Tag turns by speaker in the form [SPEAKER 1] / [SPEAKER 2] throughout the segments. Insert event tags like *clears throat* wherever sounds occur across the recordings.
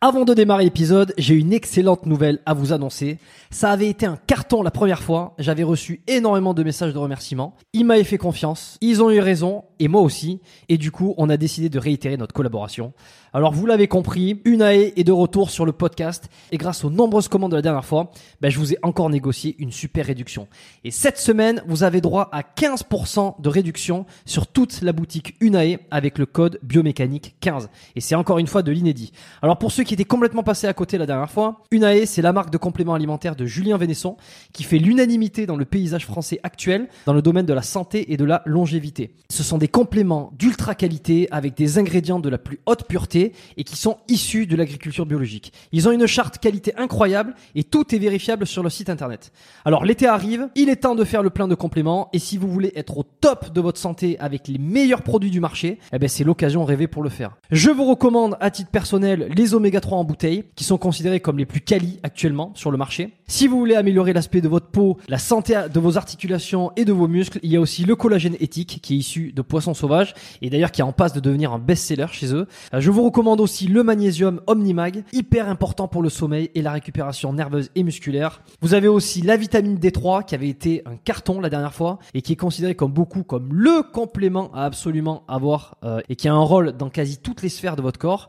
[SPEAKER 1] Avant de démarrer l'épisode, j'ai une excellente nouvelle à vous annoncer. Ça avait été un carton la première fois. J'avais reçu énormément de messages de remerciements. Ils m'avaient fait confiance. Ils ont eu raison. Et moi aussi. Et du coup, on a décidé de réitérer notre collaboration. Alors, vous l'avez compris, Unae est de retour sur le podcast. Et grâce aux nombreuses commandes de la dernière fois, ben, je vous ai encore négocié une super réduction. Et cette semaine, vous avez droit à 15% de réduction sur toute la boutique Unae avec le code biomécanique 15. Et c'est encore une fois de l'inédit. Alors, pour ceux qui étaient complètement passés à côté la dernière fois, Unae, c'est la marque de compléments alimentaires de Julien Vénesson qui fait l'unanimité dans le paysage français actuel dans le domaine de la santé et de la longévité. Ce sont des compléments d'ultra qualité avec des ingrédients de la plus haute pureté et qui sont issus de l'agriculture biologique. Ils ont une charte qualité incroyable et tout est vérifiable sur le site internet. Alors l'été arrive, il est temps de faire le plein de compléments et si vous voulez être au top de votre santé avec les meilleurs produits du marché, eh ben c'est l'occasion rêvée pour le faire. Je vous recommande à titre personnel les oméga 3 en bouteille qui sont considérés comme les plus quali actuellement sur le marché. Si vous voulez améliorer l'aspect de votre peau, la santé de vos articulations et de vos muscles, il y a aussi le collagène éthique qui est issu de poissons sauvages et d'ailleurs qui est en passe de devenir un best-seller chez eux. Euh, je vous recommande aussi le magnésium Omnimag, hyper important pour le sommeil et la récupération nerveuse et musculaire. Vous avez aussi la vitamine D3 qui avait été un carton la dernière fois et qui est considéré comme beaucoup comme le complément à absolument avoir euh, et qui a un rôle dans quasi toutes les sphères de votre corps.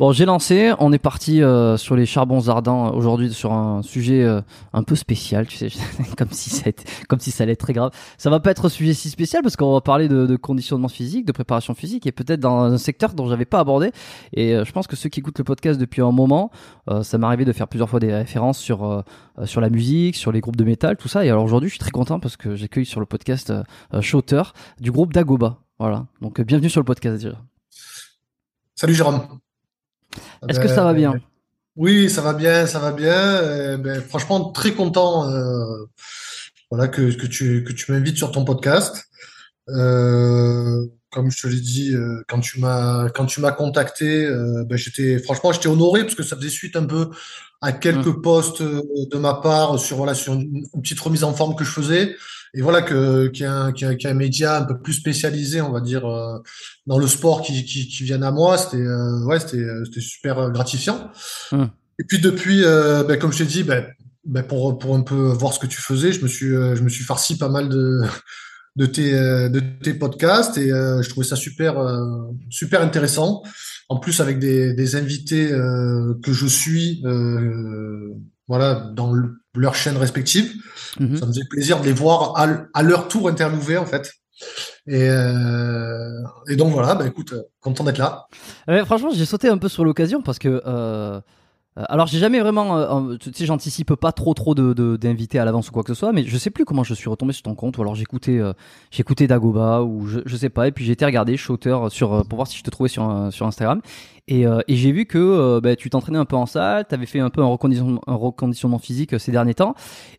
[SPEAKER 1] Bon, j'ai lancé. On est parti euh, sur les charbons ardents euh, aujourd'hui sur un sujet euh, un peu spécial, tu sais, *laughs* comme si ça comme si ça allait être très grave. Ça va pas être un sujet si spécial parce qu'on va parler de, de, conditionnement physique, de préparation physique et peut-être dans un secteur dont j'avais pas abordé. Et je pense que ceux qui écoutent le podcast depuis un moment, ça m'est arrivé de faire plusieurs fois des références sur sur la musique, sur les groupes de métal, tout ça. Et alors aujourd'hui, je suis très content parce que j'accueille sur le podcast Shooter du groupe Dagoba. Voilà. Donc bienvenue sur le podcast déjà.
[SPEAKER 2] Salut Jérôme.
[SPEAKER 1] Est-ce que ça va bien?
[SPEAKER 2] Oui, ça va bien, ça va bien. ben, franchement, très content euh, voilà, que, que tu, que tu m'invites sur ton podcast. Euh, comme je te l'ai dit, euh, quand tu m'as quand tu m'as contacté, ben, j'étais franchement j'étais honoré parce que ça faisait suite un peu à quelques mmh. posts de ma part sur voilà sur une, petite remise en forme que je faisais et voilà que qu'il y, a un, qu'il y, a un média un peu plus spécialisé on va dire dans le sport qui qui, qui vienne à moi c'était ouais c'était c'était super gratifiant mmh. et puis depuis ben, comme je t'ai dit ben, ben, pour pour un peu voir ce que tu faisais je me suis je me suis farci pas mal de de tes, euh, de tes podcasts et euh, je trouvais ça super, euh, super intéressant. En plus, avec des, des invités que je suis, voilà, dans leur chaîne respective. Mhm. Ça me faisait plaisir de les voir à, à leur tour interviewés, en fait. Et, euh, et, donc voilà, bah écoute, content d'être là.
[SPEAKER 1] franchement, j'ai sauté un peu sur l'occasion parce que Euh, alors j'ai jamais vraiment, euh, tu sais, j'anticipe pas trop trop de d'invités à l'avance ou quoi que ce soit, mais je sais plus comment je suis retombé sur ton compte ou alors j'écoutais euh, j'écoutais Dagoba ou je, sais pas et puis j'ai été regarder Shooter sur pour voir si je te trouvais sur sur Instagram et, et j'ai vu que bah, tu t'entraînais un peu en salle, tu avais fait un peu un reconditionnement, un reconditionnement physique ces derniers temps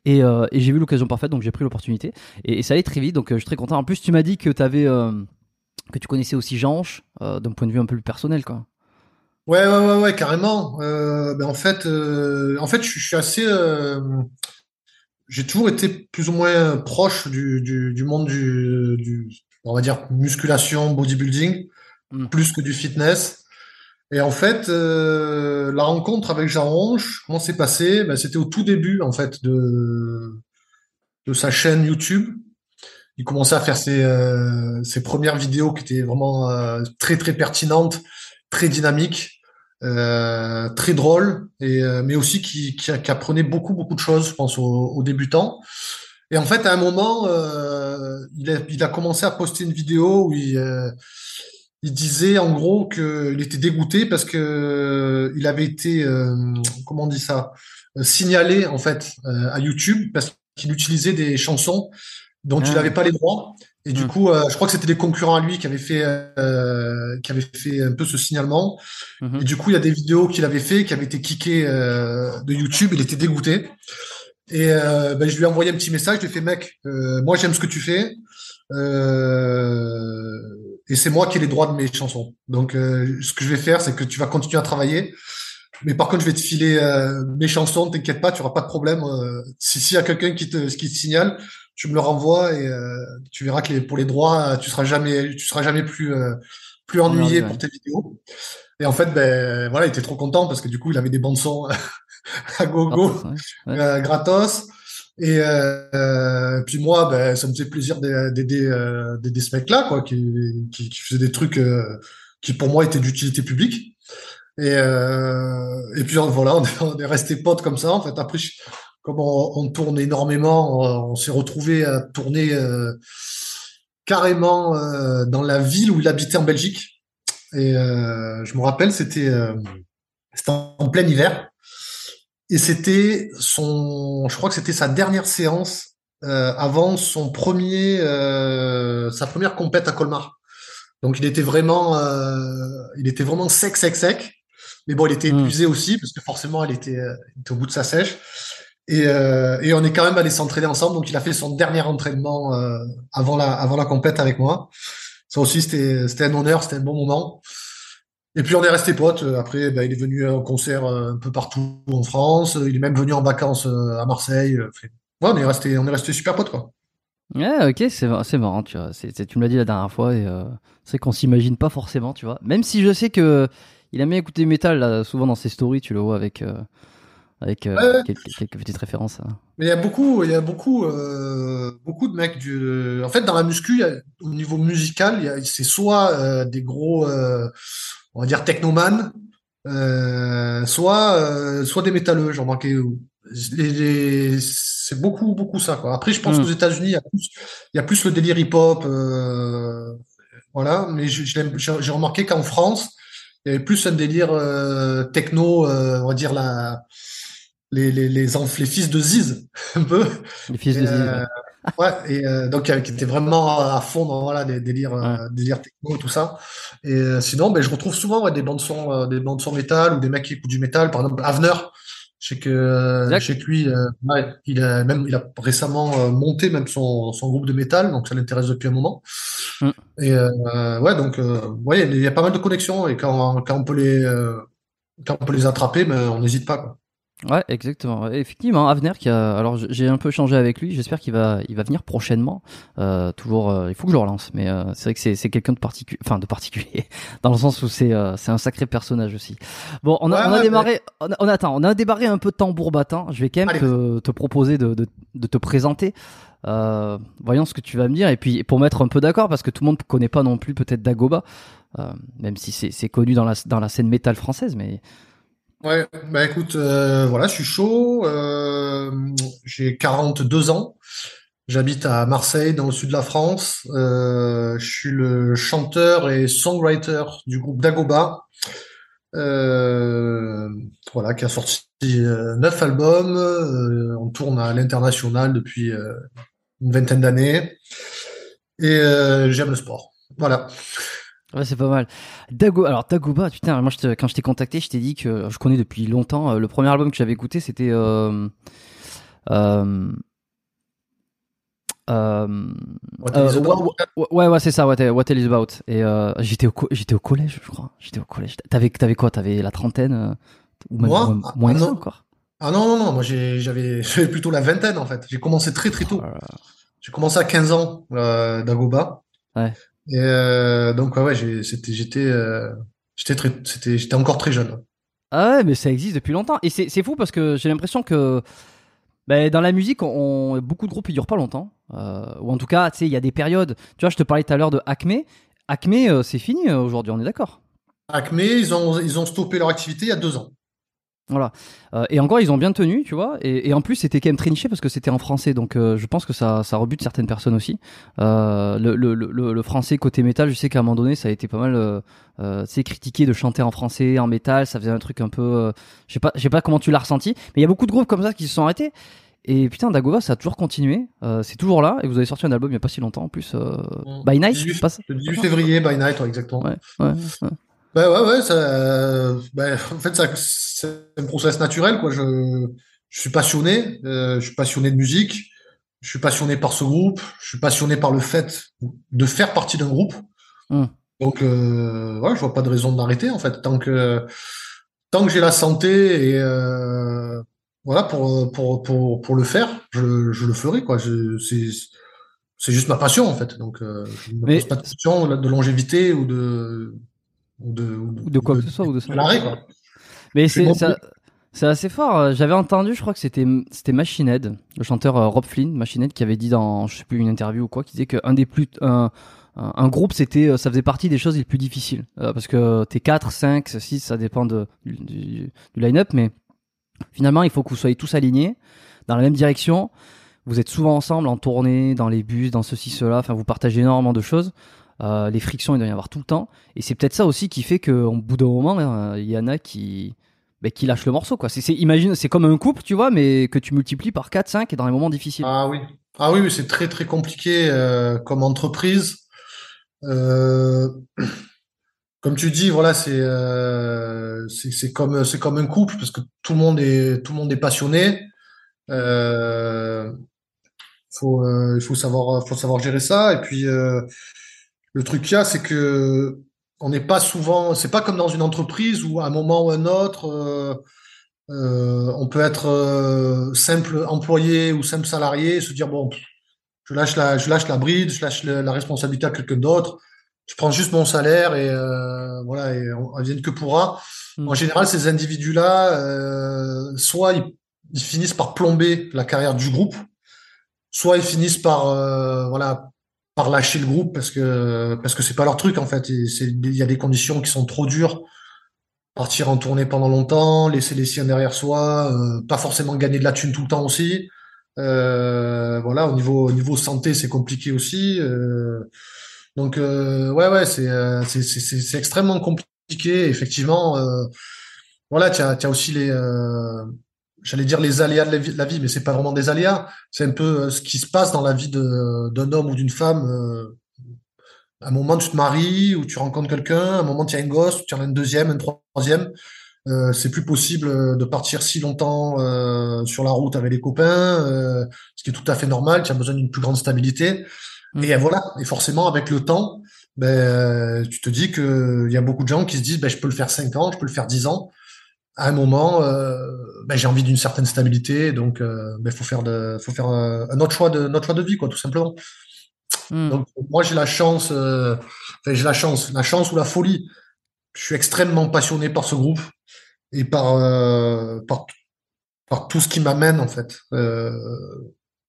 [SPEAKER 1] et, et j'ai vu l'occasion parfaite donc j'ai pris l'opportunité et, ça allait très vite donc je suis très content. En plus tu m'as dit que que tu connaissais aussi Jean d'un point de vue un peu plus personnel quoi.
[SPEAKER 2] Ouais, ouais, ouais, ouais, carrément. Euh, ben en fait, euh, en fait, je, suis assez. Euh, j'ai toujours été plus ou moins proche du, du, du monde du, du, on va dire, musculation, bodybuilding, hmm. plus que du fitness. Et en fait, la rencontre avec Jean Ronge, comment c'est passé? Ben, c'était au tout début, en fait, de, de sa chaîne YouTube. Il commençait à faire ses, ses premières vidéos qui étaient vraiment très, très pertinentes très dynamique, euh, très drôle, et, euh, mais aussi qui, qui, qui, apprenait beaucoup, beaucoup de choses, je pense, aux, aux débutants. Et en fait, à un moment, euh, il, a, il, a, commencé à poster une vidéo où il, il disait en gros qu'il était dégoûté parce que il avait été, comment on dit ça, signalé en fait à YouTube parce qu'il utilisait des chansons dont il n'avait pas les droits. Et du hmm. coup, euh, je crois que c'était des concurrents à lui qui avaient fait, euh, qui avaient fait un peu ce signalement. Hmm. Et du coup, il y a des vidéos qu'il avait fait, qui avaient été kickées euh, de YouTube. Il était dégoûté. Et euh, ben, je lui ai envoyé un petit message. Je lui ai fait, mec, euh, moi j'aime ce que tu fais. et c'est moi qui ai les droits de mes chansons. Donc, ce que je vais faire, c'est que tu vas continuer à travailler. Mais par contre, je vais te filer mes chansons. T'inquiète pas, tu auras pas de problème. si s'il y a quelqu'un qui te, qui te signale, tu me le renvoies et euh, tu verras que les, pour les droits, tu seras jamais, tu seras jamais plus euh, plus ennuyé pour tes vidéos. Et en fait, ben voilà, il était trop content parce que du coup, il avait des bandes son *laughs* à gogo, euh, gratos. Et euh, puis moi, ben, ça me faisait plaisir d'aider ce mec-là, quoi, qui, qui, qui, faisait des trucs qui pour moi étaient d'utilité publique. Et, et puis voilà, on est, on est resté potes comme ça. En fait, après, comme on, tourne énormément, on, s'est retrouvé à tourner euh, carrément euh, dans la ville où il habitait en Belgique. Et euh, je me rappelle, c'était en plein hiver. Et c'était son, je crois que c'était sa dernière séance avant son premier, sa première compète à Colmar. Donc il était vraiment, il était vraiment sec, sec, sec. Mais bon, il était hmm. épuisé aussi parce que forcément, il était, il était au bout de sa sèche. Et, euh, et, on est quand même allé s'entraîner ensemble. Donc, il a fait son dernier entraînement euh, avant la avant la compète avec moi. Ça aussi, c'était un honneur, c'était un bon moment. Et puis on est resté potes. Après, ben, il est venu en concert euh, un peu partout en France. Il est même venu en vacances à Marseille. Ouais, on est resté on est resté super potes quoi.
[SPEAKER 1] Ouais, ok, c'est marrant, tu me l'as dit la dernière fois euh, c'est qu'on s'imagine pas forcément, tu vois. Même si je sais que il a bien écouté métal souvent dans ses stories, tu le vois avec avec euh, quelques, petites références. Hein.
[SPEAKER 2] Mais il y a beaucoup, il y a beaucoup, euh, beaucoup de mecs du. En fait, dans la muscu, au niveau musical, c'est soit euh, des gros, on va dire technoman, soit, soit des métalleux. J'ai remarqué. Les, c'est beaucoup, beaucoup ça. Quoi. Après, je pense hmm. qu'aux États-Unis, il y a plus, il y a plus le délire hip-hop, voilà. Mais j'ai remarqué qu'en France, il y avait plus un délire techno, on va dire la les, les, les, les, fils de Ziz, *laughs* un peu.
[SPEAKER 1] Les fils de Ziz.
[SPEAKER 2] Euh, ouais. et euh, donc euh, qui étaient vraiment à fond dans voilà des délires, ouais. délires techno et tout ça. Et sinon, ben je retrouve souvent ouais, des bandes son, des bandes son métal ou des mecs qui écoutent du métal. Par exemple, Avner. Je sais que chez lui, ouais, il a même il a récemment monté même son, son groupe de métal, donc ça l'intéresse depuis un moment. Mm. Et ouais, donc ouais, il y a pas mal de connexions et quand, quand on peut les quand on peut les attraper, ben on n'hésite pas. Quoi.
[SPEAKER 1] Ouais, exactement. Effectivement, Avenir qui a. Alors, j'ai un peu changé avec lui. J'espère qu'il va, il va venir prochainement. Euh, toujours, euh, il faut que je le relance. Mais euh, c'est vrai que c'est quelqu'un de particulier, enfin de particulier, *laughs* dans le sens où c'est euh, c'est un sacré personnage aussi. Bon, on a, on a démarré. On, a, on attend. On a débarré un peu de tambour battant. Je vais quand même te, te, proposer de, de, de te présenter. Euh, voyons ce que tu vas me dire. Et puis pour mettre un peu d'accord, parce que tout le monde connaît pas non plus peut-être Dagoba, même si c'est connu dans la dans la scène métal française, mais
[SPEAKER 2] Ouais, bah écoute, euh, voilà, je suis chaud. Euh, j'ai 42 ans. J'habite à Marseille, dans le sud de la France. Euh, je suis le chanteur et songwriter du groupe Dagoba. voilà, qui a sorti neuf albums. on tourne à l'international depuis une vingtaine d'années. Et j'aime le sport. Voilà.
[SPEAKER 1] Ouais, c'est pas mal. Dago, alors Dagoba, putain, moi quand je t'ai contacté, je t'ai dit que je connais depuis longtemps. Le premier album que j'avais écouté, c'était euh, euh, euh, ouais, ouais, c'est ça, what, what is about? Et j'étais au, j'étais au collège, je crois. J'étais au collège. T'avais, t'avais quoi? T'avais la trentaine ou même,
[SPEAKER 2] moi?
[SPEAKER 1] moins, ah, encore
[SPEAKER 2] Ah non, non, non, moi j'avais, *laughs* j'avais plutôt la vingtaine en fait. J'ai commencé très très tôt. Oh j'ai commencé à 15 ans, Dagoba.
[SPEAKER 1] Ouais.
[SPEAKER 2] Et euh, donc ouais, ouais c'était, j'étais, euh, j'étais très, c'était, j'étais encore très jeune.
[SPEAKER 1] Ah ouais, mais ça existe depuis longtemps. Et c'est, fou parce que j'ai l'impression que bah, dans la musique, on, beaucoup de groupes ils durent pas longtemps. Euh, ou en tout cas, tu sais, il y a des périodes. Tu vois, je te parlais tout à l'heure de Acme. Acme, c'est fini aujourd'hui, on est d'accord.
[SPEAKER 2] Acme, ils ont, ils ont stoppé leur activité il y a deux ans.
[SPEAKER 1] Voilà. Euh, et encore, ils ont bien tenu, tu vois. Et, en plus, c'était quand même très niché parce que c'était en français. Donc, euh, je pense que ça, ça rebute certaines personnes aussi. Euh, le, le, le, français côté métal, je sais qu'à un moment donné, ça a été pas mal, c'est critiqué de chanter en français, en métal. Ça faisait un truc un peu, je sais pas, je sais pas comment tu l'as ressenti. Mais il y a beaucoup de groupes comme ça qui se sont arrêtés. Et putain, Dagoba, ça a toujours continué. c'est toujours là. Et vous avez sorti un album il y a pas si longtemps en plus. By Night.
[SPEAKER 2] 18, le 18 février, By Night, exactement.
[SPEAKER 1] Ouais, ouais, ouais.
[SPEAKER 2] Ben ouais, ouais, ça, ben, en fait, ça, c'est un process naturel, quoi. Je, je suis passionné, euh, je suis passionné de musique, je suis passionné par ce groupe, je suis passionné par le fait de faire partie d'un groupe. Hmm. Donc, euh, ouais, je vois pas de raison d'arrêter, en fait, tant que, tant que j'ai la santé et, euh, voilà, pour, pour, pour, pour le faire, je, je le ferai, quoi. C'est, c'est juste ma passion, en fait. Donc, euh, je ne me pose pas de question de longévité ou de,
[SPEAKER 1] ou de, quoi que ce soit ou de ça. Mais c'est c'est assez fort. J'avais entendu, je crois que c'était c'était Machine Head, le chanteur euh, Rob Flynn, Machine Head, qui avait dit dans je sais plus une interview ou quoi, qui disait qu'un des plus un, un groupe c'était euh, ça faisait partie des choses les plus difficiles euh, parce que t'es 4, 5, 6, ça dépend de, du, du line-up, mais finalement il faut que vous soyez tous alignés dans la même direction. Vous êtes souvent ensemble en tournée, dans les bus, dans ceci, cela. Enfin, vous partagez énormément de choses. Euh, les frictions, il doit y avoir tout le temps. Et c'est peut-être ça aussi qui fait qu'au bout d'un moment, hein, il y en a qui, bah, qui lâchent le morceau. Quoi. C'est, imagine, c'est comme un couple, tu vois, mais que tu multiplies par 4, 5 et dans les moments difficiles.
[SPEAKER 2] Ah oui, ah oui, c'est très très compliqué euh, comme entreprise. Euh, *clears throat* comme tu dis, voilà, c'est, c'est, comme c'est comme un couple parce que tout le monde est tout le monde est passionné. faut il faut savoir faut savoir gérer ça et puis le truc qu'il y a, c'est que on n'est pas souvent, c'est pas comme dans une entreprise où à un moment ou un autre, euh, euh, on peut être euh, simple employé ou simple salarié et se dire bon, je lâche la, je lâche la bride, je lâche la, responsabilité à quelqu'un d'autre, je prends juste mon salaire et voilà, et on, vienne que pourra. Mm. En général, ces individus-là, soit ils, ils, finissent par plomber la carrière du groupe, soit ils finissent par voilà par lâcher le groupe parce que parce que c'est pas leur truc en fait. Il y a des conditions qui sont trop dures. Partir en tournée pendant longtemps, laisser les siens derrière soi, euh, pas forcément gagner de la thune tout le temps aussi. Euh, voilà, au niveau au niveau santé, c'est compliqué aussi. Euh, donc ouais ouais, c'est c'est extrêmement compliqué. Effectivement, voilà, tu as, as aussi les j'allais dire les aléas de la vie, mais c'est pas vraiment des aléas. C'est un peu euh, ce qui se passe dans la vie d'un homme ou d'une femme. Euh, à un moment, tu te maries ou tu rencontres quelqu'un. À un moment, tu as un gosse, tu en as une deuxième, une troisième. Euh, c'est plus possible de partir si longtemps euh, sur la route avec les copains, euh, ce qui est tout à fait normal. Tu as besoin d'une plus grande stabilité. Mmh. Et voilà. Et forcément, avec le temps, ben, tu te dis que il y a beaucoup de gens qui se disent, ben, je peux le faire cinq ans, je peux le faire dix ans à un moment, euh, ben, j'ai envie d'une certaine stabilité, donc il euh, ben, faut faire, de, faut faire euh, un autre choix de notre choix de vie, quoi, tout simplement. Hmm. Donc moi j'ai la chance, enfin, j'ai la chance, la chance ou la folie. Je suis extrêmement passionné par ce groupe et par par, par tout ce qui m'amène en fait.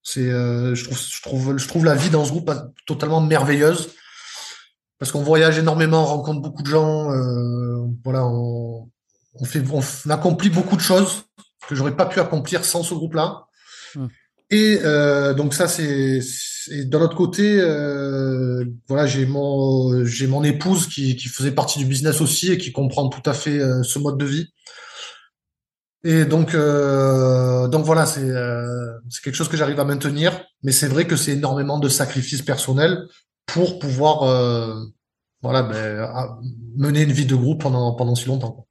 [SPEAKER 2] c'est, je trouve, je trouve, je trouve la vie dans ce groupe totalement merveilleuse parce qu'on voyage énormément, on rencontre beaucoup de gens, voilà, on, on, fait, on accomplit beaucoup de choses que j'aurais pas pu accomplir sans ce groupe-là. Hmm. Et euh, donc ça, c'est d'un autre côté, euh, voilà, j'ai mon j'ai mon épouse qui, qui faisait partie du business aussi et qui comprend tout à fait euh, ce mode de vie. Et donc donc voilà, c'est c'est quelque chose que j'arrive à maintenir, mais c'est vrai que c'est énormément de sacrifices personnels pour pouvoir voilà ben, mener une vie de groupe pendant pendant si longtemps.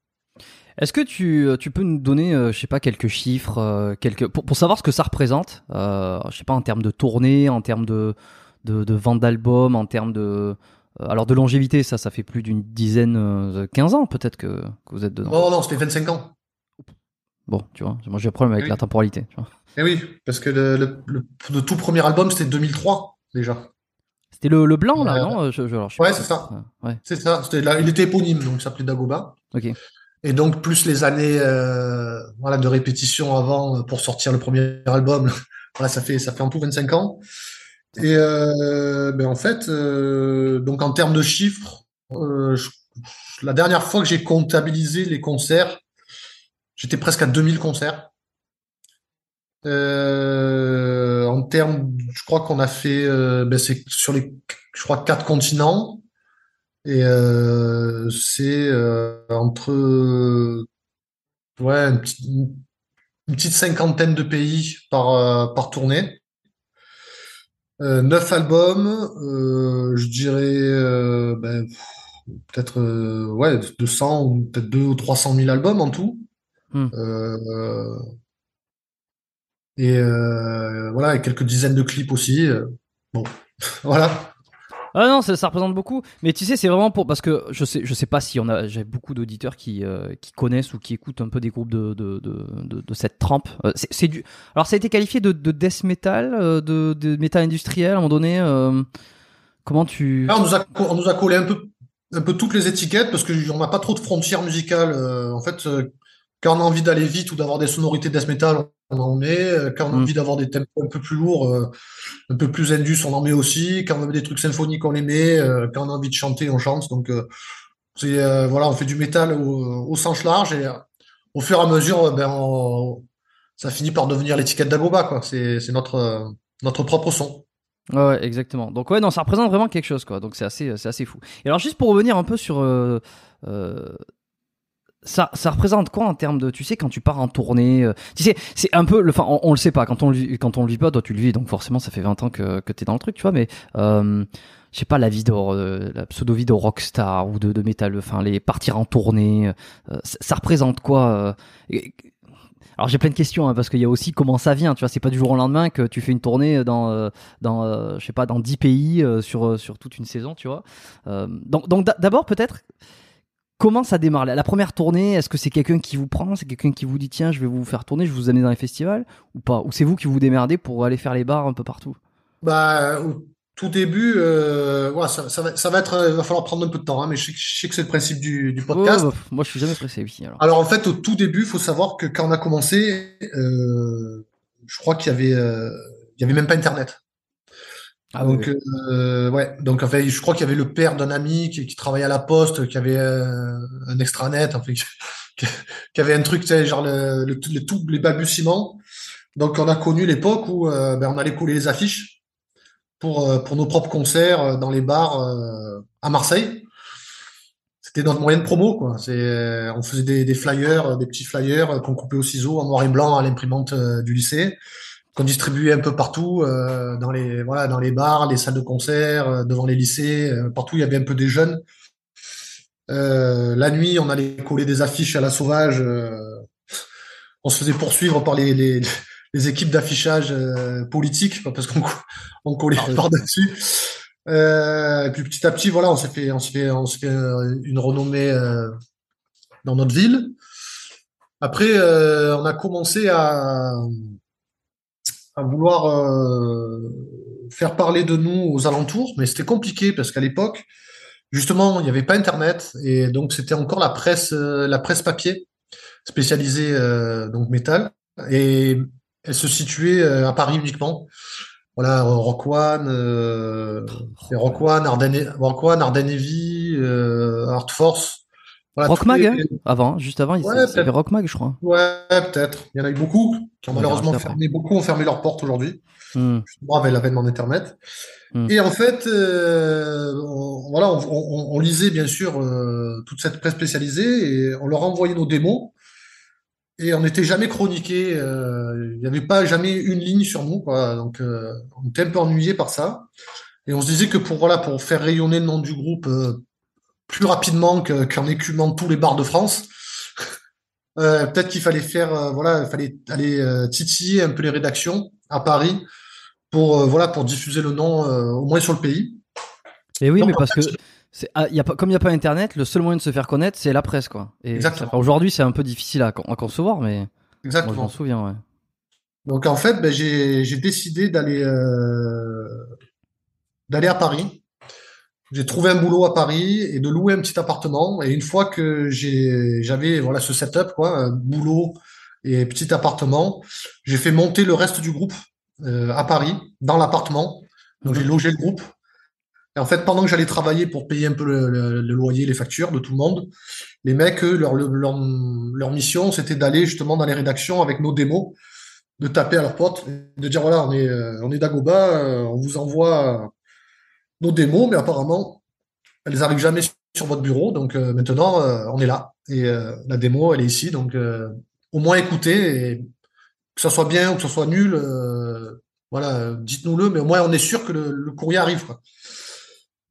[SPEAKER 1] Est-ce que tu, tu, peux nous donner, je sais pas, quelques chiffres, quelques pour, pour, savoir ce que ça représente, euh, je sais pas en termes de tournée, en termes de de, de vente d'albums, en termes de alors de longévité, ça, ça fait plus d'une dizaine, 15 ans peut-être que, que, vous êtes dedans.
[SPEAKER 2] Oh non, c'était 25 ans.
[SPEAKER 1] Bon, tu vois, moi j'ai un problème avec la temporalité. Tu vois.
[SPEAKER 2] Eh oui, parce que le, le, le, tout premier album c'était 2003 déjà.
[SPEAKER 1] C'était le, le, blanc là, non je, je,
[SPEAKER 2] Ouais, c'est ça. Ouais. C'est ça. Là, il était éponyme, donc il s'appelait Dagoba.
[SPEAKER 1] Ok.
[SPEAKER 2] Et donc plus les années euh, voilà de répétition avant euh, pour sortir le premier album, *laughs* voilà ça fait ça fait en tout 25 ans. Et euh, ben en fait euh, donc en termes de chiffres, euh, je, la dernière fois que j'ai comptabilisé les concerts, J'étais presque à 2000 concerts. Euh, en termes, je crois qu'on a fait, ben c'est sur les, je crois quatre continents et euh, c'est euh, entre, ouais, une petite, une petite, cinquantaine de pays par euh, par tournée. Neuf albums, je dirais, ben, peut-être ouais 200 ou peut-être 2 ou 300 000 albums en tout. Hmm. Euh, et euh, voilà, et quelques dizaines de clips aussi. Euh, bon, *laughs* voilà.
[SPEAKER 1] Ah non, ça, ça, représente beaucoup. Mais tu sais, c'est vraiment pour parce que je sais, je sais pas si on a, j'ai beaucoup d'auditeurs qui euh, qui connaissent ou qui écoutent un peu des groupes de de de, de, cette trempe. Euh, c'est du. Alors ça a été qualifié de, de death metal, de, de metal industriel à un moment donné. Euh, comment tu
[SPEAKER 2] on nous a on nous a collé un peu un peu toutes les étiquettes parce que on n'a pas trop de frontières musicales. en fait, quand on a envie d'aller vite ou d'avoir des sonorités death metal, on en met. Euh, quand on a mm. envie d'avoir des tempos un peu plus lourds, euh, un peu plus indus, on en met aussi. Quand on veut des trucs symphoniques, on les met. Euh, quand on a envie de chanter, on chante. Donc, c'est voilà, on fait du métal au, au, sens large et au fur et à mesure, ben, ça finit par devenir l'étiquette d'Agoba, quoi. C'est, notre notre propre son.
[SPEAKER 1] Ouais, exactement. Donc ouais, non, ça représente vraiment quelque chose, quoi. Donc c'est assez, c'est assez fou. Et alors juste pour revenir un peu sur euh, ça, ça représente quoi en termes de, tu sais, quand tu pars en tournée, euh, tu sais, c'est un peu, le, enfin, on, on, le sait pas, quand on le, quand on le vit pas, toi tu le vis, donc forcément ça fait 20 ans que, que t'es dans le truc, tu vois, mais, euh, je sais pas, la vie de, euh, la pseudo vie de rockstar ou de, de métal, enfin, les partir en tournée, euh, ça, représente quoi alors j'ai plein de questions hein, parce qu'il y a aussi comment ça vient, tu vois, c'est pas du jour au lendemain que tu fais une tournée dans dans je sais pas dans 10 pays sur sur toute une saison, tu vois. donc donc d'abord peut-être Comment ça démarre La première tournée, est-ce que c'est quelqu'un qui vous prend? C'est quelqu'un qui vous dit tiens, je vais vous faire tourner, je vais vous amener dans les festivals? Ou pas? Ou c'est vous qui vous démerdez pour aller faire les bars un peu partout?
[SPEAKER 2] Bah, au tout début, euh, ouais, ça, ça, va, ça, va, être, il va falloir prendre un peu de temps, hein, mais je sais, que c'est le principe du, du podcast.
[SPEAKER 1] moi, je suis jamais pressé, oui.
[SPEAKER 2] Alors. alors. en fait, au tout début, il faut savoir que quand on a commencé, euh, je crois qu'il y avait, euh, il y avait même pas Internet. Ah, donc euh, ouais, donc en fait, je crois qu'il y avait le père d'un ami qui, qui, travaillait à la poste, qui avait euh, un extranet, en fait, *laughs* qui, qui, avait un truc, tu sais, genre le, le, le, tout les balbutiements. Donc on a connu l'époque où euh, ben, on allait coller les affiches pour euh, pour nos propres concerts dans les bars à Marseille. C'était notre moyen de promo, quoi. C'est, on faisait des, des, flyers, des petits flyers qu'on coupait au ciseau en noir et blanc à l'imprimante du lycée qu'on distribuait un peu partout euh, dans les voilà dans les bars, les salles de concert, euh, devant les lycées, euh, partout il y avait un peu des jeunes. la nuit, on allait coller des affiches à la sauvage. on se faisait poursuivre par les, les, *laughs* les équipes d'affichage politique parce qu'on on collait par dessus. et puis petit à petit, voilà, on s'est fait on s'est fait on s'est fait une renommée dans notre ville. Après, on a commencé à à vouloir euh, faire parler de nous aux alentours, mais c'était compliqué parce qu'à l'époque, justement, il n'y avait pas Internet et donc c'était encore la presse, euh, la presse papier spécialisée euh, donc métal et elle se situait à Paris uniquement. Voilà, Rock One, euh, Rock One, Arden, Rock One, Heavy, Art Force. Voilà,
[SPEAKER 1] Rock
[SPEAKER 2] tous
[SPEAKER 1] Mag,
[SPEAKER 2] les-
[SPEAKER 1] hein avant, juste avant, il y avait
[SPEAKER 2] peut-être.
[SPEAKER 1] Rock Mag, je crois.
[SPEAKER 2] Ouais, peut-être. Il y en a eu beaucoup qui ont malheureusement fermé, beaucoup ont fermé leurs portes aujourd'hui.
[SPEAKER 1] Hmm.
[SPEAKER 2] Justement, avec l'avènement d'Internet.
[SPEAKER 1] Hmm.
[SPEAKER 2] Et en fait, euh, on, voilà, on, on- on lisait bien sûr euh, toute cette presse spécialisée et on leur envoyait nos démos et on n'était jamais chroniqué. euh, Il n'y avait pas jamais une ligne sur nous, quoi. Donc, on était un peu ennuyé par ça. Et on se disait que pour voilà, pour faire rayonner le nom du groupe plus rapidement que- qu'en écumant tous les bars de France. *laughs* Euh, peut-être qu'il fallait faire, euh, voilà, il fallait aller euh, titiller un peu les rédactions à Paris pour, voilà, pour diffuser le nom au moins sur le pays.
[SPEAKER 1] Et oui, mais parce que
[SPEAKER 2] fait,
[SPEAKER 1] ah, y a pas, comme il n'y a pas Internet, le seul moyen de se faire connaître, c'est la presse, quoi. Et
[SPEAKER 2] Exactement.
[SPEAKER 1] aujourd'hui, c'est un peu difficile à, à concevoir, mais moi, je
[SPEAKER 2] Exactement.
[SPEAKER 1] m'en souviens, ouais.
[SPEAKER 2] Donc en fait, ben, j'ai décidé d'aller d'aller à Paris. J'ai trouvé un boulot à Paris et de louer un petit appartement. Et une fois que j'avais voilà ce setup quoi, un boulot et petit appartement, j'ai fait monter le reste du groupe euh, à Paris dans l'appartement. Donc j'ai logé le groupe. Et en fait, pendant que j'allais travailler pour payer un peu le, le- le loyer, les factures de tout le monde, les mecs, eux, leur, leur, leur mission, c'était d'aller justement dans les rédactions avec nos démos de taper à leurs potes, de dire voilà, on est, euh, on est d'Agoba, euh, on vous envoie nos démos, mais apparemment, elles n'arrivent jamais sur votre bureau, donc euh, maintenant, euh, on est là. Et euh, la démo, elle est ici, donc au moins écoutez, que ça soit bien ou que ce soit nul, voilà, dites-nous-le, mais au moins on est sûr que le, courrier arrive.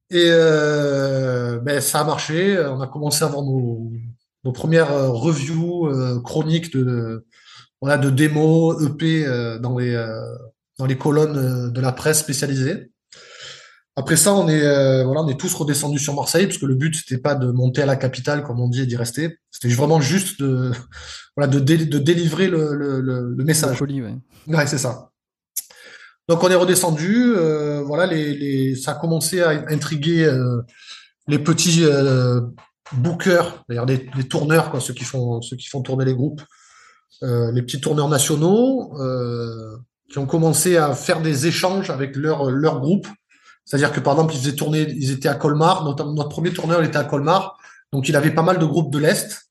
[SPEAKER 2] Et ben, ça a marché, on a commencé à avoir nos, premières reviews chroniques de, de démos, EP dans les, dans les colonnes de la presse spécialisée. Après ça, on est, euh, voilà, on est tous redescendus sur Marseille, parce que le but, c'était pas de monter à la capitale, comme on dit, et d'y rester. C'était vraiment juste de, *laughs* voilà, de, dé- de délivrer le, le, le, message.
[SPEAKER 1] colis, ouais.
[SPEAKER 2] Ouais, c'est ça. Donc on est redescendu, euh, voilà, les, les, ça a commencé à intriguer euh, les petits euh, bookers, d'ailleurs les, les tourneurs, quoi, ceux qui font, ceux qui font tourner les groupes, les petits tourneurs nationaux, qui ont commencé à faire des échanges avec leur, leur groupe. C'est-à-dire que par exemple, ils faisaient tourner, ils étaient à Colmar, notre, notre premier tourneur il était à Colmar, donc il avait pas mal de groupes de l'Est.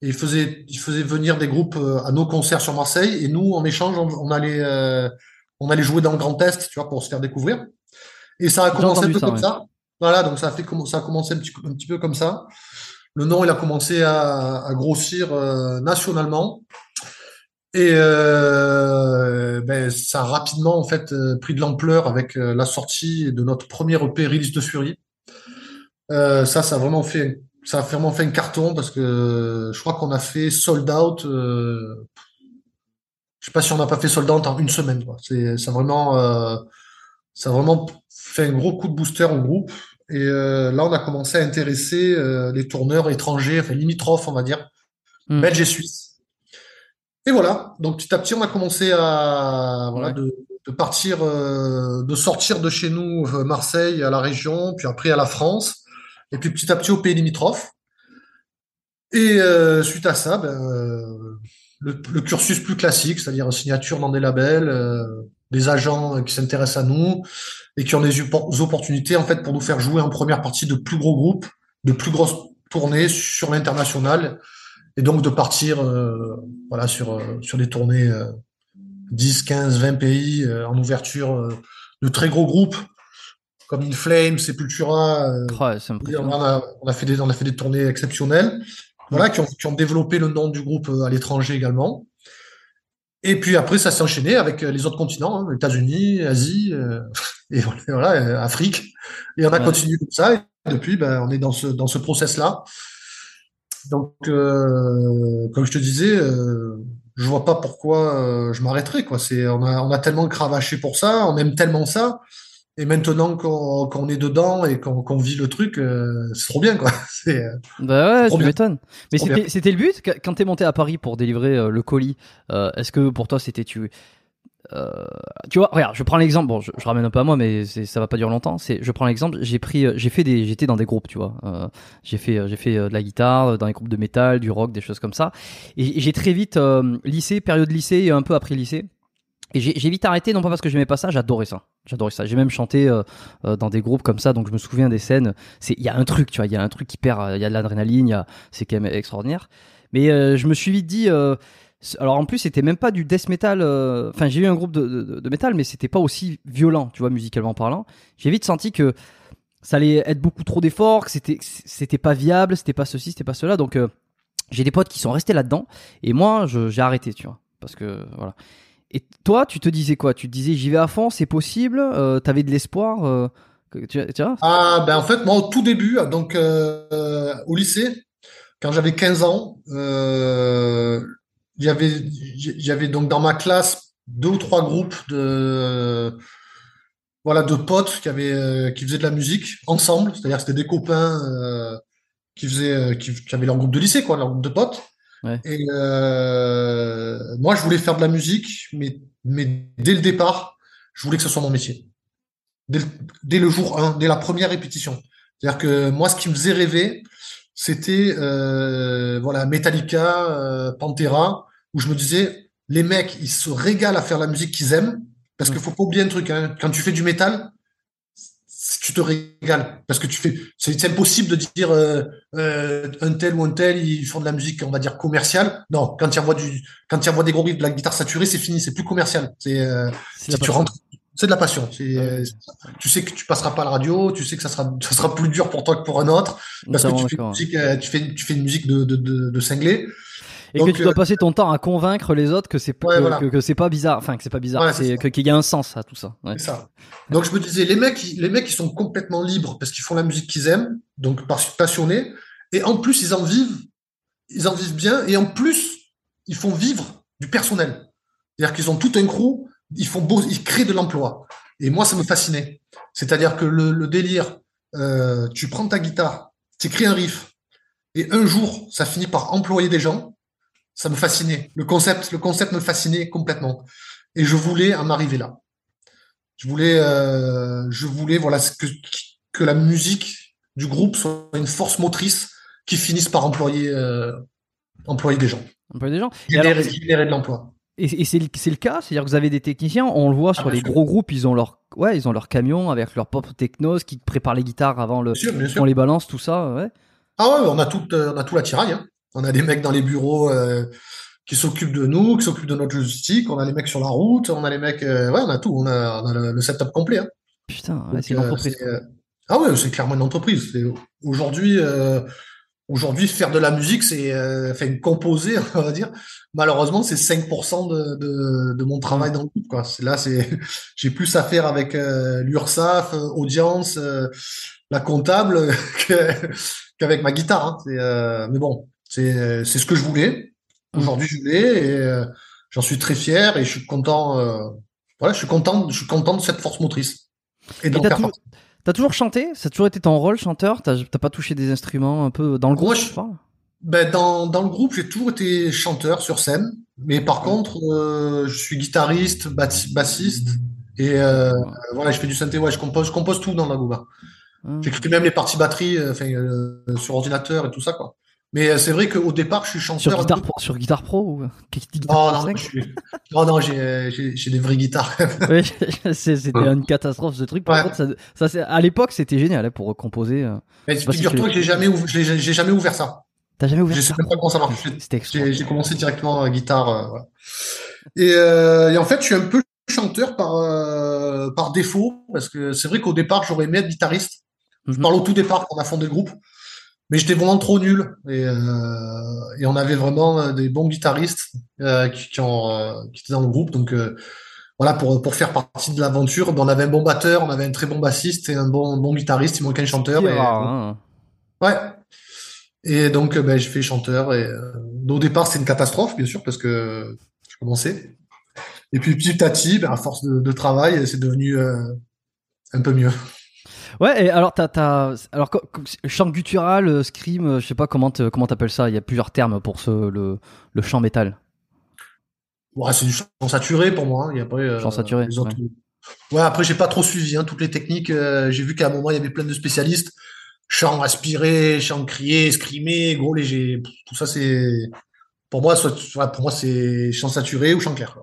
[SPEAKER 2] Et il faisait, il faisait venir des groupes euh, à nos concerts sur Marseille. Et nous, en échange, on, on allait, euh, on allait jouer dans le Grand Est, tu vois, pour se faire découvrir. Et ça a commencé un peu
[SPEAKER 1] ça,
[SPEAKER 2] comme
[SPEAKER 1] ouais.
[SPEAKER 2] ça. Voilà, donc ça a fait ça a commencé un petit, un petit peu comme ça. Le nom, il a commencé à, à grossir euh, nationalement. Et euh, ben, ça a rapidement en fait euh, pris de l'ampleur avec euh, la sortie de notre premier EP Release de Fury. Euh, ça, ça a vraiment fait, ça a vraiment fait un carton parce que je crois qu'on a fait sold out. Euh, je sais pas si on n'a pas fait sold out en une semaine. Quoi. C'est, ça a vraiment, euh, ça a vraiment fait un gros coup de booster au groupe. Et euh, là, on a commencé à intéresser euh, les tourneurs étrangers, enfin limitrophes, on va dire,
[SPEAKER 1] Hmm.
[SPEAKER 2] belges et suisses. Et voilà. Donc petit à petit, on a commencé à voilà
[SPEAKER 1] Ouais.
[SPEAKER 2] de, de partir, euh, de sortir de chez nous, euh, Marseille, à la région, puis après à la France, et puis petit à petit au pays limitrophes. Et euh, suite à ça, ben, le, le cursus plus classique, c'est-à-dire signature dans des labels, des agents qui s'intéressent à nous et qui ont des opportunités en fait pour nous faire jouer en première partie de plus gros groupes, de plus grosses tournées sur l'international, et donc de partir euh, voilà sur euh, sur des tournées euh, 10, 15, 20 pays euh, en ouverture de très gros groupes comme In Flames, Sepultura,
[SPEAKER 1] Ouais,
[SPEAKER 2] on a, on a fait des, on a fait des tournées exceptionnelles, voilà, qui ont, qui ont développé le nom du groupe à l'étranger également. Et puis après, ça s'est enchaîné avec les autres continents, hein, États-Unis, Asie, euh, *laughs* et voilà, Afrique. Et on a
[SPEAKER 1] Ouais.
[SPEAKER 2] continué comme ça. Et depuis, ben, on est dans ce, dans ce process-là. Donc, euh, comme je te disais, euh, je vois pas pourquoi euh, je m'arrêterais, quoi. C'est, on a, on a tellement cravaché pour ça, on aime tellement ça. Et maintenant qu'on qu'on est dedans et qu'on qu'on vit le truc, euh, c'est trop bien, quoi. *laughs* C'est, euh,
[SPEAKER 1] Bah ouais, tu
[SPEAKER 2] bien.
[SPEAKER 1] m'étonnes. Mais c'était c'était le but? Qu- quand t'es monté à Paris pour délivrer euh, le colis. euh, Est-ce que pour toi c'était tu euh, tu vois, regarde, je prends l'exemple. Bon, je, je ramène un peu à moi, mais ça va pas durer longtemps. C'est, je prends l'exemple. J'ai pris, euh, j'ai fait des, j'étais dans des groupes, tu vois. Euh, j'ai fait, euh, j'ai fait de la guitare dans des groupes de métal, du rock, des choses comme ça. Et j'ai très vite euh, lycée, période lycée et un peu après lycée. Et j'ai vite arrêté, non pas parce que j'aimais pas ça, j'adorais ça. J'adorais ça. J'ai même chanté euh, dans des groupes comme ça, donc je me souviens des scènes. C'est, il y a un truc, tu vois, il y a un truc qui perd, il y a de l'adrénaline, c'est quand même extraordinaire. Mais euh, je me suis vite dit, alors en plus c'était même pas du death metal. euh, Enfin, j'ai eu un groupe de, de, de metal, mais c'était pas aussi violent, tu vois, musicalement parlant. J'ai vite senti que ça allait être beaucoup trop d'efforts, que c'était, c'était pas viable, c'était pas ceci, c'était pas cela. Donc euh, j'ai des potes qui sont restés là-dedans, et moi j'ai arrêté, tu vois, parce que voilà. Et toi, tu te disais quoi? Tu te disais j'y vais à fond, c'est possible euh, T'avais de l'espoir euh, tu, tu vois?
[SPEAKER 2] Ah, ben en fait, moi, au tout début, donc euh, au lycée, quand j'avais 15 ans, euh, y avait donc dans ma classe deux ou trois groupes de, voilà, de potes qui avaient, euh, qui faisaient de la musique ensemble. C'est-à-dire que c'était des copains euh, qui faisaient, euh, qui, qui avaient leur groupe de lycée, quoi, leur groupe de potes.
[SPEAKER 1] Ouais.
[SPEAKER 2] Et euh, moi, je voulais faire de la musique, mais, mais dès le départ, je voulais que ce soit mon métier. Dès le, dès le jour 1, dès la première répétition. C'est-à-dire que moi, ce qui me faisait rêver, c'était euh, voilà Metallica, euh, Pantera, où je me disais, les mecs, ils se régalent à faire la musique qu'ils aiment, parce qu'il faut pas oublier un truc, hein, quand tu fais du métal, tu te régales, parce que tu fais, c'est impossible de dire euh, euh, un tel ou un tel, ils font de la musique, on va dire commerciale. Non, quand tu envoies du, quand tu des gros riffs, de la guitare saturée, c'est fini, c'est plus commercial. C'est euh, si tu rentres, c'est de la passion.
[SPEAKER 1] Ouais.
[SPEAKER 2] tu sais que tu passeras pas à la radio, tu sais que ça sera, ça sera plus dur pour toi que pour un autre, parce que tu fais, une
[SPEAKER 1] d'accord.
[SPEAKER 2] musique, euh, tu fais, tu fais une musique de, de, de, de cinglé.
[SPEAKER 1] Et
[SPEAKER 2] Donc,
[SPEAKER 1] que tu dois
[SPEAKER 2] euh,
[SPEAKER 1] passer ton temps à convaincre les autres que c'est
[SPEAKER 2] Ouais,
[SPEAKER 1] que,
[SPEAKER 2] voilà.
[SPEAKER 1] que, que c'est pas bizarre, enfin que c'est pas bizarre,
[SPEAKER 2] Ouais,
[SPEAKER 1] qu'il y a un sens à tout ça. Ouais.
[SPEAKER 2] Ça. Donc je me disais, les mecs, ils- les mecs, ils sont complètement libres parce qu'ils font la musique qu'ils aiment, donc passionnés, et en plus ils en vivent, ils en vivent bien, et en plus ils font vivre du personnel. C'est-à-dire qu'ils ont tout un crew, ils font beau, ils créent de l'emploi. Et moi, ça me fascinait. C'est-à-dire que le, le délire, euh, tu prends ta guitare, tu écris un riff, et un jour, ça finit par employer des gens. Ça me fascinait. Le concept, le concept me fascinait complètement. Et je voulais en arriver là. Je voulais, euh, je voulais, voilà, que, que la musique du groupe soit une force motrice qui finisse par employer, euh, employer des gens.
[SPEAKER 1] Peu des gens.
[SPEAKER 2] Générer, générer de l'emploi.
[SPEAKER 1] et, et c'est le, c'est le cas, c'est-à-dire que vous avez des techniciens, on le voit sur
[SPEAKER 2] bien
[SPEAKER 1] les
[SPEAKER 2] sûr.
[SPEAKER 1] gros groupes, ils ont leur ouais, ils ont leur camion avec leur pop technos qui préparent les guitares avant le
[SPEAKER 2] Bien sûr, bien sûr.
[SPEAKER 1] on les balance tout ça, ouais.
[SPEAKER 2] Ah ouais, on a tout, euh, on a tout l'attirail. Hein. On a des mecs dans les bureaux euh, qui s'occupent de nous, qui s'occupent de notre logistique. On a les mecs sur la route. On a les mecs. euh, ouais, on a tout. On a, on a le, le setup complet. Hein.
[SPEAKER 1] Putain, c'est une
[SPEAKER 2] euh,
[SPEAKER 1] entreprise.
[SPEAKER 2] ah ouais, c'est clairement une entreprise. Aujourd'hui, aujourd'hui, faire de la musique, c'est, enfin, composer, *laughs* on va dire. Malheureusement, c'est 5% de, de, de mon travail dans le groupe, quoi. Là, c'est, *laughs* j'ai plus à faire avec euh, l'URSSAF, euh, audience, euh, la comptable, *laughs* qu'avec ma guitare. Hein. Euh, mais bon, c'est, c'est ce que je voulais. Aujourd'hui, je l'ai et euh, j'en suis très fier et je suis content. euh, voilà, je suis content, je suis content de cette force motrice. Et
[SPEAKER 1] Et t'as toujours, chanté? Ça a toujours été ton rôle, chanteur? T'as pas touché des instruments un peu dans le groupe
[SPEAKER 2] Moi, je- Ben, dans, dans le groupe, j'ai toujours été chanteur sur scène, mais par contre, euh, je suis guitariste, bassi- bassiste, et euh, voilà, je fais du synthé, ouais, je compose, je compose tout dans la Gouba.
[SPEAKER 1] Hein.
[SPEAKER 2] J'écris même les parties batterie, euh, euh, sur ordinateur et tout ça, quoi. Mais euh, c'est vrai qu'au départ, je suis chanteur.
[SPEAKER 1] Sur
[SPEAKER 2] peu-
[SPEAKER 1] pro, sur guitare pro ou guitare
[SPEAKER 2] Oh,
[SPEAKER 1] Pro
[SPEAKER 2] non,
[SPEAKER 1] 5?
[SPEAKER 2] je suis- non, non, j'ai, des vraies guitares.
[SPEAKER 1] Oui, *laughs* c'était une catastrophe ce truc. Par
[SPEAKER 2] Ouais.
[SPEAKER 1] contre, ça, ça, c'est- à l'époque, c'était génial hein, pour composer. euh.
[SPEAKER 2] Mais figure-toi que j'ai jamais, ouv- jamais ouvert ça.
[SPEAKER 1] T'as jamais ouvert
[SPEAKER 2] Je sais
[SPEAKER 1] ça
[SPEAKER 2] même pas comment ça marche. J'ai, commencé directement à guitare. euh, voilà. et, euh, et en fait, je suis un peu chanteur par, euh, par défaut, parce que c'est vrai qu'au départ, j'aurais aimé être guitariste. Je
[SPEAKER 1] Mhm.
[SPEAKER 2] parle au tout départ quand on a fondé le groupe. Mais j'étais vraiment trop nul. Et, euh, et on avait vraiment euh, des bons guitaristes euh, qui, qui, ont, euh, qui étaient dans le groupe. Donc voilà, pour, pour faire partie de l'aventure, on avait un bon batteur, on avait un très bon bassiste et un bon, bon guitariste. Il manquait un chanteur. Et-
[SPEAKER 1] hein.
[SPEAKER 2] Ouais. Et donc, ben, j'ai fait chanteur. Et au départ, c'était une catastrophe, bien sûr, parce que je commençais. Et puis petit à petit, ben, à force de, de travail, c'est devenu un peu mieux.
[SPEAKER 1] Ouais, et alors t'as, t'as, alors chant guttural, euh, scream, euh, je sais pas comment comment t'appelles ça. Il y a plusieurs termes pour ce le le chant métal.
[SPEAKER 2] Ouais, c'est du chant saturé pour moi. hein. Il y a pas euh,
[SPEAKER 1] Chant saturé,
[SPEAKER 2] les autres- Ouais, après, j'ai pas trop suivi hein, toutes les techniques. euh, j'ai vu qu'à un moment, il y avait plein de spécialistes. Chant aspiré, chant crié, scrimé, gros léger. Tout ça, c'est pour moi, soit, ouais, pour moi, c'est chant saturé ou chant clair.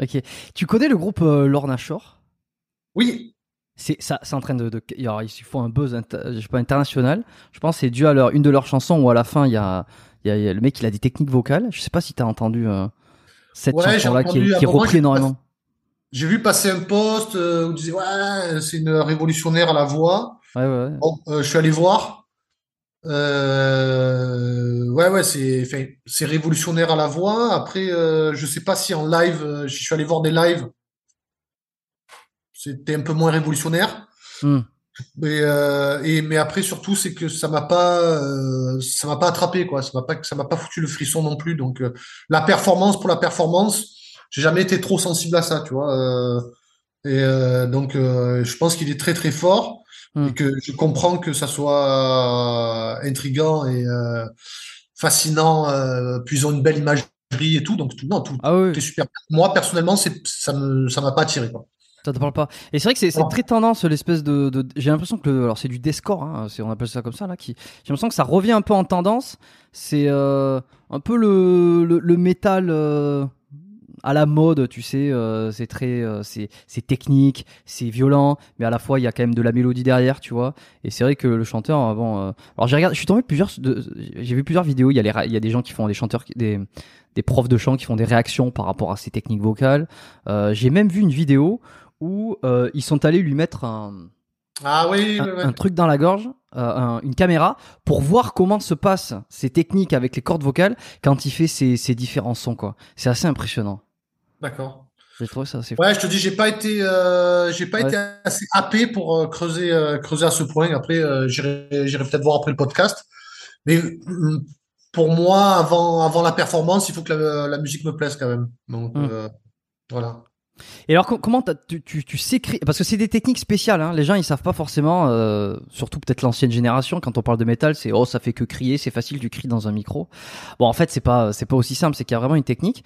[SPEAKER 1] Ok. Tu connais le groupe euh, Lorna Shore?
[SPEAKER 2] Oui,
[SPEAKER 1] C'est ça, c'est en train de, de alors, il faut un buzz, je sais pas international. Je pense que c'est dû à leur une de leurs chansons où à la fin il y a, il y a, il y a le mec il a des techniques vocales. Je sais pas si t'as entendu euh, cette
[SPEAKER 2] Ouais, j'ai
[SPEAKER 1] chanson-là qui est,
[SPEAKER 2] j'ai-
[SPEAKER 1] énormément.
[SPEAKER 2] j'ai vu passer un post euh, où on disait ouais, c'est une révolutionnaire à la voix.
[SPEAKER 1] Ouais, ouais.
[SPEAKER 2] Bon, euh, je suis allé voir. Euh, ouais, ouais, c'est, révolutionnaire à la voix. Après, je sais pas si en live, je suis allé voir des lives. C'était un peu moins révolutionnaire.
[SPEAKER 1] Hmm.
[SPEAKER 2] Mais, euh, et, mais après, surtout, c'est que ça m'a pas, euh, ça m'a pas attrapé, quoi. Ça m'a pas, ça m'a pas foutu le frisson non plus. Donc, euh, la performance pour la performance, j'ai jamais été trop sensible à ça, tu vois. Et donc, je pense qu'il est très, très fort
[SPEAKER 1] Hmm.
[SPEAKER 2] et que je comprends que ça soit intriguant et fascinant. Puis ils ont une belle imagerie et tout. Donc, tout, non, tout,
[SPEAKER 1] Ah oui,
[SPEAKER 2] tout est super. Moi, personnellement, c'est, ça me, ça m'a pas attiré, quoi.
[SPEAKER 1] Ça te parle pas. Et c'est vrai que c'est
[SPEAKER 2] Non.
[SPEAKER 1] très tendance l'espèce de, de j'ai l'impression que le, alors c'est du deathcore, hein, on appelle ça comme ça là, qui j'ai l'impression que ça revient un peu en tendance. C'est euh, un peu le le, le métal. euh, à la mode, tu sais, euh, c'est très, euh, c'est, c'est technique, c'est violent, mais à la fois il y a quand même de la mélodie derrière, tu vois. Et c'est vrai que le chanteur, euh, alors j'ai regardé, je suis tombé plusieurs, j'ai vu plusieurs vidéos. Il y a les, il y a des gens qui font des chanteurs, des, des profs de chant qui font des réactions par rapport à ces techniques vocales. J'ai même vu une vidéo où euh, ils sont allés lui mettre un,
[SPEAKER 2] Ah oui,
[SPEAKER 1] un,
[SPEAKER 2] ouais, ouais.
[SPEAKER 1] un truc dans la gorge, euh, un- une caméra, pour voir comment se passent ces techniques avec les cordes vocales quand il fait ces, ces différents sons, quoi. C'est assez impressionnant.
[SPEAKER 2] D'accord.
[SPEAKER 1] J'ai trouvé ça assez fou.
[SPEAKER 2] Ouais, je te dis, j'ai pas été, euh, j'ai pas
[SPEAKER 1] Ouais.
[SPEAKER 2] été assez happé pour creuser, creuser à ce point. Après, j'irai, j'irai peut-être voir après le podcast. Mais euh, pour moi, avant, avant la performance, il faut que la, la musique me plaise quand même. Donc
[SPEAKER 1] Mm.
[SPEAKER 2] euh, voilà.
[SPEAKER 1] Et alors, com- comment tu, tu, tu sais Parce que c'est des techniques spéciales. Hein. Les gens, ils savent pas forcément. euh, surtout peut-être l'ancienne génération. Quand on parle de métal, c'est oh, ça fait que crier, c'est facile, tu cries dans un micro. Bon, en fait, c'est pas, c'est pas aussi simple. C'est qu'il y a vraiment une technique.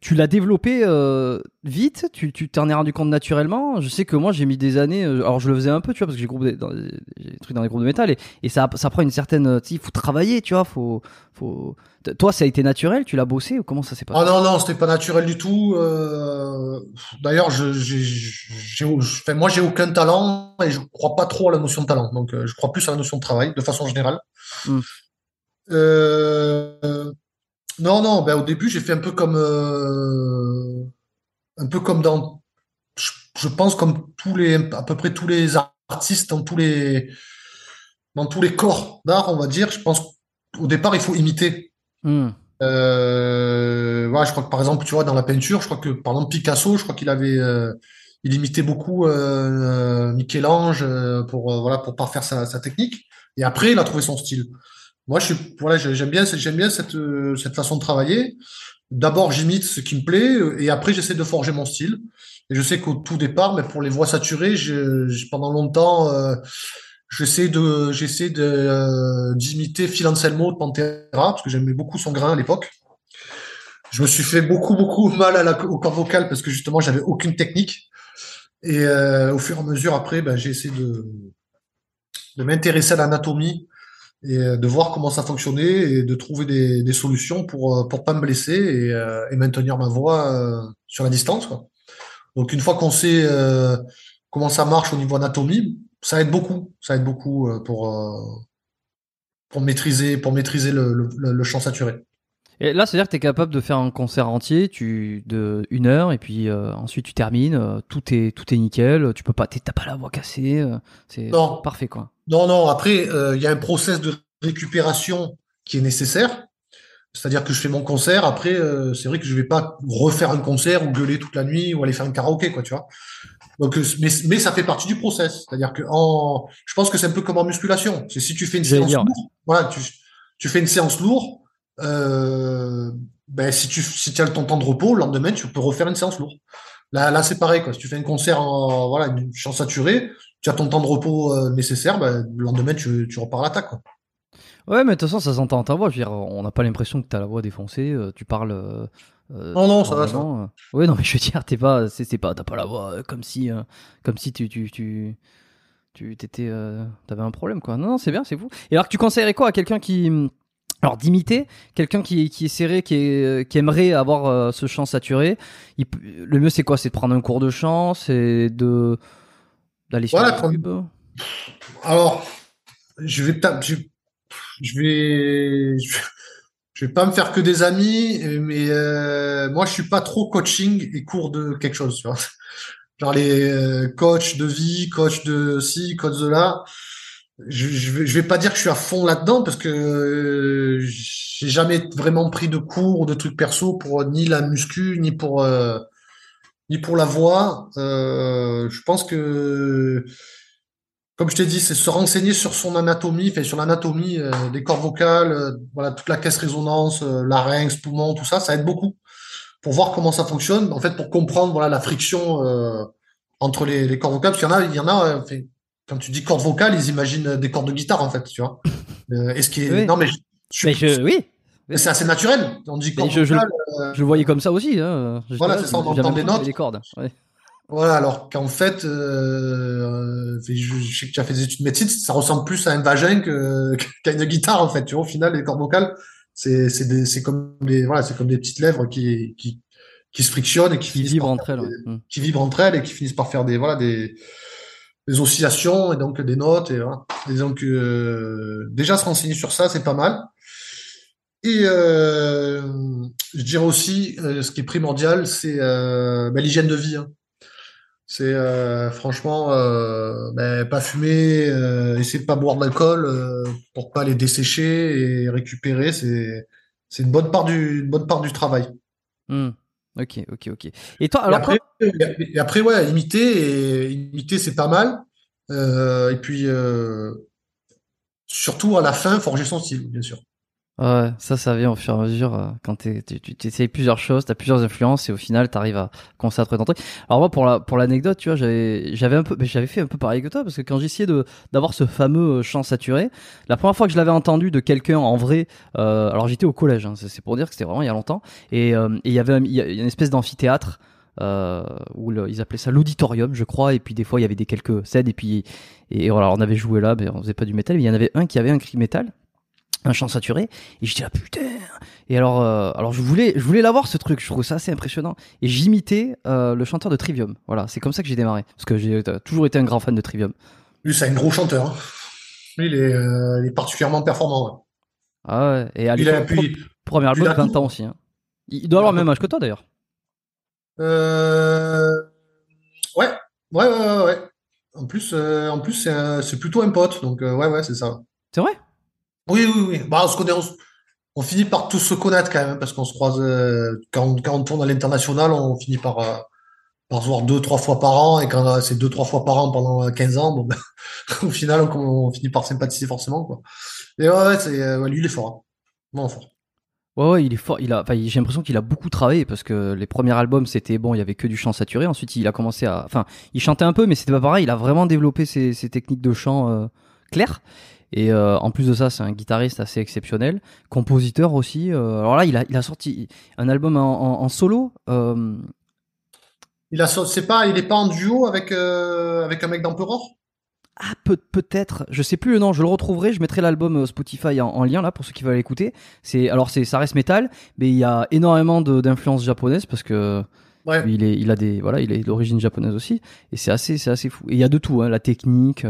[SPEAKER 1] Tu l'as développé euh, vite? Tu, tu t'en es rendu compte naturellement? Je sais que moi, j'ai mis des années. euh, alors, je le faisais un peu, tu vois, parce que j'ai des, des trucs dans les groupes de métal et, et ça, ça prend une certaine. euh, il faut travailler, tu vois. Faut, faut. Toi, ça a été naturel? Tu l'as bossé ou comment ça s'est passé?
[SPEAKER 2] Oh non, non, c'était pas naturel du tout. Euh, D'ailleurs, je, j'ai, enfin, moi, j'ai aucun talent et je crois pas trop à la notion de talent. Donc, euh, je crois plus à la notion de travail, de façon générale.
[SPEAKER 1] Mm.
[SPEAKER 2] Euh, non, non, ben, au début, j'ai fait un peu comme, euh, un peu comme dans, je, je pense comme tous les, à peu près tous les artistes dans tous les, dans tous les corps d'art, on va dire. Je pense qu'au départ, il faut imiter.
[SPEAKER 1] Hmm.
[SPEAKER 2] Euh, ouais, je crois que par exemple, tu vois, dans la peinture, je crois que par exemple Picasso, je crois qu'il avait, euh, il imitait beaucoup euh, Michel-Ange pour voilà pour parfaire sa, sa technique. Et après, il a trouvé son style. Moi, je suis, voilà, j'aime bien, j'aime bien cette cette façon de travailler. D'abord, j'imite ce qui me plaît, euh, et après, j'essaie de forger mon style. Et je sais qu'au tout départ, mais pour les voix saturées, je, je- pendant longtemps, euh, j'essaie de, j'essaie de euh, d'imiter Phil Anselmo de Pantera parce que j'aimais beaucoup son grain à l'époque. Je me suis fait beaucoup beaucoup *laughs* mal au corps vocal parce que justement, j'avais aucune technique. Et euh, au fur et à mesure, après, ben, j'ai essayé de de m'intéresser à l'anatomie et euh, de voir comment ça fonctionnait et de trouver des, solutions pour euh, pour pas me blesser et, euh, maintenir ma voix sur la distance quoi. Donc une fois qu'on sait euh, comment ça marche au niveau anatomie, ça aide beaucoup, ça aide beaucoup pour pour maîtriser pour maîtriser le, chant saturé.
[SPEAKER 1] Et là, c'est-à-dire que tu es capable de faire un concert entier, tu de une heure, et puis euh, ensuite tu termines, euh, tout est tout est nickel, tu peux pas, t'as pas la voix cassée, euh, c'est
[SPEAKER 2] Non.
[SPEAKER 1] parfait quoi.
[SPEAKER 2] Non, non, après, il y a un process de récupération qui est nécessaire. C'est-à-dire que je fais mon concert, après, c'est vrai que je vais pas refaire un concert ou gueuler toute la nuit ou aller faire un karaoké, quoi, tu vois. Donc, mais, mais ça fait partie du process. C'est-à-dire que en, je pense que c'est un peu comme en musculation. C'est si tu fais une séance
[SPEAKER 1] dire, ouais.
[SPEAKER 2] lourde, voilà, tu, tu fais une séance lourde, euh, ben, si tu, si tu as ton temps de repos, le lendemain, tu peux refaire une séance lourde. Là, là, c'est pareil, quoi. Si tu fais un concert en, voilà, une chant saturé, tu as ton temps de repos euh, nécessaire, ben, le lendemain, tu, tu repars à l'attaque, quoi.
[SPEAKER 1] Ouais, mais de toute façon, ça s'entend dans ta voix. Je veux dire, on n'a pas l'impression que t'as la voix défoncée, euh, tu parles. euh, euh,
[SPEAKER 2] Non, non, ça va, ça.
[SPEAKER 1] Ouais, non, mais je veux dire, t'es pas, c'est c'est pas, t'as pas la voix comme si, euh, comme si tu, tu, tu, tu t'étais, euh, t'avais un problème quoi. Non, non, c'est bien, c'est fou. Et alors que tu conseillerais quoi à quelqu'un qui, alors d'imiter quelqu'un qui, qui est serré, qui, est, qui aimerait avoir euh, ce chant saturé. il le mieux c'est quoi? C'est de prendre un cours de chant, c'est de D'aller sur
[SPEAKER 2] Voilà,
[SPEAKER 1] YouTube
[SPEAKER 2] Alors, je vais, ta- je, je vais, je, je vais pas me faire que des amis, mais euh, moi, je suis pas trop coaching et cours de quelque chose, tu vois. Genre les euh, coachs de vie, coach de ci, coach de là. Je, je vais, je vais pas dire que je suis à fond là-dedans parce que euh, j'ai jamais vraiment pris de cours ou de trucs perso pour ni la muscu ni pour euh, ni pour la voix. Euh, je pense que comme je t'ai dit, c'est se renseigner sur son anatomie, enfin, sur l'anatomie euh, des cordes vocales, euh, voilà, toute la caisse résonance, euh, larynx, poumon, tout ça, ça aide beaucoup pour voir comment ça fonctionne. En fait, pour comprendre voilà la friction euh, entre les, les cordes vocales, parce qu'il y en a, il y en a. euh, quand tu dis cordes vocales, ils imaginent des cordes de guitare en fait, tu vois. *laughs* Euh, et ce qui est,
[SPEAKER 1] Oui.
[SPEAKER 2] non mais je- je-
[SPEAKER 1] Mais je, oui,
[SPEAKER 2] c'est assez naturel. On dit cordes
[SPEAKER 1] je-
[SPEAKER 2] vocales, euh,
[SPEAKER 1] je le voyais comme ça aussi. Hein.
[SPEAKER 2] Voilà,
[SPEAKER 1] là,
[SPEAKER 2] c'est ça, on entend des notes.
[SPEAKER 1] des cordes. Ouais.
[SPEAKER 2] Voilà, alors qu'en fait, euh, euh, je, sais que tu as fait des études de médecine, ça ressemble plus à un vagin *laughs* que, qu'à une guitare, en fait. Tu vois, au final, les cordes vocales, c'est, c'est des, c'est comme des, voilà, c'est comme des petites lèvres qui, qui, qui se frictionnent et qui,
[SPEAKER 1] Qui vibrent entre elles.
[SPEAKER 2] des-
[SPEAKER 1] ouais. Mm.
[SPEAKER 2] qui vibrent entre elles et qui finissent par faire des, voilà, des, des oscillations et donc des notes et donc, euh, déjà se renseigner sur ça, c'est pas mal. Et euh, je dirais aussi, euh, ce qui est primordial, c'est bah, l'hygiène de vie. hein. C'est franchement ben, pas fumer, essayer de pas boire d'alcool pour pas les dessécher et récupérer. C'est une bonne part du travail.
[SPEAKER 1] Mm. Ok, ok, ok. Et toi,
[SPEAKER 2] Et
[SPEAKER 1] alors
[SPEAKER 2] après, et après ouais, imiter et imiter c'est pas mal. Euh, et puis euh, surtout à la fin, forger son style, bien sûr.
[SPEAKER 1] Ouais, ça, ça vient au fur et à mesure euh, quand tu tu essayes plusieurs choses, t'as plusieurs influences et au final à commencer à trouver ton truc. Alors moi, pour la pour l'anecdote, tu vois, j'avais j'avais un peu, j'avais fait un peu pareil que toi parce que quand j'essayais de d'avoir ce fameux euh, chant saturé, la première fois que je l'avais entendu de quelqu'un en vrai, euh, alors j'étais au collège, hein, c'est pour dire que c'était vraiment il y a longtemps, et euh, il y avait un- y a une espèce d'amphithéâtre. Euh, où ils appelaient ça l'auditorium, je crois, et puis des fois il y avait des quelques scènes, et puis et, et voilà, on avait joué là, mais on faisait pas du métal, mais il y en avait un qui avait un cri métal, un chant saturé, et j'étais là putain. Et alors, euh, alors je voulais, je voulais l'avoir ce truc. Je trouve ça assez impressionnant. Et j'imitais euh, le chanteur de Trivium. Voilà, c'est comme ça que j'ai démarré, parce que j'ai toujours été un grand fan de Trivium.
[SPEAKER 2] Lui, c'est un gros chanteur. hein. Lui, il est, euh, il est particulièrement performant.
[SPEAKER 1] Ah ouais. Et à.
[SPEAKER 2] Il a, puis,
[SPEAKER 1] premier album,
[SPEAKER 2] a
[SPEAKER 1] 20
[SPEAKER 2] tout.
[SPEAKER 1] ans aussi. hein. Il doit avoir le même âge que toi d'ailleurs.
[SPEAKER 2] Euh... Ouais, ouais, ouais, ouais, ouais. En plus, en plus, c'est plutôt un pote, donc ouais, ouais, c'est ça.
[SPEAKER 1] C'est vrai?
[SPEAKER 2] Oui, oui, oui. Bah, on finit par tous se connaître quand même, hein, parce qu'on se croise euh, quand, on, tourne à l'international, on finit par, euh, par se voir deux, trois fois par an, et quand euh, c'est deux, trois fois par an pendant euh, 15 ans, bon, ben, *laughs* au final, on, finit par sympathiser forcément, quoi. Et ouais, c'est, euh, lui, il est fort, hein. Vraiment fort.
[SPEAKER 1] Ouais, ouais, il est fort. Il a, j'ai l'impression qu'il a beaucoup travaillé parce que les premiers albums c'était bon, il y avait que du chant saturé. Ensuite, il a commencé à, enfin, il chantait un peu, mais c'était pas pareil. Il a vraiment développé ses, ses techniques de chant euh, claires. Et euh, en plus de ça, c'est un guitariste assez exceptionnel, compositeur aussi. euh, alors là, il a, il a sorti un album en, en- en solo. euh,
[SPEAKER 2] Il a, c'est pas, il est pas en duo avec, avec un mec d'Emperor?
[SPEAKER 1] Ah, peut, peut-être, je sais plus le nom, je le retrouverai, je mettrai l'album Spotify en, en lien là pour ceux qui veulent l'écouter. C'est alors c'est ça reste métal, mais il y a énormément d'influences japonaises parce que
[SPEAKER 2] Ouais.
[SPEAKER 1] il est il a des voilà, il est d'origine japonaise aussi et c'est assez c'est assez fou. Et il y a de tout hein, la technique,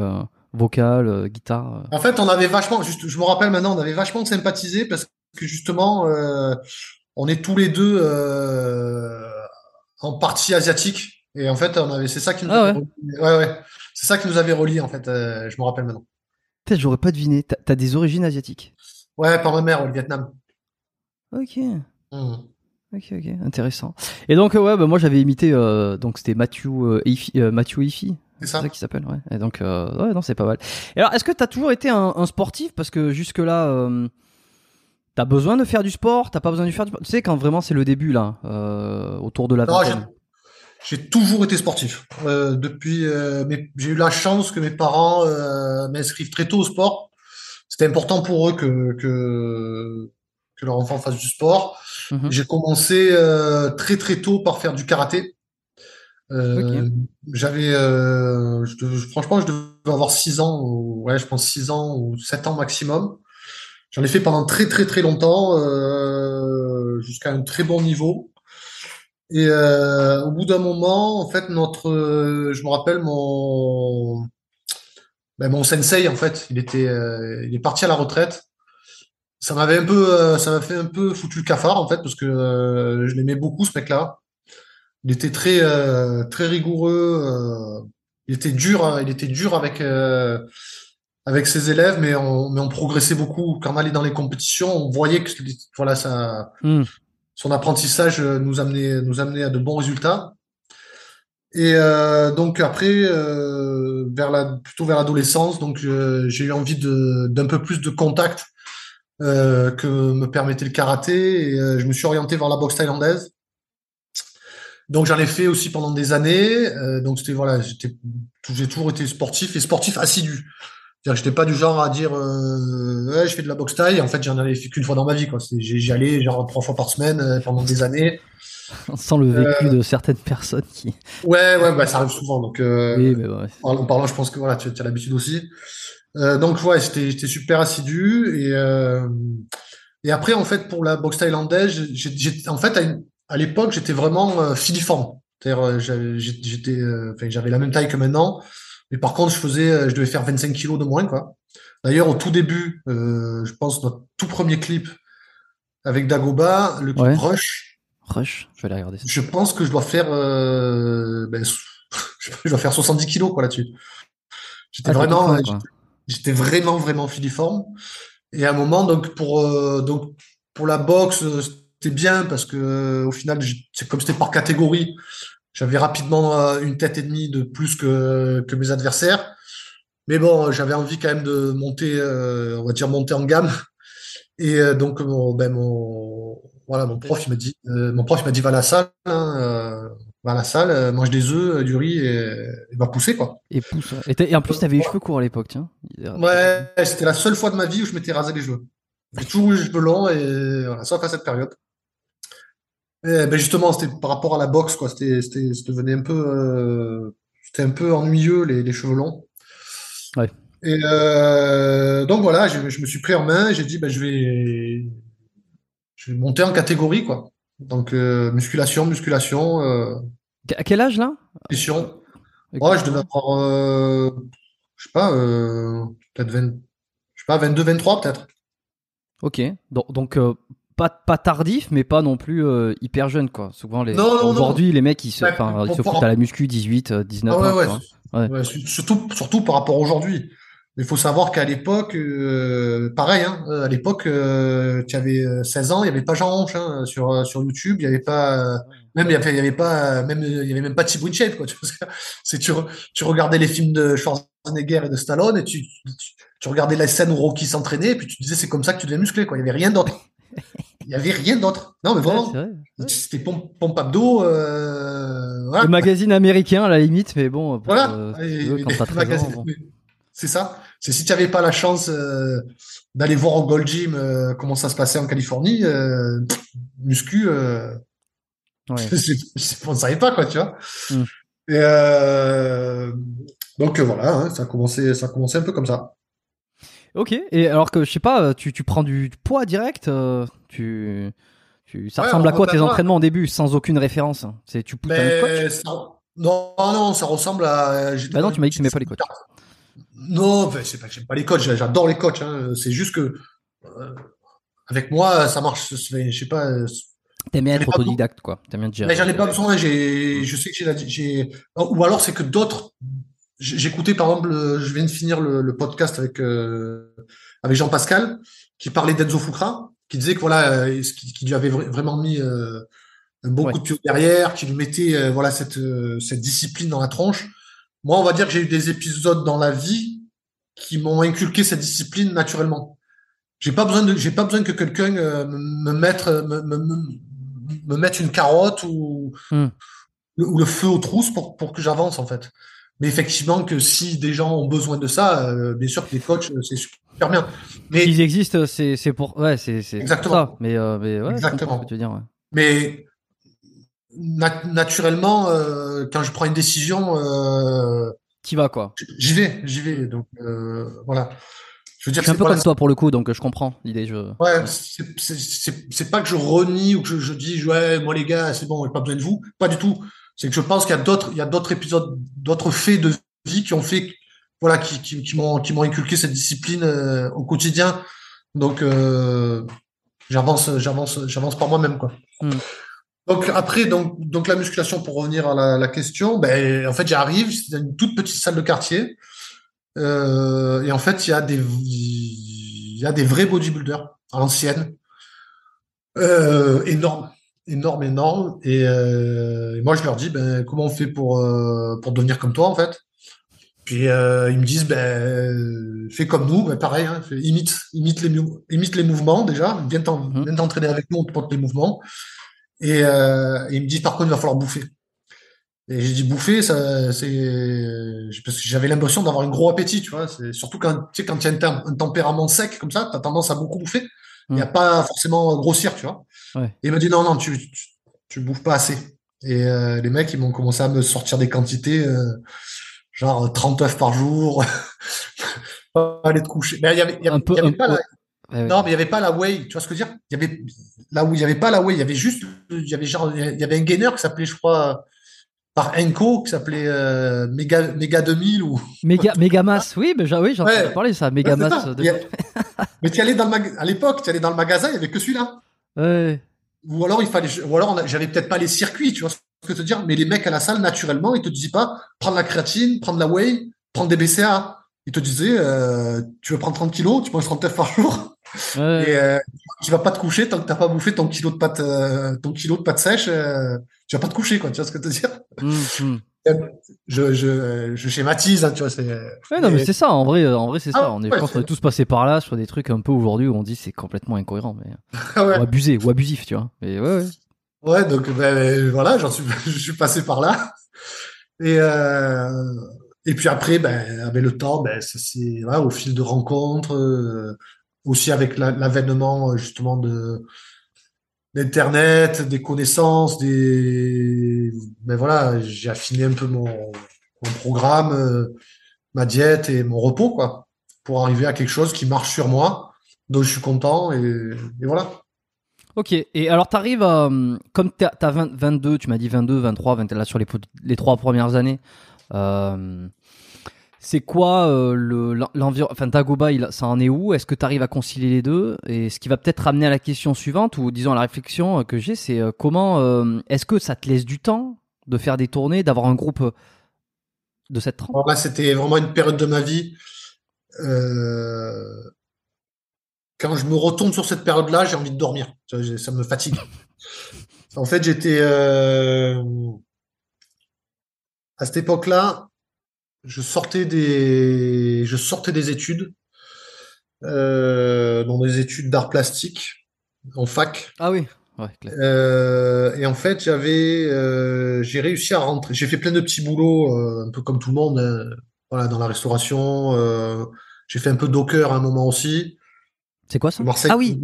[SPEAKER 1] vocale, euh, guitare. euh.
[SPEAKER 2] En fait, on avait vachement, juste, je me rappelle maintenant, on avait vachement sympathisé parce que justement, euh, on est tous les deux euh, en partie asiatique. Et en fait, on avait, c'est ça qui nous
[SPEAKER 1] Ah
[SPEAKER 2] avait
[SPEAKER 1] ouais.
[SPEAKER 2] reliés. Ouais, ouais. C'est ça qui nous avait reliés, en fait. euh, je me rappelle maintenant.
[SPEAKER 1] Peut-être j'aurais pas deviné. T'as as des origines asiatiques?
[SPEAKER 2] Ouais, par ma mère, au Vietnam.
[SPEAKER 1] Ok.
[SPEAKER 2] Hmm.
[SPEAKER 1] Ok, ok, intéressant. Et donc, ouais, bah, moi j'avais imité, donc c'était Matthew, Eifi- euh, Matthew Eifi,
[SPEAKER 2] C'est ça.
[SPEAKER 1] ça qui s'appelle, ouais. Et donc, euh, ouais, non, c'est pas mal. Et alors, est-ce que t'as toujours été un, un sportif? Parce que jusque-là, euh, t'as besoin de faire du sport, t'as pas besoin de faire du sport. Tu sais, quand vraiment c'est le début, là, euh, autour de la vingtaine.
[SPEAKER 2] j'ai toujours été sportif. Euh, depuis, j'ai eu la chance que mes parents m'inscrivent très tôt au sport. C'était important pour eux que, que, que leur enfant fasse du sport.
[SPEAKER 1] Mhm.
[SPEAKER 2] J'ai commencé très très tôt par faire du karaté. Euh, J'avais, euh, franchement, je devais avoir 6 ans, ou, ouais, je pense 6 ans ou 7 ans maximum. J'en ai fait pendant très très très longtemps, euh, jusqu'à un très bon niveau. Et au bout d'un moment, en fait, notre, je me rappelle mon, ben, mon sensei, en fait, il était, il est parti à la retraite. Ça m'avait un peu, ça m'a fait un peu foutu le cafard, en fait, parce que je l'aimais beaucoup, ce mec-là. Il était très, euh, très rigoureux. euh, il était dur, hein, il était dur avec, euh, avec ses élèves, mais on, mais on progressait beaucoup. Quand on allait dans les compétitions, on voyait que, voilà, ça,
[SPEAKER 1] Hmm.
[SPEAKER 2] son apprentissage nous amenait, nous amenait à de bons résultats. Et euh, donc après, euh, vers la, plutôt vers l'adolescence, donc euh, j'ai eu envie de, d'un peu plus de contact euh, que me permettait le karaté, et je me suis orienté vers la boxe thaïlandaise. Donc j'en ai fait aussi pendant des années. Euh, donc c'était voilà, j'étais, j'ai toujours été sportif et sportif assidu. C'est-à-dire que j'étais pas du genre à dire euh, ouais, je fais de la boxe thaï. En fait, j'en avais fait qu'une fois dans ma vie. Quoi. C'est- J'y allais genre trois fois par semaine euh, pendant des années.
[SPEAKER 1] On sent le vécu de certaines personnes qui.
[SPEAKER 2] Ouais, ouais, bah, ça arrive souvent. Donc, euh,
[SPEAKER 1] Oui, mais ouais.
[SPEAKER 2] en parlant, je pense que voilà, tu, tu as l'habitude aussi. Euh, donc, ouais, j'étais, j'étais super assidu. Et, euh, et après, en fait, pour la boxe thaïlandaise, j'ai, j'ai- en fait, à, une- à l'époque, j'étais vraiment euh, filiforme. C'est-à-dire, euh, j'étais, euh, enfin, j'avais la même taille que maintenant. Mais par contre, je faisais, je devais faire 25 kilos de moins, quoi. D'ailleurs, au tout début, euh, je pense, notre tout premier clip avec Dagoba, le clip
[SPEAKER 1] Ouais.
[SPEAKER 2] Rush,
[SPEAKER 1] Rush, je vais aller regarder ça.
[SPEAKER 2] je pense que je dois faire, euh, ben, *laughs* je dois faire 70 kilos quoi là-dessus. J'étais
[SPEAKER 1] Ah,
[SPEAKER 2] vraiment, j'étais vraiment vraiment filiforme. Et à un moment donc pour euh, donc pour la boxe c'était bien parce que euh, au final comme c'était par catégorie, j'avais rapidement euh, une tête et demie de plus que que mes adversaires. Mais bon, j'avais envie quand même de monter, euh, on va dire monter en gamme. Et donc mon, ben mon voilà mon prof il m'a dit mon prof m'a dit va à la salle hein, va à la salle mange des œufs du riz et, et va pousser quoi.
[SPEAKER 1] Et pousse. ouais. Et, t'as- et en plus, t'avais les cheveux courts à l'époque, tiens.
[SPEAKER 2] Ouais, c'était la seule fois de ma vie où je m'étais rasé les cheveux. J'ai toujours eu les cheveux longs et voilà, sauf à cette période. Ben justement, c'était par rapport à la boxe quoi, c'était c'était ça devenait un peu euh, c'était un peu ennuyeux les, les cheveux longs.
[SPEAKER 1] Ouais.
[SPEAKER 2] Et euh, donc voilà, je, je me suis pris en main, j'ai dit ben je vais je vais monter en catégorie quoi. Donc euh, musculation, musculation, euh,
[SPEAKER 1] À quel âge là?
[SPEAKER 2] nutrition. Ouais, je devais avoir euh, je sais pas euh, peut-être 20 je sais pas 22 23 peut-être.
[SPEAKER 1] Ok. Donc, donc euh, pas, pas tardif, mais pas non plus euh, hyper jeune, quoi. Souvent, les... Aujourd'hui, les mecs, ils se,
[SPEAKER 2] Ouais,
[SPEAKER 1] enfin, ils se foutent à la muscu 18, euh, 19
[SPEAKER 2] Ah ouais,
[SPEAKER 1] ans.
[SPEAKER 2] surtout, surtout par rapport à aujourd'hui. Il faut savoir qu'à l'époque, euh, pareil, hein, euh, à l'époque, euh, tu avais euh, 16 ans, il n'y avait pas Jean Hanche hein, sur, sur YouTube, il n'y avait pas, même il y avait, il y avait pas, même il y avait même pas Thibaut InShape, quoi. Tu, *laughs* c'est tu, re- tu regardais les films de Schwarzenegger et de Stallone et tu, tu, tu regardais la scène où Rocky s'entraînait et puis tu disais c'est comme ça que tu deviens musclé, quoi. Il n'y avait rien d'autre. *laughs* Il n'y avait rien d'autre. Non, mais vraiment.
[SPEAKER 1] vrai.
[SPEAKER 2] C'était pompe, pompe abdos, euh, voilà.
[SPEAKER 1] Le magazine américain, à la limite, mais bon, pour,
[SPEAKER 2] Voilà.
[SPEAKER 1] euh, si
[SPEAKER 2] Et-
[SPEAKER 1] tu veux,
[SPEAKER 2] et
[SPEAKER 1] quand
[SPEAKER 2] les
[SPEAKER 1] t'as 13 ans,
[SPEAKER 2] magazines-
[SPEAKER 1] bon.
[SPEAKER 2] C'est ça. C'est si tu n'avais pas la chance euh, d'aller voir au Gold Gym comment ça se passait en Californie, pff, muscu,
[SPEAKER 1] Ouais. *laughs*
[SPEAKER 2] on ne savait pas quoi, tu vois.
[SPEAKER 1] Mm.
[SPEAKER 2] Et donc voilà, hein, ça a commencé, ça a commencé un peu comme ça.
[SPEAKER 1] Ok. Et alors que je sais pas, tu, tu prends du poids direct, euh, tu, tu, ça
[SPEAKER 2] Ouais,
[SPEAKER 1] ressemble à quoi tes entraînements au début, sans aucune référence hein? C'est tu pousses un coach?
[SPEAKER 2] Mais ça- non, non, ça ressemble à. j'étais
[SPEAKER 1] Bah non, tu m'as dit que tu n'aimais pas les coachs.
[SPEAKER 2] Non, enfin, c'est pas que j'aime pas les coachs, j'adore les coachs. Hein. C'est juste que euh, avec moi, ça marche. Je sais pas. euh,
[SPEAKER 1] T'aimes bien être autodidacte, quoi. T'aimes bien gérer.
[SPEAKER 2] Mais j'en ai pas besoin. J'ai, je sais que j'ai, ou alors c'est que d'autres. J'écoutais par exemple, le- je viens de finir le, le podcast avec euh, avec Jean Pascal qui parlait d'Enzo Fukra, qui disait que voilà, euh, qui, qui lui avait vra- vraiment mis euh, un bon
[SPEAKER 1] Ouais.
[SPEAKER 2] coup de pied derrière, qui lui mettait euh, voilà cette euh, cette discipline dans la tronche. Moi, on va dire que j'ai eu des épisodes dans la vie qui m'ont inculqué cette discipline naturellement. J'ai pas besoin de, j'ai pas besoin que quelqu'un euh, me, me mette, me, me, me- me mette une carotte ou,
[SPEAKER 1] Hmm.
[SPEAKER 2] le, ou le feu aux trousses pour, pour que j'avance en fait. Mais effectivement que si des gens ont besoin de ça, euh, bien sûr que les coachs euh, c'est super bien. Mais
[SPEAKER 1] S'ils existent, c'est c'est pour ouais, c'est c'est
[SPEAKER 2] Exactement.
[SPEAKER 1] ça. Mais euh, mais ouais,
[SPEAKER 2] Exactement.
[SPEAKER 1] comprends ce que tu veux dire. ouais.
[SPEAKER 2] mais nat- naturellement euh, quand je prends une décision, euh,
[SPEAKER 1] T'y vas quoi.
[SPEAKER 2] j'y vais, j'y vais. Donc euh, voilà.
[SPEAKER 1] je veux dire, suis un peu comme toi pour le coup, donc je comprends l'idée. Je...
[SPEAKER 2] Ouais, c'est pas que je renie ou que je, je dis, ouais, moi les gars, c'est bon, j'ai pas besoin de vous. Pas du tout. C'est que je pense qu'il y a d'autres, il y a d'autres épisodes, d'autres faits de vie qui ont fait, voilà, qui, qui, qui m'ont, qui m'ont inculqué cette discipline euh, au quotidien. Donc, euh, j'avance, j'avance, j'avance par moi-même, quoi. Hmm. Donc après, donc, donc la musculation, pour revenir à la, la question, ben, en fait, j'arrive, c'est une toute petite salle de quartier. Euh, et en fait, il y a des, il y a des vrais bodybuilders anciennes, euh, énormes, énormes. Et, euh, et, moi, je leur dis, ben, comment on fait pour, euh, pour devenir comme toi, en fait? Puis euh, ils me disent, ben, fais comme nous, ben, pareil, hein, imite, imite, les, imite les mouvements déjà, viens mmh. t'entraîner avec nous, on te porte les mouvements. Et, et ils me disent, par contre, il va falloir bouffer. Et j'ai dit bouffer, ça, c'est parce que j'avais l'impression d'avoir un gros appétit, tu vois. C'est surtout quand tu sais quand il y a un, tempérament sec comme ça, tu as tendance à beaucoup bouffer. Il n'y a mm. pas forcément grossir, tu vois. Ouais. Et il m'a dit non non, tu, tu, tu bouffes pas assez. Et euh, les mecs ils m'ont commencé à me sortir des quantités euh, genre 30 œufs par jour. *laughs* aller te coucher. Mais il y avait, y avait, y avait pas la... Non, mais il y avait pas la whey, tu vois ce que je veux dire? Il y avait là où il y avait pas la whey, il y avait juste il y avait genre il y avait un gainer qui s'appelait je crois par Enco qui s'appelait euh, Mega, 2000 ou *laughs*
[SPEAKER 1] Mega Megamas. oui mais oui j'en ai parlé ça Megamas *laughs*
[SPEAKER 2] mais tu allais dans le à l'époque tu allais dans le magasin il y avait que celui-là. Ouais. ou alors il fallait ou alors j'avais peut-être pas les circuits tu vois ce que te dire mais les mecs à la salle naturellement ils te disaient pas prendre la créatine prendre la whey prendre des BCA ils te disaient euh, tu veux prendre 30 kilos tu manges 30 œufs par jour ouais. et euh, tu vas pas te coucher tant que t'as pas bouffé ton kilo de pâte ton kilo de pâte sèche tu vas pas te coucher, quoi. Tu vois ce que je veux dire? Mmh, mmh. je, je, je, schématise, hein, tu vois. C'est.
[SPEAKER 1] Ouais, non, mais c'est ça. En vrai, en vrai, c'est ça. Ah, on est, je pense qu'on est tous passés par là sur des trucs un peu aujourd'hui où on dit c'est complètement incohérent, mais *laughs* ah ou abusé ou abusif, tu vois. Mais ouais, ouais.
[SPEAKER 2] Ouais, donc ben, voilà, j'en suis, *laughs* je suis passé par là. Et euh, et puis après, ben avec le temps, ben c'est voilà, au fil de rencontres, euh, aussi avec l'avènement justement de d'internet, des connaissances, des ben voilà, j'ai affiné un peu mon, programme, euh, ma diète et mon repos quoi, pour arriver à quelque chose qui marche sur moi, donc je suis content et, voilà.
[SPEAKER 1] Ok, et alors tu arrives, euh, comme tu as 22, tu m'as dit 22, 23, 20, là sur les, les trois premières années, euh, c'est quoi euh, l'environnement Enfin, Dagoba, il, ça en est où? Est-ce que tu arrives à concilier les deux? Et ce qui va peut-être ramener à la question suivante, ou disons à la réflexion que j'ai, c'est euh, comment euh, est-ce que ça te laisse du temps de faire des tournées, d'avoir un groupe de cette trempe?
[SPEAKER 2] Là, c'était vraiment une période de ma vie. Quand je me retourne sur cette période-là, j'ai envie de dormir. Ça me fatigue. *laughs* en fait, j'étais à cette époque-là, je sortais des, je sortais des études, euh, dans des études d'art plastique en fac.
[SPEAKER 1] Ah oui.
[SPEAKER 2] Ouais, euh, et en fait, j'avais, euh, j'ai réussi à rentrer. J'ai fait plein de petits boulots, euh, un peu comme tout le monde, hein. voilà, dans la restauration. Euh, j'ai fait un peu docker à un moment aussi.
[SPEAKER 1] C'est quoi ça? Marseille, Ah oui.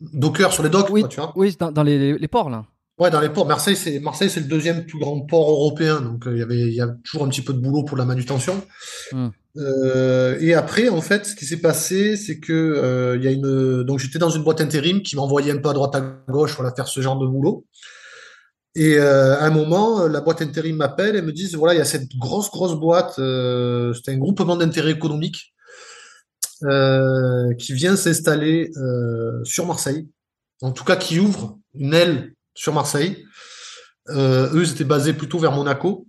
[SPEAKER 2] Docker sur les docks,
[SPEAKER 1] oui,
[SPEAKER 2] quoi, tu vois.
[SPEAKER 1] Oui, dans, dans les, les ports là.
[SPEAKER 2] Ouais, dans les ports. Marseille, c'est Marseille, c'est le deuxième plus grand port européen, donc euh, il y avait, il y a toujours un petit peu de boulot pour la manutention. Hmm. Euh, et après, en fait, ce qui s'est passé, c'est que euh, il y a une, donc j'étais dans une boîte intérim qui m'envoyait un peu à droite à gauche, voilà, faire ce genre de boulot. Et à un moment, la boîte intérim m'appelle et me dit voilà, il y a cette grosse grosse boîte, c'est un groupement d'intérêt économique qui vient s'installer sur Marseille, en tout cas qui ouvre une aile sur Marseille. Euh, eux, ils étaient basés plutôt vers Monaco.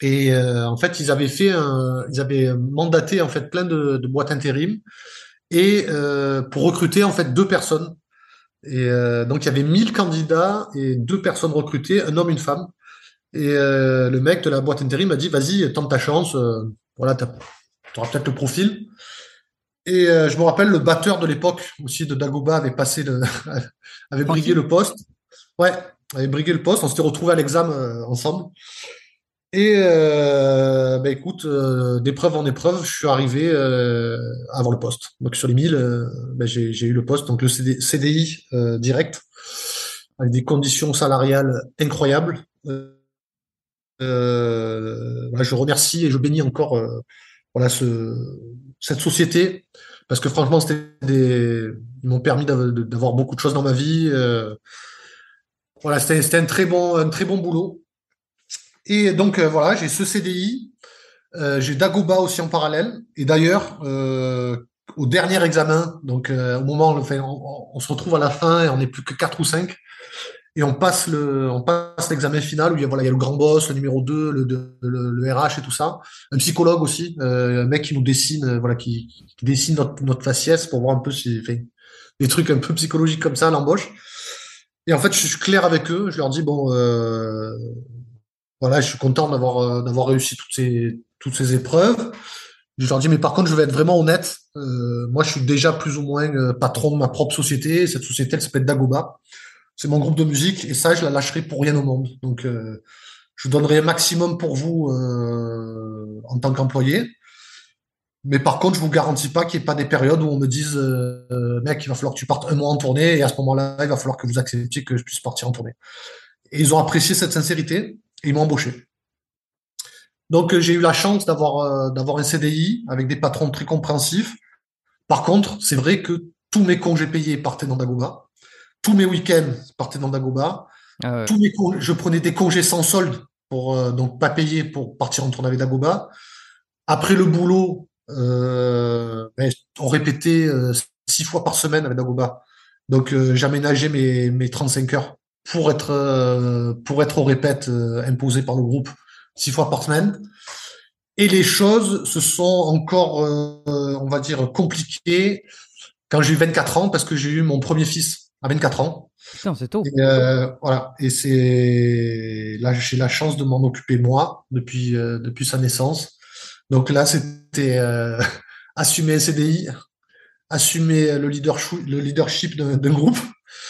[SPEAKER 2] Et euh, en fait, ils avaient fait, un, ils avaient mandaté en fait plein de, de boîtes intérim et euh, pour recruter en fait deux personnes. Et donc il y avait 1000 candidats et deux personnes recrutées, un homme, une femme. Et le mec de la boîte intérim m'a dit vas-y, tente ta chance. Voilà, tu auras peut-être le profil. Et je me rappelle le batteur de l'époque aussi de Dagoba avait passé le, *laughs* avait brigué le poste. Ouais, on avait brigué le poste, on s'était retrouvés à l'examen euh, ensemble. Et euh, bah, écoute, euh, d'épreuve en épreuve, je suis arrivé euh, avant le poste. Donc sur les 1000, euh, bah, j'ai eu le poste, donc le CDI direct, avec des conditions salariales incroyables. je remercie et je bénis encore voilà ce, cette société parce que franchement, c'était des, ils m'ont permis d'avoir beaucoup de choses dans ma vie. Euh, voilà, c'était un très bon, un très bon boulot. Et donc euh, voilà, j'ai ce CDI, euh, j'ai Dagoba aussi en parallèle. Et d'ailleurs, au dernier examen, donc au moment, enfin, on, se retrouve à la fin et on n'est plus que quatre ou cinq et on passe l'examen final où il y a, le grand boss, le numéro 2, le, RH et tout ça. Un psychologue aussi, euh, un mec qui nous dessine, euh, voilà, qui, dessine notre, notre faciès pour voir un peu si, fait, des trucs un peu psychologiques comme ça, l'embauche. Et en fait, je suis clair avec eux. Je leur dis bon, euh, voilà, je suis content d'avoir euh, d'avoir réussi toutes ces toutes ces épreuves. Je leur dis mais par contre, je vais être vraiment honnête. Euh, moi, je suis déjà plus ou moins patron de ma propre société. Cette société, elle s'appelle Dagoba c'est mon groupe de musique et ça, je la lâcherai pour rien au monde. Donc, je donnerai un maximum pour vous en tant qu'employé. Mais par contre, je vous garantis pas qu'il n'y ait pas des périodes où on me dise, euh, mec, il va falloir que tu partes un mois en tournée et à ce moment-là, il va falloir que vous acceptiez que je puisse partir en tournée. Et ils ont apprécié cette sincérité et ils m'ont embauché. Donc, j'ai eu la chance d'avoir d'avoir un CDI avec des patrons très compréhensifs. Par contre, c'est vrai que tous mes congés payés partaient dans Dagoba tous mes week-ends partaient dans Dagoba. Ah tous mes je prenais des congés sans solde pour euh, donc pas payer pour partir en tournée avec Dagoba. Après le boulot, euh, ben, on répétait euh, six fois par semaine avec Dagoba. Donc euh, j'aménageais mes, mes 35 heures pour être pour être au répète imposé par le groupe six fois par semaine. Et les choses se sont encore, on va dire, compliquées quand j'ai eu 24 ans parce que j'ai eu mon premier fils à 24 ans.
[SPEAKER 1] Putain, c'est tôt.
[SPEAKER 2] Et, euh, voilà. Et c'est là, j'ai la chance de m'en occuper moi depuis euh, depuis sa naissance. Donc là, c'était euh, *laughs* assumer un CDI, assumer le leadership, le leadership d'un groupe,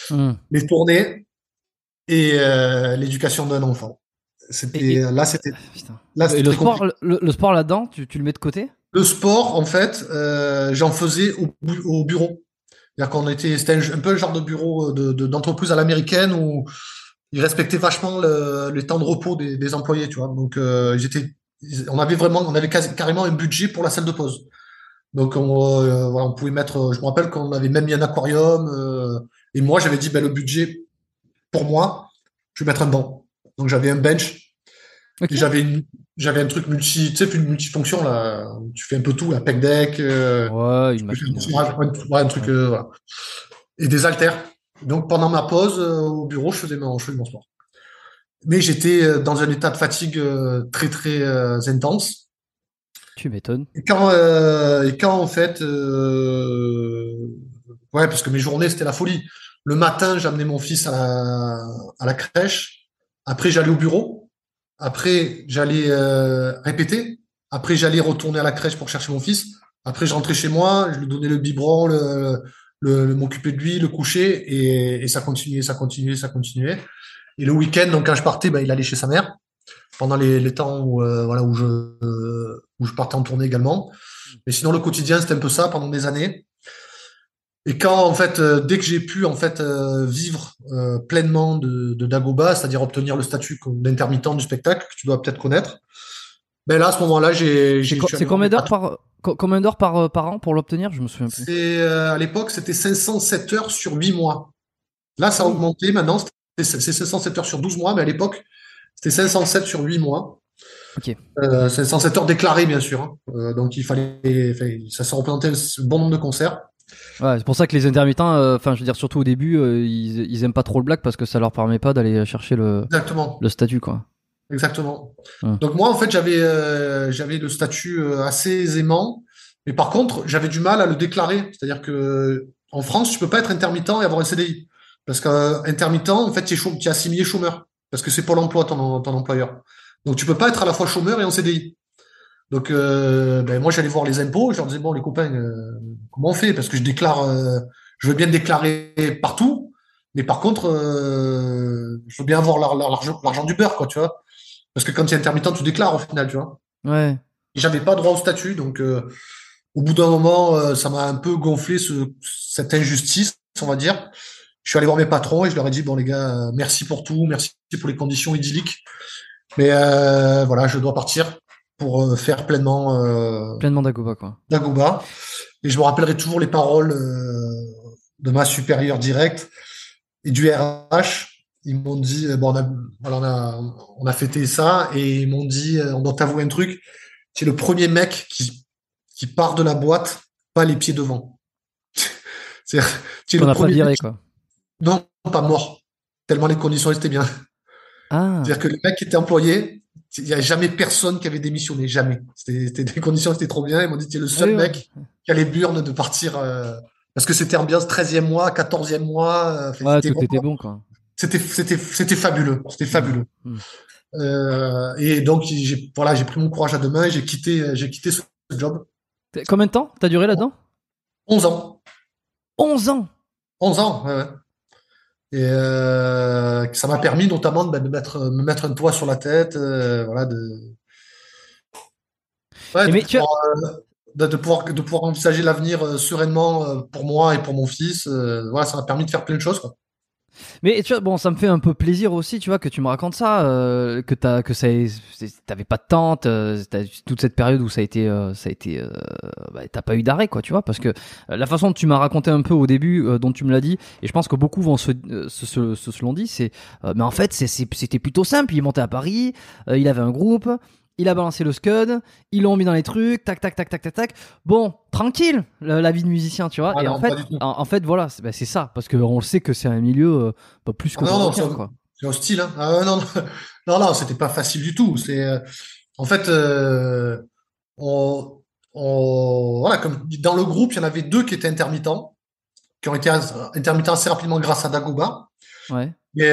[SPEAKER 2] hmm. les tournées et euh, l'éducation d'un enfant. C'était là, c'était
[SPEAKER 1] là. Et le sport, le, sport là-dedans, tu, tu le mets de côté?
[SPEAKER 2] Le sport, en fait, euh, j'en faisais au, au bureau. C'est-à-dire qu'on était, c'était un, peu le genre de bureau de, d'entreprise à l'américaine où ils respectaient vachement le, les temps de repos des, des employés, tu vois. Donc, euh, on avait vraiment, on avait carrément un budget pour la salle de pause. Donc, on, euh, voilà, on pouvait mettre, je me rappelle qu'on avait même mis un aquarium. Euh, et moi, j'avais dit, ben, le budget, pour moi, je vais mettre un banc. Donc, j'avais un bench. J'avais une, j'avais un truc multi, tu sais, une multifonction là. Tu fais un peu tout, la pec deck. Euh,
[SPEAKER 1] ouais, une machine.
[SPEAKER 2] Ouais, un truc, euh, voilà. Et des haltères. Donc pendant ma pause euh, au bureau, je faisais mon, je faisais mon sport. Mais j'étais dans un état de fatigue très très intense.
[SPEAKER 1] Tu m'étonnes.
[SPEAKER 2] Et quand, et quand en fait, ouais, parce que mes journées c'était la folie. Le matin, j'amenais mon fils à à la crèche. Après, j'allais au bureau. Après, j'allais euh, répéter. Après, j'allais retourner à la crèche pour chercher mon fils. Après, je rentrais chez moi, je lui donnais le biberon, le, le, m'occuper de lui, le coucher, et, et, ça continuait, ça continuait, ça continuait. Et le week-end, donc quand je partais, bah, il allait chez sa mère pendant les, les temps où euh, voilà où je où je partais en tournée également. Mais sinon, le quotidien, c'était un peu ça pendant des années. Et quand en fait, euh, dès que j'ai pu en fait euh, vivre euh, pleinement de, de Dagoba, c'est-à-dire obtenir le statut d'intermittent du spectacle que tu dois peut-être connaître, ben là à ce moment-là, j'ai.
[SPEAKER 1] C'est combien d'heures par combien d'heures par par an pour l'obtenir? Je me souviens plus.
[SPEAKER 2] C'est à l'époque c'était 507 heures sur 8 mois. Là, ça a augmenté. Maintenant, c'est 507 heures sur 12 mois, mais à l'époque, c'était 507 sur 8 mois.
[SPEAKER 1] Ok.
[SPEAKER 2] Euh, 507 heures déclarées, bien sûr. Hein. donc il fallait, ça se représentait un bon nombre de concerts.
[SPEAKER 1] Ouais, c'est pour ça que les intermittents, euh, enfin, je veux dire, surtout au début, euh, ils, ils aiment pas trop le black parce que ça leur permet pas d'aller chercher le,
[SPEAKER 2] Exactement.
[SPEAKER 1] le statut, quoi.
[SPEAKER 2] Exactement. Donc moi, en fait, j'avais euh, j'avais le statut assez aisément, mais par contre, j'avais du mal à le déclarer. C'est-à-dire que en France, tu peux pas être intermittent et avoir un CDI parce qu'intermittent, en fait, tu es, assimilé chômeur parce que c'est pour l'emploi ton, ton employeur. Donc tu peux pas être à la fois chômeur et en CDI. Donc, euh, ben, moi, j'allais voir les impôts. Je leur disais bon, les copains, euh, comment on fait? Parce que je déclare, euh, je veux bien déclarer partout, mais par contre, je veux bien avoir l'argent du beurre, quoi, tu vois Parce que quand tu es intermittent, tu déclares au final, tu vois
[SPEAKER 1] Ouais.
[SPEAKER 2] J'avais pas droit au statut, donc au bout d'un moment, ça m'a un peu gonflé ce, cette injustice, on va dire. Je suis allé voir mes patrons et je leur ai dit bon les gars, merci pour tout, merci pour les conditions idylliques, mais voilà, je dois partir pour euh, faire pleinement
[SPEAKER 1] euh, pleinement Dagoba quoi.
[SPEAKER 2] Dagoba. Et je me rappellerai toujours les paroles de ma supérieure directe et du RH. Ils m'ont dit, bon, on a, on a, on a fêté ça et ils m'ont dit, on doit t'avouer un truc. Tu es le premier mec qui, qui part de la boîte, pas les pieds devant. *laughs*
[SPEAKER 1] c'est, le premier. Pas quoi.
[SPEAKER 2] Non, pas mort. Tellement les conditions étaient bien. Ah. C'est-à-dire que le mec qui était employé, il n'y a jamais personne qui avait démissionné, jamais. C'était, des conditions étaient trop bien. Ils m'ont dit, tu es le seul mec qui a les burnes de partir, euh, parce que c'était ambiance 13e mois, 14e mois.
[SPEAKER 1] Euh, ouais, tout était bon, quoi.
[SPEAKER 2] C'était, fabuleux. C'était fabuleux. Mmh. Mmh. Euh, et donc, j'ai, voilà, pris mon courage à deux mains et j'ai quitté, j'ai quitté ce job.
[SPEAKER 1] Combien de temps? T'as duré là-dedans?
[SPEAKER 2] 11 ans.
[SPEAKER 1] 11 ans?
[SPEAKER 2] 11 ans, ouais, ouais. Et euh, ça m'a permis notamment de, mettre, me mettre un toit sur la tête, euh, voilà, de, ouais, de, pouvoir, euh, de, pouvoir, de, pouvoir, envisager l'avenir sereinement pour moi et pour mon fils. voilà, ça m'a permis de faire plein de choses. Quoi.
[SPEAKER 1] Mais tu vois, bon, ça me fait un peu plaisir aussi, tu vois, que tu me racontes ça, euh, que t'as, que ça, t'avais pas de tente, euh, toute cette période où ça a été, euh, ça a été, euh, bah, t'as pas eu d'arrêt, quoi, tu vois, parce que la façon dont tu m'as raconté un peu au début, dont tu me l'as dit, et je pense que beaucoup vont se, se, se, se l'ont dit, c'est, mais en fait, c'était plutôt simple. Il montait à Paris, il avait un groupe, il a balancé le scud, ils l'ont mis dans les trucs, tac, tac, tac, tac, tac, tac. Bon, tranquille, la, vie de musicien, tu vois. Ah et en, fait, en, fait, voilà, bah, c'est ça, parce qu'on le sait que c'est un milieu euh, pas plus que
[SPEAKER 2] ah non, non, quoi. C'est hostile, hein. Ah, non, non, non, c'était pas facile du tout. C'est, euh, en fait, euh, on, voilà, comme dans le groupe, il y en avait deux qui étaient intermittents, qui ont été intermittents assez rapidement grâce à Dagoba.
[SPEAKER 1] Ouais.
[SPEAKER 2] Et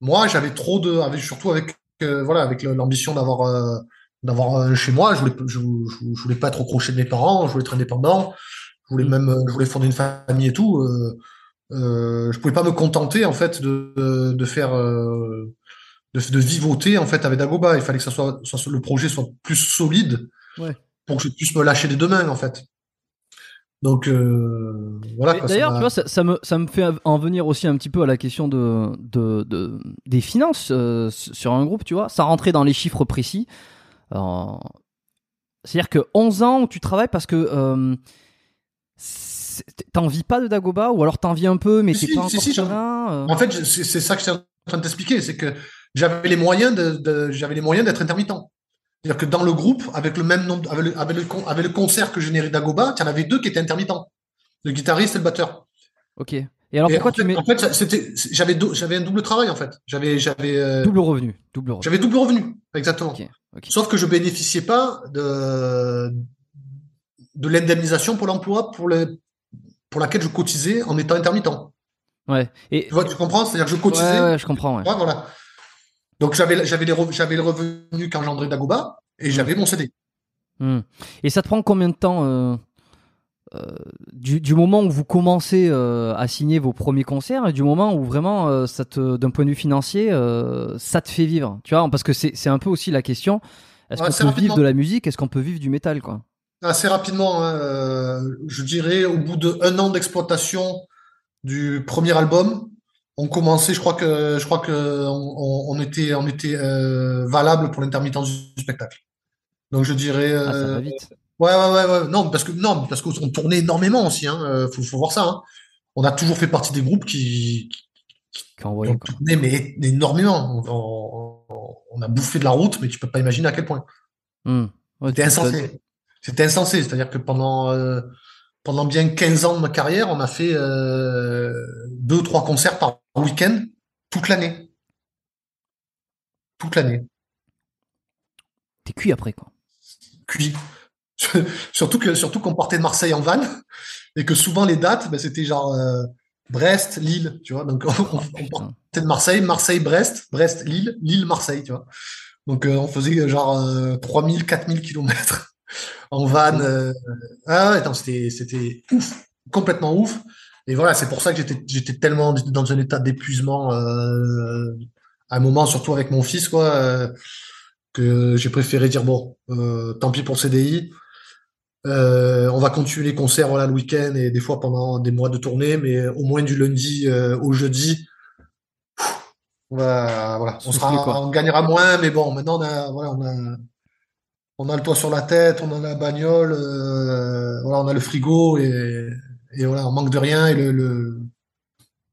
[SPEAKER 2] moi, j'avais trop de, avec, surtout avec voilà, avec l'ambition d'avoir euh, d'avoir chez moi, je voulais, je, voulais pas être au crochet de mes parents, je voulais être indépendant, je voulais mm. même, je voulais fonder une famille et tout. Euh, euh, je pouvais pas me contenter en fait de, de faire euh, de, de, vivoter en fait avec Dagoba. Il fallait que ça soit, soit le projet soit plus solide pour que je puisse me lâcher des deux mains en fait. Donc euh, voilà.
[SPEAKER 1] D'ailleurs, tu vois, ça, ça, me, ça me fait en venir aussi un petit peu à la question de, de, de des finances euh, sur un groupe, tu vois. Ça rentrait dans les chiffres précis. C'est-à-dire que 11 ans où tu travailles parce que euh, t'en vis pas de Dagoba ou alors t'en vis un peu mais t'es pas
[SPEAKER 2] si, si, euh. En fait, c'est ça que je suis en train de t'expliquer, c'est que j'avais les moyens de, de j'avais les moyens d'être intermittent. C'est-à-dire que dans le groupe, avec le même nombre, avec le, avec le, concert que générait Dagoba, il y en avait deux qui étaient intermittents. Le guitariste et le batteur.
[SPEAKER 1] Ok. Et alors pourquoi tu mets
[SPEAKER 2] En fait, c'était, j'avais, j'avais un double travail en fait. J'avais, j'avais. Euh,
[SPEAKER 1] double revenu. Double revenu.
[SPEAKER 2] J'avais double revenu, exactement. Sauf que je bénéficiais pas de de l'indemnisation pour l'emploi pour pour laquelle je cotisais en étant intermittent.
[SPEAKER 1] Ouais.
[SPEAKER 2] Et tu vois, tu comprends? C'est-à-dire que je cotisais.
[SPEAKER 1] Ouais, ouais je comprends. Ouais.
[SPEAKER 2] voilà. Donc j'avais j'avais j'avais le revenu qu'engendrait Dagoba et j'avais mon CD.
[SPEAKER 1] Hmm. Et ça te prend combien de temps euh, euh, du, moment où vous commencez euh, à signer vos premiers concerts et du moment où vraiment ça te d'un point de vue financier ça te fait vivre tu vois? Parce que c'est c'est un peu aussi la question. Est-ce qu'on peut vivre de la musique? Est-ce qu'on peut vivre du métal quoi?
[SPEAKER 2] Assez rapidement hein, je dirais au bout de un an d'exploitation du premier album on commençait, je crois que je crois que on, était on était euh, valable pour l'intermittence du spectacle. Donc je dirais.
[SPEAKER 1] Ah, ça va euh, vite.
[SPEAKER 2] Ouais, ouais, ouais, ouais, non, parce que non, parce qu'on tournait énormément aussi. Hein, euh, faut, faut voir ça. Hein. On a toujours fait partie des groupes qui
[SPEAKER 1] qui, ont
[SPEAKER 2] tourné mais énormément. On, a bouffé de la route, mais tu peux pas imaginer à quel point.
[SPEAKER 1] Hmm.
[SPEAKER 2] C'était insensé. C'était insensé, c'est-à-dire que pendant pendant bien 15 ans de ma carrière, on a fait euh, deux ou trois concerts par week-end toute l'année. Toute l'année.
[SPEAKER 1] T'es cuit après, quoi.
[SPEAKER 2] Cuit. *laughs* surtout que surtout qu'on partait de Marseille en van et que souvent les dates, ben, c'était genre euh, Brest, Lille, tu vois. Donc *laughs* on, partait de Marseille, Marseille, Brest, Brest, Lille, Lille, Marseille, tu vois. Donc euh, on faisait genre 3000, 4000 kilomètres *laughs* en van. Euh, ah c'était ouf, complètement ouf. Et voilà, c'est pour ça que j'étais, j'étais tellement dans un état d'épuisement euh, à un moment, surtout avec mon fils, quoi, euh, que j'ai préféré dire bon, tant pis pour CDI. on va continuer les concerts voilà, le week-end et des fois pendant des mois de tournée, mais au moins du lundi au jeudi, on, voilà, on, sera, on gagnera moins, mais bon, maintenant on a, voilà, on a, on a le toit sur la tête, on a la bagnole, euh, voilà, on a le frigo et, et voilà, on manque de rien et le, le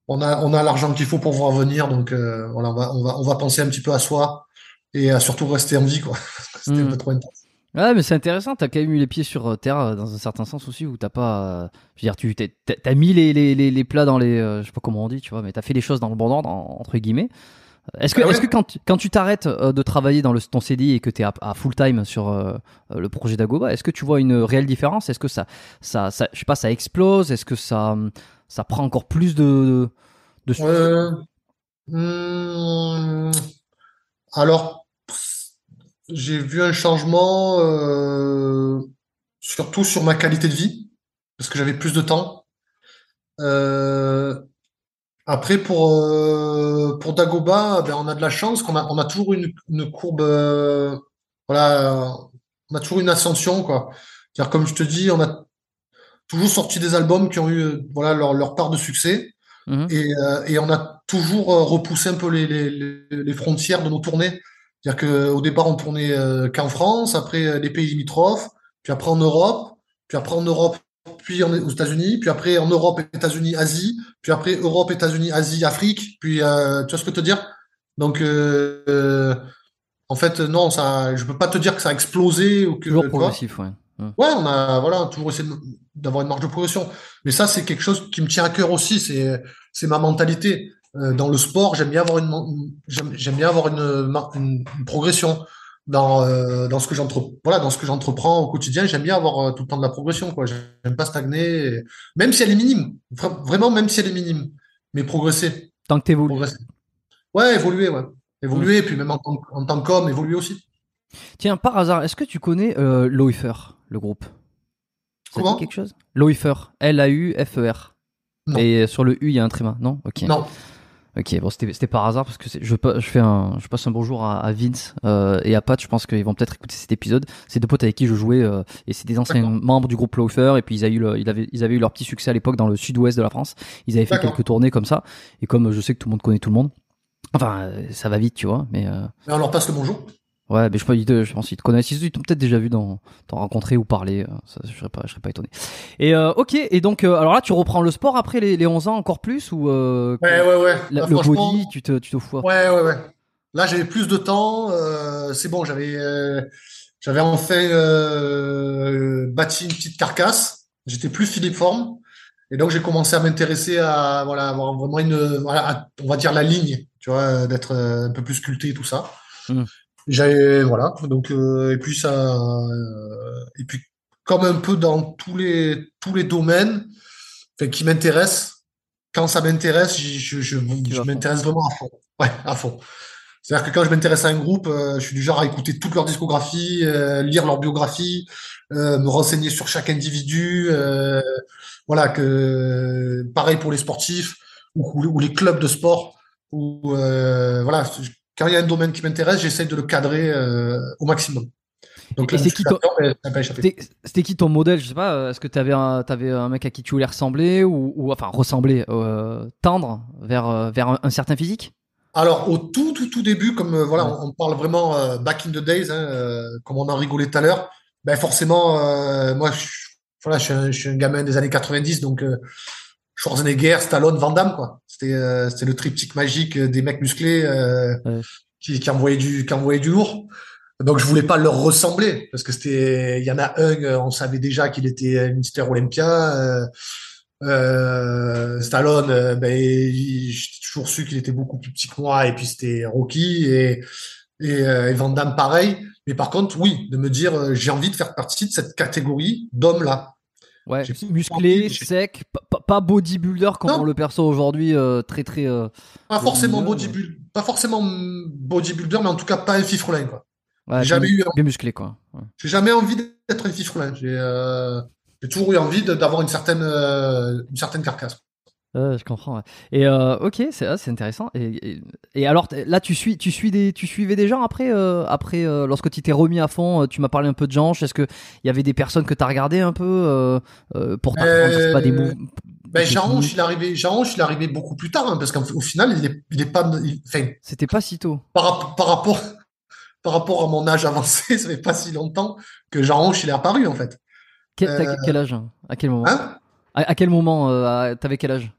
[SPEAKER 2] on a on a l'argent qu'il faut pour voir venir. Donc euh, voilà, on va, on va on va penser un petit peu à soi et à surtout rester en vie quoi. *laughs* C'était un
[SPEAKER 1] Mm.
[SPEAKER 2] peu trop intense.
[SPEAKER 1] Ouais, mais c'est intéressant. T'as quand même eu les pieds sur euh, terre euh, dans un certain sens aussi, où t'as pas. je veux dire, tu t'es- t'as mis les, les, les, les plats dans les. je sais pas comment on dit, tu vois, mais t'as fait les choses dans le bon ordre, en- entre guillemets. Est-ce que,
[SPEAKER 2] Ah ouais.
[SPEAKER 1] est-ce que quand, tu- quand tu t'arrêtes euh, de travailler dans le, ton CDI et que t'es à, à full time sur euh, euh, le projet d'Agoba, est-ce que tu vois une réelle différence? Est-ce que ça, ça, ça, je sais pas, ça explose? Est-ce que ça, hum, ça prend encore plus de, de
[SPEAKER 2] Euh, hum, alors, j'ai vu un changement, euh, surtout sur ma qualité de vie, parce que j'avais plus de temps. Euh, après, pour, euh, pour Dagoba, ben, on a de la chance qu'on a, on a toujours une, une courbe, euh, voilà, on a toujours une ascension, quoi. C'est-à-dire, comme je te dis, on a toujours sorti des albums qui ont eu, voilà, leur, leur part de succès.
[SPEAKER 1] Mhm.
[SPEAKER 2] Et, euh, et on a toujours euh, repoussé un peu les, les, les- les frontières de nos tournées. C'est-à-dire qu'au départ, on tournait euh, qu'en France, après euh, les pays limitrophes, puis après en Europe, puis après en Europe, puis en- aux États-Unis, puis après en Europe, États-Unis, Asie, puis après Europe, États-Unis, Asie, Afrique, puis euh, tu vois ce que je veux te dire? Donc, euh, euh, en fait, non, ça, je peux pas te dire que ça a explosé ou que,
[SPEAKER 1] toujours progressif, ouais.
[SPEAKER 2] Ouais, on a voilà toujours essayé d'avoir une marge de progression. Mais ça, c'est quelque chose qui me tient à cœur aussi. C'est c'est ma mentalité. Dans le sport, j'aime bien avoir une j'aime bien avoir une, mar- une, une progression dans euh, dans ce que j'entre voilà dans ce que j'entreprends au quotidien. J'aime bien avoir euh, tout le temps de la progression quoi. J'aime pas stagner, et- même si elle est minime. Vra- Vraiment, même si elle est minime, mais progresser,
[SPEAKER 1] Tant que t'évolues.
[SPEAKER 2] Ouais, évoluer, ouais, évoluer. Puis même en en tant qu'homme, évoluer aussi.
[SPEAKER 1] Tiens, par hasard, est-ce que tu connais euh, Loifer, le groupe? Ça te dit
[SPEAKER 2] Comment?
[SPEAKER 1] quelque chose? Loifer, L-A-U-F-E-R. Et sur le U, il y a un tréma. Non? Ok.
[SPEAKER 2] Non.
[SPEAKER 1] Ok, bon, c'était par hasard parce que je, je, fais un, je passe un bonjour à, à Vince euh, et à Pat. Je pense qu'ils vont peut-être écouter cet épisode. C'est deux potes avec qui je jouais euh, et c'est des anciens membres du groupe Loifer. Et puis ils avaient, eu le- ils, avaient, ils avaient eu leur petit succès à l'époque dans le sud-ouest de la France. Ils avaient fait quelques tournées comme ça. Et comme je sais que tout le monde connaît tout le monde, enfin, euh, ça va vite, tu vois. Mais euh,
[SPEAKER 2] Mais on leur passe le bonjour.
[SPEAKER 1] Ouais, mais je, pense- je pense qu'ils te connaissent. Ils t'ont peut-être déjà vu dans, t'en rencontrer ou parler. euh, Ça, je serais pas, je serais pas étonné. Et euh, ok. Et donc, euh, alors là, tu reprends le sport après les, les 11 ans encore plus ou euh,
[SPEAKER 2] Ouais, ouais, ouais.
[SPEAKER 1] la-
[SPEAKER 2] Là,
[SPEAKER 1] le body, tu te, tu te fous.
[SPEAKER 2] Ouais, ouais, ouais. Là, j'avais plus de temps. c'est bon, j'avais, j'avais enfin euh, bâti une petite carcasse. J'étais plus filiforme. Et donc, j'ai commencé à m'intéresser à, voilà, avoir vraiment une, voilà, à- on va dire la ligne, tu vois, d'être un peu plus sculpté et tout ça.
[SPEAKER 1] Mhm.
[SPEAKER 2] J'avais, voilà. Donc, euh, et puis ça, euh, et puis comme un peu dans tous les, tous les domaines, qui m'intéressent, quand ça m'intéresse, je, je, je
[SPEAKER 1] à
[SPEAKER 2] m'intéresse vraiment à fond. Ouais, à fond. C'est-à-dire que quand je m'intéresse à un groupe, euh, je suis du genre à écouter toute leur discographie, euh, lire leur biographie, euh, me renseigner sur chaque individu. euh, voilà, que pareil pour les sportifs ou, ou les clubs de sport. Ou euh, voilà, quand il y a un domaine qui m'intéresse, j'essaie de le cadrer euh, au maximum. Donc
[SPEAKER 1] qui ton-
[SPEAKER 2] ben.
[SPEAKER 1] C'était qui ton modèle Je sais pas. euh, Est-ce que t'avais un, t'avais un mec à qui tu voulais ressembler ou, ou enfin ressembler, euh, tendre vers, vers un, un certain physique?
[SPEAKER 2] Alors, au tout, tout, tout début, comme euh, voilà, on, on parle vraiment euh, back in the days, hein, euh, comme on en rigolait tout à l'heure, ben forcément, moi, je, voilà, je suis, un, je suis un gamin des années 90, donc Schwarzenegger, Stallone, Van Damme, quoi. C'était euh, c'était le triptyque magique des mecs musclés euh,
[SPEAKER 1] Ouais.
[SPEAKER 2] qui, qui envoyaient du qui envoyaient du lourd. Donc, je voulais pas leur ressembler parce que c'était, il y en a un, euh, on savait déjà qu'il était. Euh, euh, Stallone, euh, ben, j'ai toujours su qu'il était beaucoup plus petit que moi, et puis c'était Rocky et, et, et Van Damme pareil. Mais par contre, oui, de me dire, j'ai envie de faire partie de cette catégorie d'hommes-là.
[SPEAKER 1] Ouais, musclé, sec, pas- bodybuilder comme
[SPEAKER 2] Non.
[SPEAKER 1] on le perçoit aujourd'hui, euh, très très. euh,
[SPEAKER 2] Pas forcément
[SPEAKER 1] Bodybuilder,
[SPEAKER 2] bodybuilder, pas forcément bodybuilder, mais en tout cas pas un fifrelin, quoi.
[SPEAKER 1] ouais,
[SPEAKER 2] J'ai jamais eu,
[SPEAKER 1] bien musclé quoi. Ouais.
[SPEAKER 2] j'ai jamais envie d'être un fifrelin. J'ai, euh, j'ai toujours eu envie d'avoir une certaine, euh, une certaine carcasse.
[SPEAKER 1] Je comprends. ouais. Et euh, ok, c'est ah, c'est intéressant. Et, et, et alors là, tu suis, tu suis des, tu suivais des gens après, euh, après euh, lorsque tu t'es remis à fond, euh, tu m'as parlé un peu de gens. Est-ce que il y avait des personnes que tu as regardé un peu euh, euh, pour t'apprendre, je sais pas, des
[SPEAKER 2] Euh,
[SPEAKER 1] mouvements
[SPEAKER 2] Ben, il est arrivé, Jean il est arrivé beaucoup plus tard, hein, parce qu'au final, il est, il est pas, il- enfin,
[SPEAKER 1] C'était pas si tôt.
[SPEAKER 2] par, rap- par rapport, par rapport à mon âge avancé, *laughs* ça fait pas si longtemps que Jean Ronche, il est apparu, en fait.
[SPEAKER 1] Quel, t'as quel âge? À quel moment?
[SPEAKER 2] Hein?
[SPEAKER 1] À, à quel moment euh, T'avais quel âge?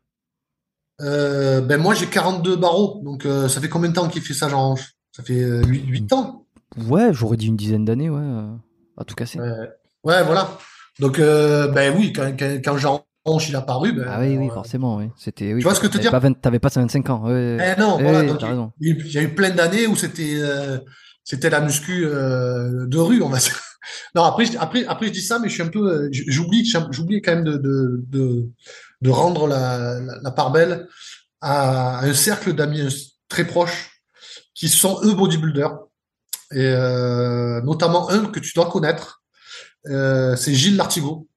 [SPEAKER 2] Euh, ben moi, j'ai 42 barreaux. Donc, euh, ça fait combien de temps qu'il fait ça, Jean Ronche Ça fait euh, 8, ans.
[SPEAKER 1] Ouais, j'aurais dit une dizaine d'années, ouais. euh, À tout casser.
[SPEAKER 2] Ouais, ouais, voilà. Donc, euh, ben oui, quand, quand, quand Jean Ronche, il est apparu, ben,
[SPEAKER 1] Ah oui, oui,
[SPEAKER 2] euh,
[SPEAKER 1] forcément, oui. C'était. Oui,
[SPEAKER 2] Tu vois ce que je veux
[SPEAKER 1] t'avais
[SPEAKER 2] dire?
[SPEAKER 1] pas 20 T'avais pas 25 ans. Ouais,
[SPEAKER 2] Eh non, voilà. donc,
[SPEAKER 1] raison.
[SPEAKER 2] il y a eu plein d'années où c'était euh, c'était la muscu euh, de rue, on va dire. *laughs* Non, après, je- après, après, je dis ça, mais je suis un peu, euh, j'oublie, j'oublie quand même de, de, de, de rendre la, la, la part belle à un cercle d'amis très proches qui sont eux bodybuilders. Et euh, notamment un que tu dois connaître, euh, c'est Gilles Lartigot.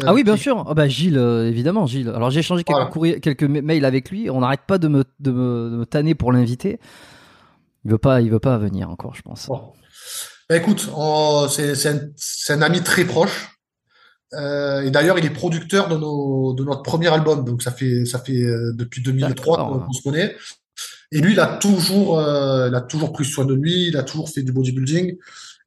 [SPEAKER 2] Euh,
[SPEAKER 1] Ah oui, bien
[SPEAKER 2] qui-
[SPEAKER 1] sûr. Ah bah Gilles, évidemment, Gilles. Alors j'ai échangé quelques
[SPEAKER 2] Voilà.
[SPEAKER 1] courriers, quelques ma- mails avec lui. On n'arrête pas de me, de me, de me tanner pour l'inviter. Il veut pas, il veut pas venir encore, je pense.
[SPEAKER 2] Bon. Bah, écoute, un, c'est un ami très proche. Euh, et d'ailleurs, il est producteur de, nos, de notre premier album. Donc, ça fait, ça fait euh, depuis 2003 qu'on se connaît. Et lui, il a toujours, euh, il a toujours pris soin de lui. Il a toujours fait du bodybuilding.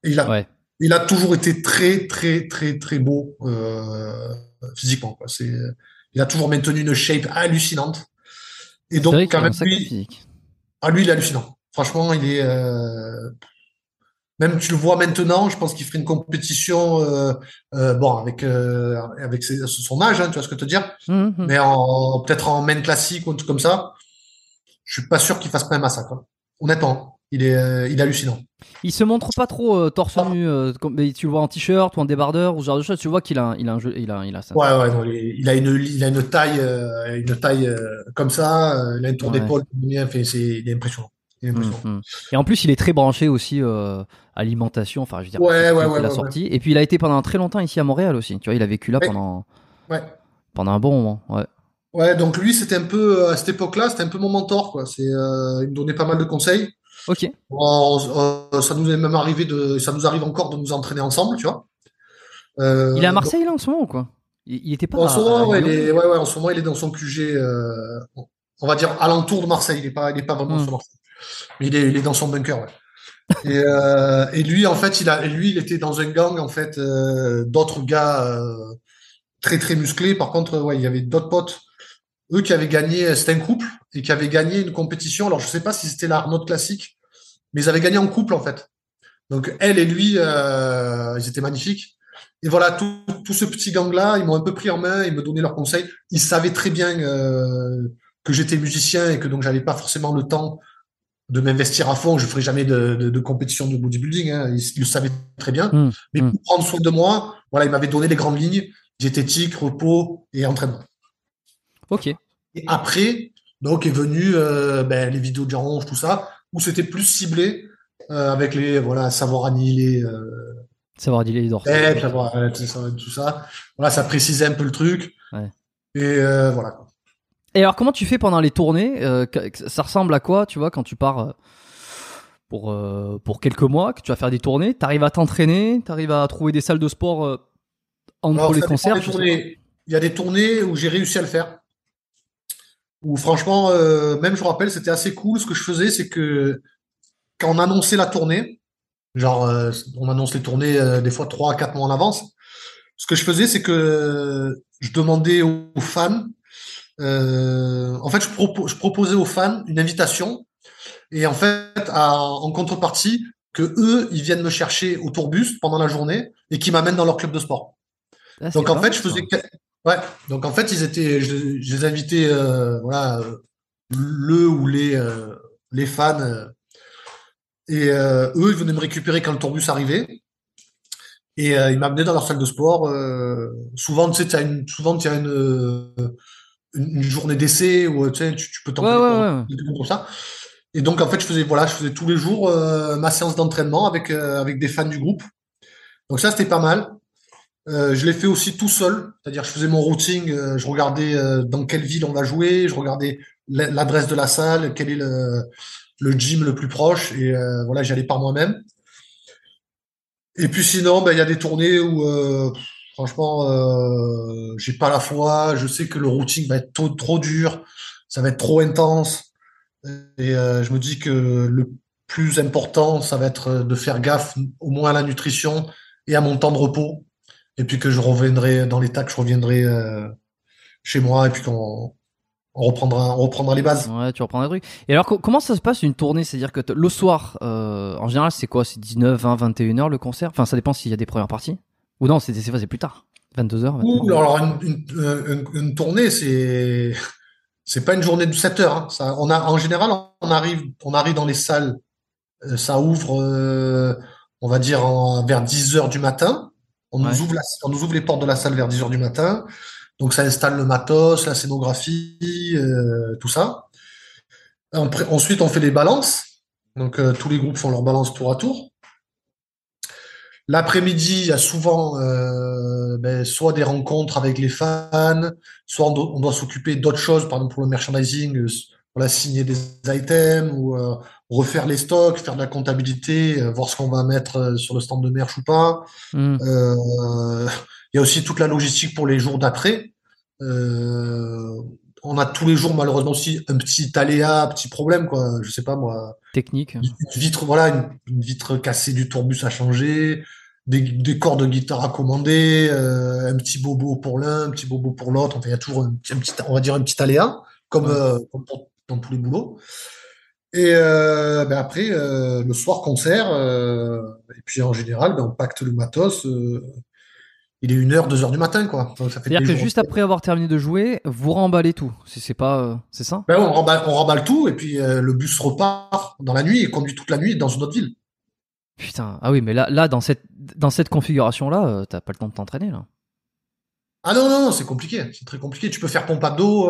[SPEAKER 2] Et il a,
[SPEAKER 1] Ouais.
[SPEAKER 2] il a toujours été très, très, très, très beau euh, physiquement. Quoi. C'est, il a toujours maintenu une shape hallucinante. Et donc, quand même, lui,
[SPEAKER 1] physique.
[SPEAKER 2] ah, lui, il est hallucinant. Franchement, il est. Même tu le vois maintenant, je pense qu'il ferait une compétition, euh, euh, bon, avec euh, avec ses- son âge, hein, tu vois ce que je veux te dire,
[SPEAKER 1] hum.
[SPEAKER 2] mais en peut-être en main classique ou un truc comme ça. Je suis pas sûr qu'il fasse pas un massacre. hein. Honnêtement, il est il est hallucinant.
[SPEAKER 1] Il se montre pas trop torse
[SPEAKER 2] Ah.
[SPEAKER 1] nu. comme- mais tu le vois en t-shirt ou en débardeur ou ce genre de choses. Tu vois qu'il a, il a un jeu, il a, il a ça.
[SPEAKER 2] Ouais, ouais, non, il, a une il a une taille une taille comme ça, il a un tour
[SPEAKER 1] Ouais.
[SPEAKER 2] d'épaule c'est il est impressionnant. Impressionnant.
[SPEAKER 1] hum. Et en plus, il est très branché aussi euh, alimentation. Enfin, je veux dire,
[SPEAKER 2] Ouais,
[SPEAKER 1] c'est ce
[SPEAKER 2] ouais,
[SPEAKER 1] qu'il
[SPEAKER 2] ouais,
[SPEAKER 1] a
[SPEAKER 2] ouais,
[SPEAKER 1] sorti. Et puis, il a été pendant très longtemps ici à Montréal aussi. Tu vois, il a vécu là pendant pendant un bon moment. Ouais.
[SPEAKER 2] Ouais, donc lui, c'était un peu, à cette époque-là, c'était un peu mon mentor, quoi. C'est, euh, il me donnait pas mal de conseils.
[SPEAKER 1] Ok.
[SPEAKER 2] On- on- ça nous est même arrivé de, ça nous arrive encore de nous entraîner ensemble, tu vois. Euh,
[SPEAKER 1] Il est à
[SPEAKER 2] donc,
[SPEAKER 1] Marseille là en ce moment ou quoi? Il, il était pas
[SPEAKER 2] en ce moment,
[SPEAKER 1] à
[SPEAKER 2] il est, ouais, en ce moment, il est dans son QG, euh, on va dire alentour de Marseille. Il est pas, il est pas vraiment
[SPEAKER 1] Hmm.
[SPEAKER 2] sur Marseille. Mais il est, dans son bunker, euh, et lui, en fait, il a, lui, il était dans un gang, en fait, euh, d'autres gars euh, très très musclés. Par contre, ouais, il y avait d'autres potes, eux qui avaient gagné, c'était un couple et qui avaient gagné une compétition. Alors, je sais pas si c'était la Renault classique, mais ils avaient gagné en couple, en fait. Donc, elle et lui, ils étaient magnifiques. Et voilà, tout, tout ce petit gang-là, ils m'ont un peu pris en main, ils me donnaient leurs conseils. Ils savaient très bien que j'étais musicien et que donc j'avais pas forcément le temps de m'investir à fond. Je ferai jamais de, de, de compétition de bodybuilding. Hein. Ils, ils le savaient très bien.
[SPEAKER 1] Hum,
[SPEAKER 2] Mais
[SPEAKER 1] hum.
[SPEAKER 2] pour prendre soin de moi, voilà, ils m'avaient donné les grandes lignes diététique, repos et entraînement.
[SPEAKER 1] Ok.
[SPEAKER 2] Et après, donc est venu euh, ben, les vidéos de Jean Ronge, tout ça, où c'était plus ciblé euh, avec les voilà savoir annihiler euh,
[SPEAKER 1] Savoir dire les dorsaux.
[SPEAKER 2] savoir tout ça, tout ça. Voilà, ça précisait un peu le truc.
[SPEAKER 1] Ouais.
[SPEAKER 2] Et voilà.
[SPEAKER 1] Et alors, comment tu fais pendant les tournées Euh, Ça ressemble à quoi, tu vois, quand tu pars euh, pour, euh, pour quelques mois, que tu vas faire des tournées T'arrives à t'entraîner T'arrives à trouver des salles de sport euh, entre
[SPEAKER 2] Alors,
[SPEAKER 1] les concerts.
[SPEAKER 2] Il y a des tournées où j'ai réussi à le faire. Où franchement, même je me rappelle, c'était assez cool. Ce que je faisais, c'est que quand on annonçait la tournée, genre on annonce les tournées des fois trois à quatre mois en avance. Ce que je faisais, c'est que je demandais aux fans. Euh, en fait, je, propo- je proposais aux fans une invitation et en fait, à- en contrepartie, que eux, ils viennent me chercher au tourbus pendant la journée et qu'ils m'amènent dans leur club de sport.
[SPEAKER 1] Ah,
[SPEAKER 2] Donc en fait, je faisais ouais. Donc en fait, ils étaient, je, je les invitais, euh, voilà, le ou les euh, les fans euh, et eux, ils venaient me récupérer quand le tourbus arrivait et ils m'amenaient dans leur salle de sport. souvent, tu sais, t'as une, souvent tu as une, une journée d'essai où tu sais, tu, tu peux t'entraîner
[SPEAKER 1] Ouais, ouais, ouais.
[SPEAKER 2] ça. Et donc en fait, je faisais voilà, je faisais tous les jours euh, ma séance d'entraînement avec euh, avec des fans du groupe. Donc ça, c'était pas mal. Euh, je l'ai fait aussi tout seul, c'est-à-dire je faisais mon routing, je regardais dans quelle ville on va jouer, je regardais la- l'adresse de la salle, quel est le, le gym le plus proche, et voilà, j'y allais par moi-même. Et puis sinon, ben, il y a des tournées où franchement, euh, j'ai pas la foi, je sais que le routing va être trop, dur, ça va être trop intense, et euh, je me dis que le plus important, ça va être de faire gaffe au moins à la nutrition et à mon temps de repos. Et puis que je reviendrai dans l'état que je reviendrai euh, chez moi et puis qu'on on reprendra, reprendra les bases.
[SPEAKER 1] Ouais, tu reprendras les trucs. Et alors, comment ça se passe une tournée? C'est-à-dire que le soir, euh, en général, c'est quoi? C'est 19, 20, 21 heures le concert? Enfin, ça dépend s'il y a des premières parties. Ou non, c'est c'est plus tard. 22 heures.
[SPEAKER 2] alors, une, une, une, tournée, c'est c'est pas une journée de 7 heures. Hein. Ça, on a, en général, on arrive, on arrive dans les salles. Euh, ça ouvre, euh, on va dire, en, vers 10 heures du matin. On, nous ouvre la, on nous ouvre les portes de la salle vers 10 heures du matin. Donc ça installe le matos, la scénographie, euh, tout ça. ensuite, on fait les balances. Donc euh, tous les groupes font leurs balances tour à tour. L'après-midi, il y a souvent euh, ben, soit des rencontres avec les fans, soit on doit, s'occuper d'autres choses, par exemple pour le merchandising, la signer des items ou refaire les stocks, faire de la comptabilité, voir ce qu'on va mettre sur le stand de merch ou pas. Hmm. Il y a aussi toute la logistique pour les jours d'après. Euh, on a tous les jours malheureusement aussi un petit aléa, un petit problème quoi. Je sais pas moi.
[SPEAKER 1] Technique.
[SPEAKER 2] Une vitre, voilà, une, vitre cassée du tourbus à changer, des, cordes de guitare à commander, euh, un petit bobo pour l'un, un petit bobo pour l'autre. Enfin, il y a toujours un, petit, on va dire un petit aléa, comme, euh, dans tous les boulots. Et ben après, le soir concert, et puis en général, ben, on pacte le matos il est une heure, deux heures du matin, quoi.
[SPEAKER 1] C'est-à-dire que juste après avoir terminé de jouer, vous remballez tout. C'est pas, euh, c'est ça?
[SPEAKER 2] Ben, on, remballe, on remballe tout et puis euh, le bus repart dans la nuit et conduit toute la nuit dans une autre ville.
[SPEAKER 1] Putain, ah oui, mais là, là dans cette, dans cette configuration-là, euh, t'as pas le temps de t'entraîner là.
[SPEAKER 2] Ah non, non, c'est compliqué, c'est très compliqué. Tu peux faire pompe à dos,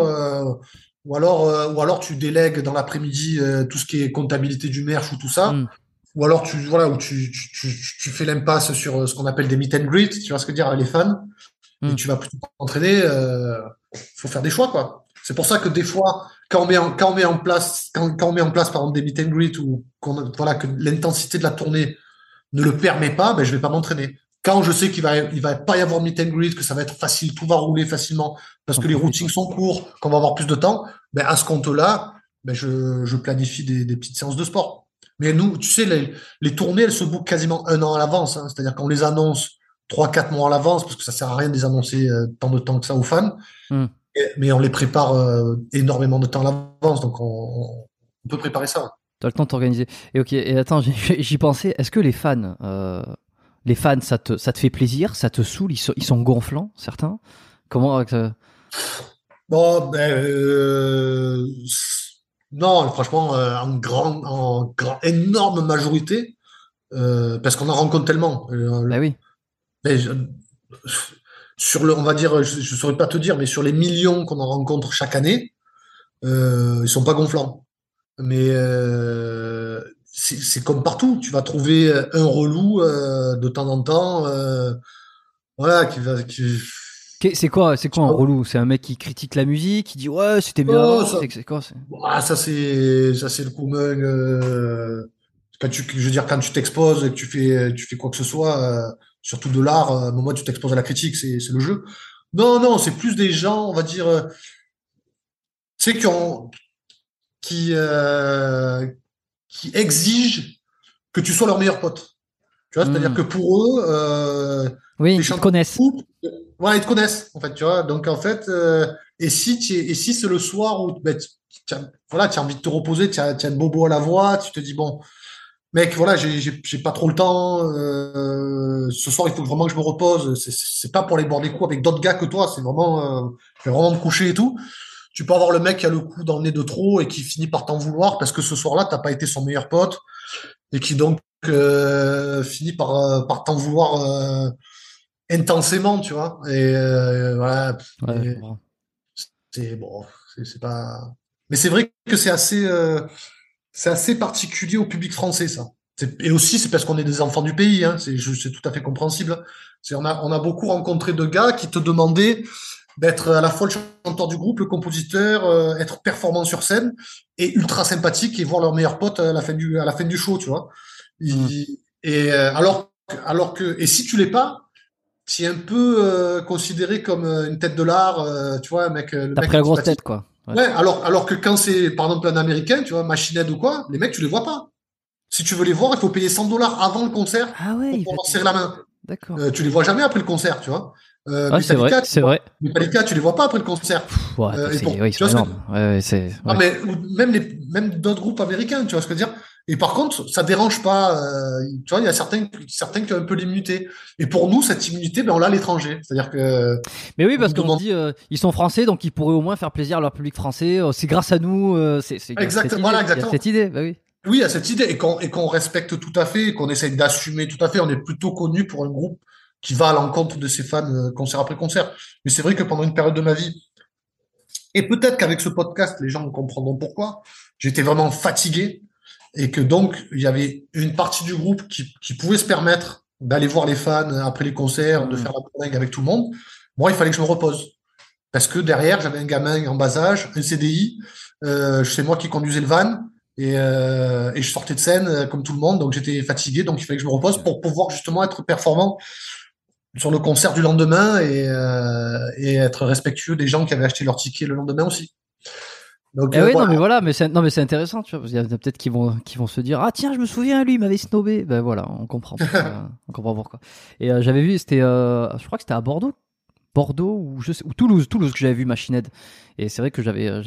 [SPEAKER 2] ou alors, ou alors tu délègues dans l'après-midi tout ce qui est comptabilité du merch ou tout ça. Hmm ou alors tu voilà où tu, tu, tu, fais l'impasse sur euh, ce qu'on appelle des meet and greet, tu vois ce que dire les fans, et hmm. tu vas plutôt t'entraîner. Euh, faut faire des choix quoi. C'est pour ça que des fois, quand on met en, quand on met en place, quand, quand on met en place par exemple des meet and greet ou qu'on voilà que l'intensité de la tournée ne le permet pas, ben je vais pas m'entraîner. Quand je sais qu'il va il va pas y avoir meet and greet, que ça va être facile, tout va rouler facilement parce que les routings sont courts, qu'on va avoir plus de temps, ben à ce compte-là, ben je, je planifie des, des petites séances de sport. Mais nous, tu sais, les, les tournées, elles se bouclent quasiment un an à l'avance. Hein. C'est-à-dire qu'on les annonce trois, quatre mois à l'avance, parce que ça sert à rien de les annoncer euh, tant de temps que ça aux fans. Hmm. mais on les prépare euh, énormément de temps à l'avance, donc on, on, peut préparer ça.
[SPEAKER 1] Tu as le temps de t'organiser. Et ok, et attends, j'y pensais. Est-ce que les fans, euh, les fans, ça te, ça te fait plaisir, ça te saoule, ils sont, ils sont gonflants, certains? Comment
[SPEAKER 2] Bon, ben, non, franchement, euh, en grand, en grand, énorme majorité, euh, parce qu'on en rencontre tellement.
[SPEAKER 1] Euh, bah oui.
[SPEAKER 2] Mais, sur le, on va dire, je, ne saurais pas te dire, mais sur les millions qu'on en rencontre chaque année, euh, ils sont pas gonflants. Mais euh, c'est comme partout, tu vas trouver un relou de temps en temps, voilà, qui va, qui,
[SPEAKER 1] c'est quoi, c'est quoi un relou? C'est un mec qui critique la musique, qui dit ouais c'était bien. Oh,
[SPEAKER 2] c'est quoi ah, Ça c'est ça c'est le coup euh, quand tu, je veux dire quand tu t'exposes et que tu fais tu fais quoi que ce soit, euh, surtout de l'art, euh, moi tu t'exposes à la critique, c'est c'est le jeu. Non non, c'est plus des gens, on va dire, euh, tu sais qui ont qui qui exigent que tu sois leur meilleur pote. Tu vois, c'est-à-dire hmm. que pour eux,
[SPEAKER 1] oui, ils te connaissent.
[SPEAKER 2] Ouais, ils te connaissent, en fait, tu vois. Donc, en fait, euh, et si et si c'est le soir où ben, tu, as, voilà, as envie de te reposer, tu as, as un bobo à la voix, tu te dis, bon, mec, voilà, j'ai pas trop le temps, euh, ce soir, il faut vraiment que je me repose. C'est pas pour aller boire des coups avec d'autres gars que toi, c'est vraiment, euh, vraiment me coucher et tout. Tu peux avoir le mec qui a le coup dans le nez de trop et qui finit par t'en vouloir parce que ce soir-là, t'as pas été son meilleur pote et qui donc euh, finit par, euh, par t'en vouloir intensément, tu vois. Et euh, voilà. c'est bon, c'est pas. Mais c'est vrai que c'est assez, euh, c'est assez particulier au public français, ça. Et aussi, c'est parce qu'on est des enfants du pays. Hein. C'est tout à fait compréhensible. On a, on a beaucoup rencontré de gars qui te demandaient d'être à la fois le chanteur du groupe, le compositeur, euh, être performant sur scène et ultra sympathique et voir leur meilleur pote à la fin du, à la fin du show, tu vois. Mmh. Et alors, alors que, et si tu l'es pas, tu es un peu euh, considéré comme euh, une tête de l'art, euh, tu vois, mec. Le
[SPEAKER 1] T'as pris la grosse tête, quoi.
[SPEAKER 2] Ouais. alors, alors que quand c'est, par exemple, un américain, tu vois, Machinette ou quoi, les mecs, tu les vois pas. si tu veux les voir, il faut payer 100 dollars avant le concert
[SPEAKER 1] Ah ouais,
[SPEAKER 2] pour leur serrer la main.
[SPEAKER 1] d'accord.
[SPEAKER 2] Euh, tu les vois jamais après le concert, tu vois. Euh,
[SPEAKER 1] Ah, c'est vrai, c'est vrai.
[SPEAKER 2] Metallica, tu les vois pas après le concert.
[SPEAKER 1] Pff, ouais,
[SPEAKER 2] Euh, pour-
[SPEAKER 1] oui, c'est
[SPEAKER 2] que-.
[SPEAKER 1] Ouais, ouais.
[SPEAKER 2] Ah, mais même les, même d'autres groupes américains, tu vois ce que je veux dire. Et par contre, ça dérange pas. euh, tu vois, il y a certains, certains qui ont un peu l'immunité. Et pour nous, cette immunité, ben on l'a à l'étranger. C'est-à-dire que
[SPEAKER 1] Mais oui, parce qu'on
[SPEAKER 2] demande-
[SPEAKER 1] dit, euh, ils sont français, donc ils pourraient au moins faire plaisir à leur public français. euh, c'est grâce à nous. euh, c'est c'est- il y a
[SPEAKER 2] Exact-
[SPEAKER 1] cette idée,
[SPEAKER 2] voilà, exactement.
[SPEAKER 1] cette idée, bah oui.
[SPEAKER 2] oui, il y a cette idée et qu'on et qu'on respecte tout à fait, qu'on essaye d'assumer tout à fait. On est plutôt connu pour un groupe qui va à l'encontre de ses fans euh, concert après concert. Mais c'est vrai que pendant une période de ma vie, et peut-être qu'avec ce podcast, les gens comprendront pourquoi, j'étais vraiment fatigué et que donc il y avait une partie du groupe qui, qui pouvait se permettre d'aller voir les fans après les concerts, de
[SPEAKER 1] Mhm.
[SPEAKER 2] faire la blague avec tout le monde. Moi, il fallait que je me repose. Parce que derrière, j'avais un gamin en bas âge, un CDI, euh, c'est moi qui conduisais le van, et, euh, et je sortais de scène euh, comme tout le monde, donc j'étais fatigué, donc il fallait que je me repose pour pouvoir justement être performant sur le concert du lendemain et, euh, et être respectueux des gens qui avaient acheté leur ticket le lendemain aussi. Donc,
[SPEAKER 1] Eh
[SPEAKER 2] euh,
[SPEAKER 1] oui,
[SPEAKER 2] voilà.
[SPEAKER 1] non, mais voilà, mais c'est non, mais c'est intéressant, tu vois. parce qu'il y en a peut-être qui vont, qui vont se dire, ah tiens, je me souviens, lui, il m'avait snobé. Ben voilà, on comprend, pourquoi, *laughs* on comprend pourquoi. Et euh, j'avais vu, c'était, euh, je crois que c'était à Bordeaux, Bordeaux ou je sais, ou Toulouse, Toulouse que j'avais vu Machined. Et c'est vrai que j'avais,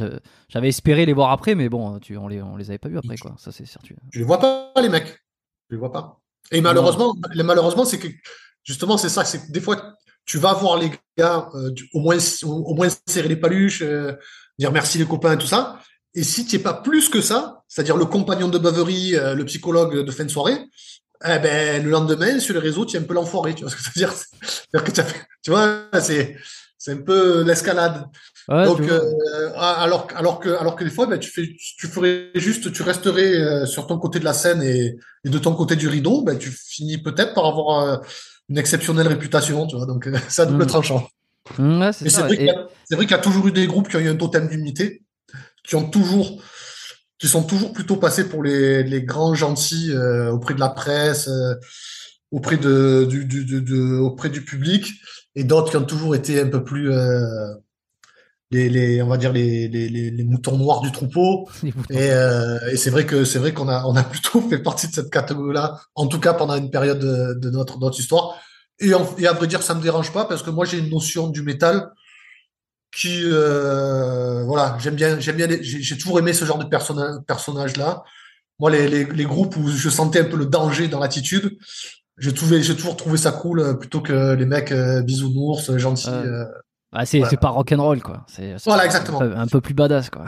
[SPEAKER 1] j'avais- espéré les voir après, mais bon, tu, on les, on les avait pas vus après, quoi. Ça c'est certain.
[SPEAKER 2] Je les vois pas, les mecs? Je les vois pas? Et malheureusement, malheureusement, c'est que justement, c'est ça. C'est que des fois, tu vas voir les gars, euh, au moins, au, moins serrer les paluches, euh, dire merci les copains et tout ça. Et si tu es pas plus que ça, c'est-à-dire le compagnon de beuverie, euh, le psychologue de fin de soirée, eh ben, le lendemain, sur les réseaux, tu es un peu l'enfoiré. Tu vois ce que je veux dire? *laughs* C'est-à-dire que tu as fait- tu vois, c'est, c'est un peu l'escalade.
[SPEAKER 1] Ouais,
[SPEAKER 2] Donc, euh, alors, alors que, alors que des fois, ben, tu fais, tu ferais juste, tu resterais euh, sur ton côté de la scène et, et de ton côté du rideau, ben, tu finis peut-être par avoir une exceptionnelle réputation, tu vois. Donc, euh, *laughs* à double
[SPEAKER 1] Mm.
[SPEAKER 2] tranchant.
[SPEAKER 1] Mm, ouais, c'est
[SPEAKER 2] Mais c'est
[SPEAKER 1] ça.
[SPEAKER 2] vrai
[SPEAKER 1] Et-
[SPEAKER 2] qu'il y a, y toujours eu des groupes qui ont eu un totem d'unité, qui ont toujours, qui sont toujours plutôt passés pour les, les grands gentils euh, auprès de la presse, euh, auprès de, du, du, du- auprès du public, et d'autres qui ont toujours été un peu plus euh, les, les, on va dire les, les, les, les moutons noirs du troupeau. *laughs* Et, euh, et c'est vrai que c'est vrai qu'on a on a *laughs* plutôt fait partie de cette catégorie-là, en tout cas pendant une période de, de notre notre histoire. Et, en- et à vrai dire, ça me dérange pas parce que moi j'ai une notion du métal qui euh, voilà j'aime bien j'aime bien les- j'ai j'ai toujours aimé ce genre de personnage personnage là. Moi les, les les groupes où je sentais un peu le danger dans l'attitude, j'ai trouvé j'ai toujours trouvé ça cool euh, plutôt que les mecs euh, bisounours gentils. Euh.
[SPEAKER 1] Ah, c'est
[SPEAKER 2] Voilà.
[SPEAKER 1] pas rock'n'roll, quoi. C'est
[SPEAKER 2] Voilà, exactement.
[SPEAKER 1] Un peu, un peu plus badass, quoi.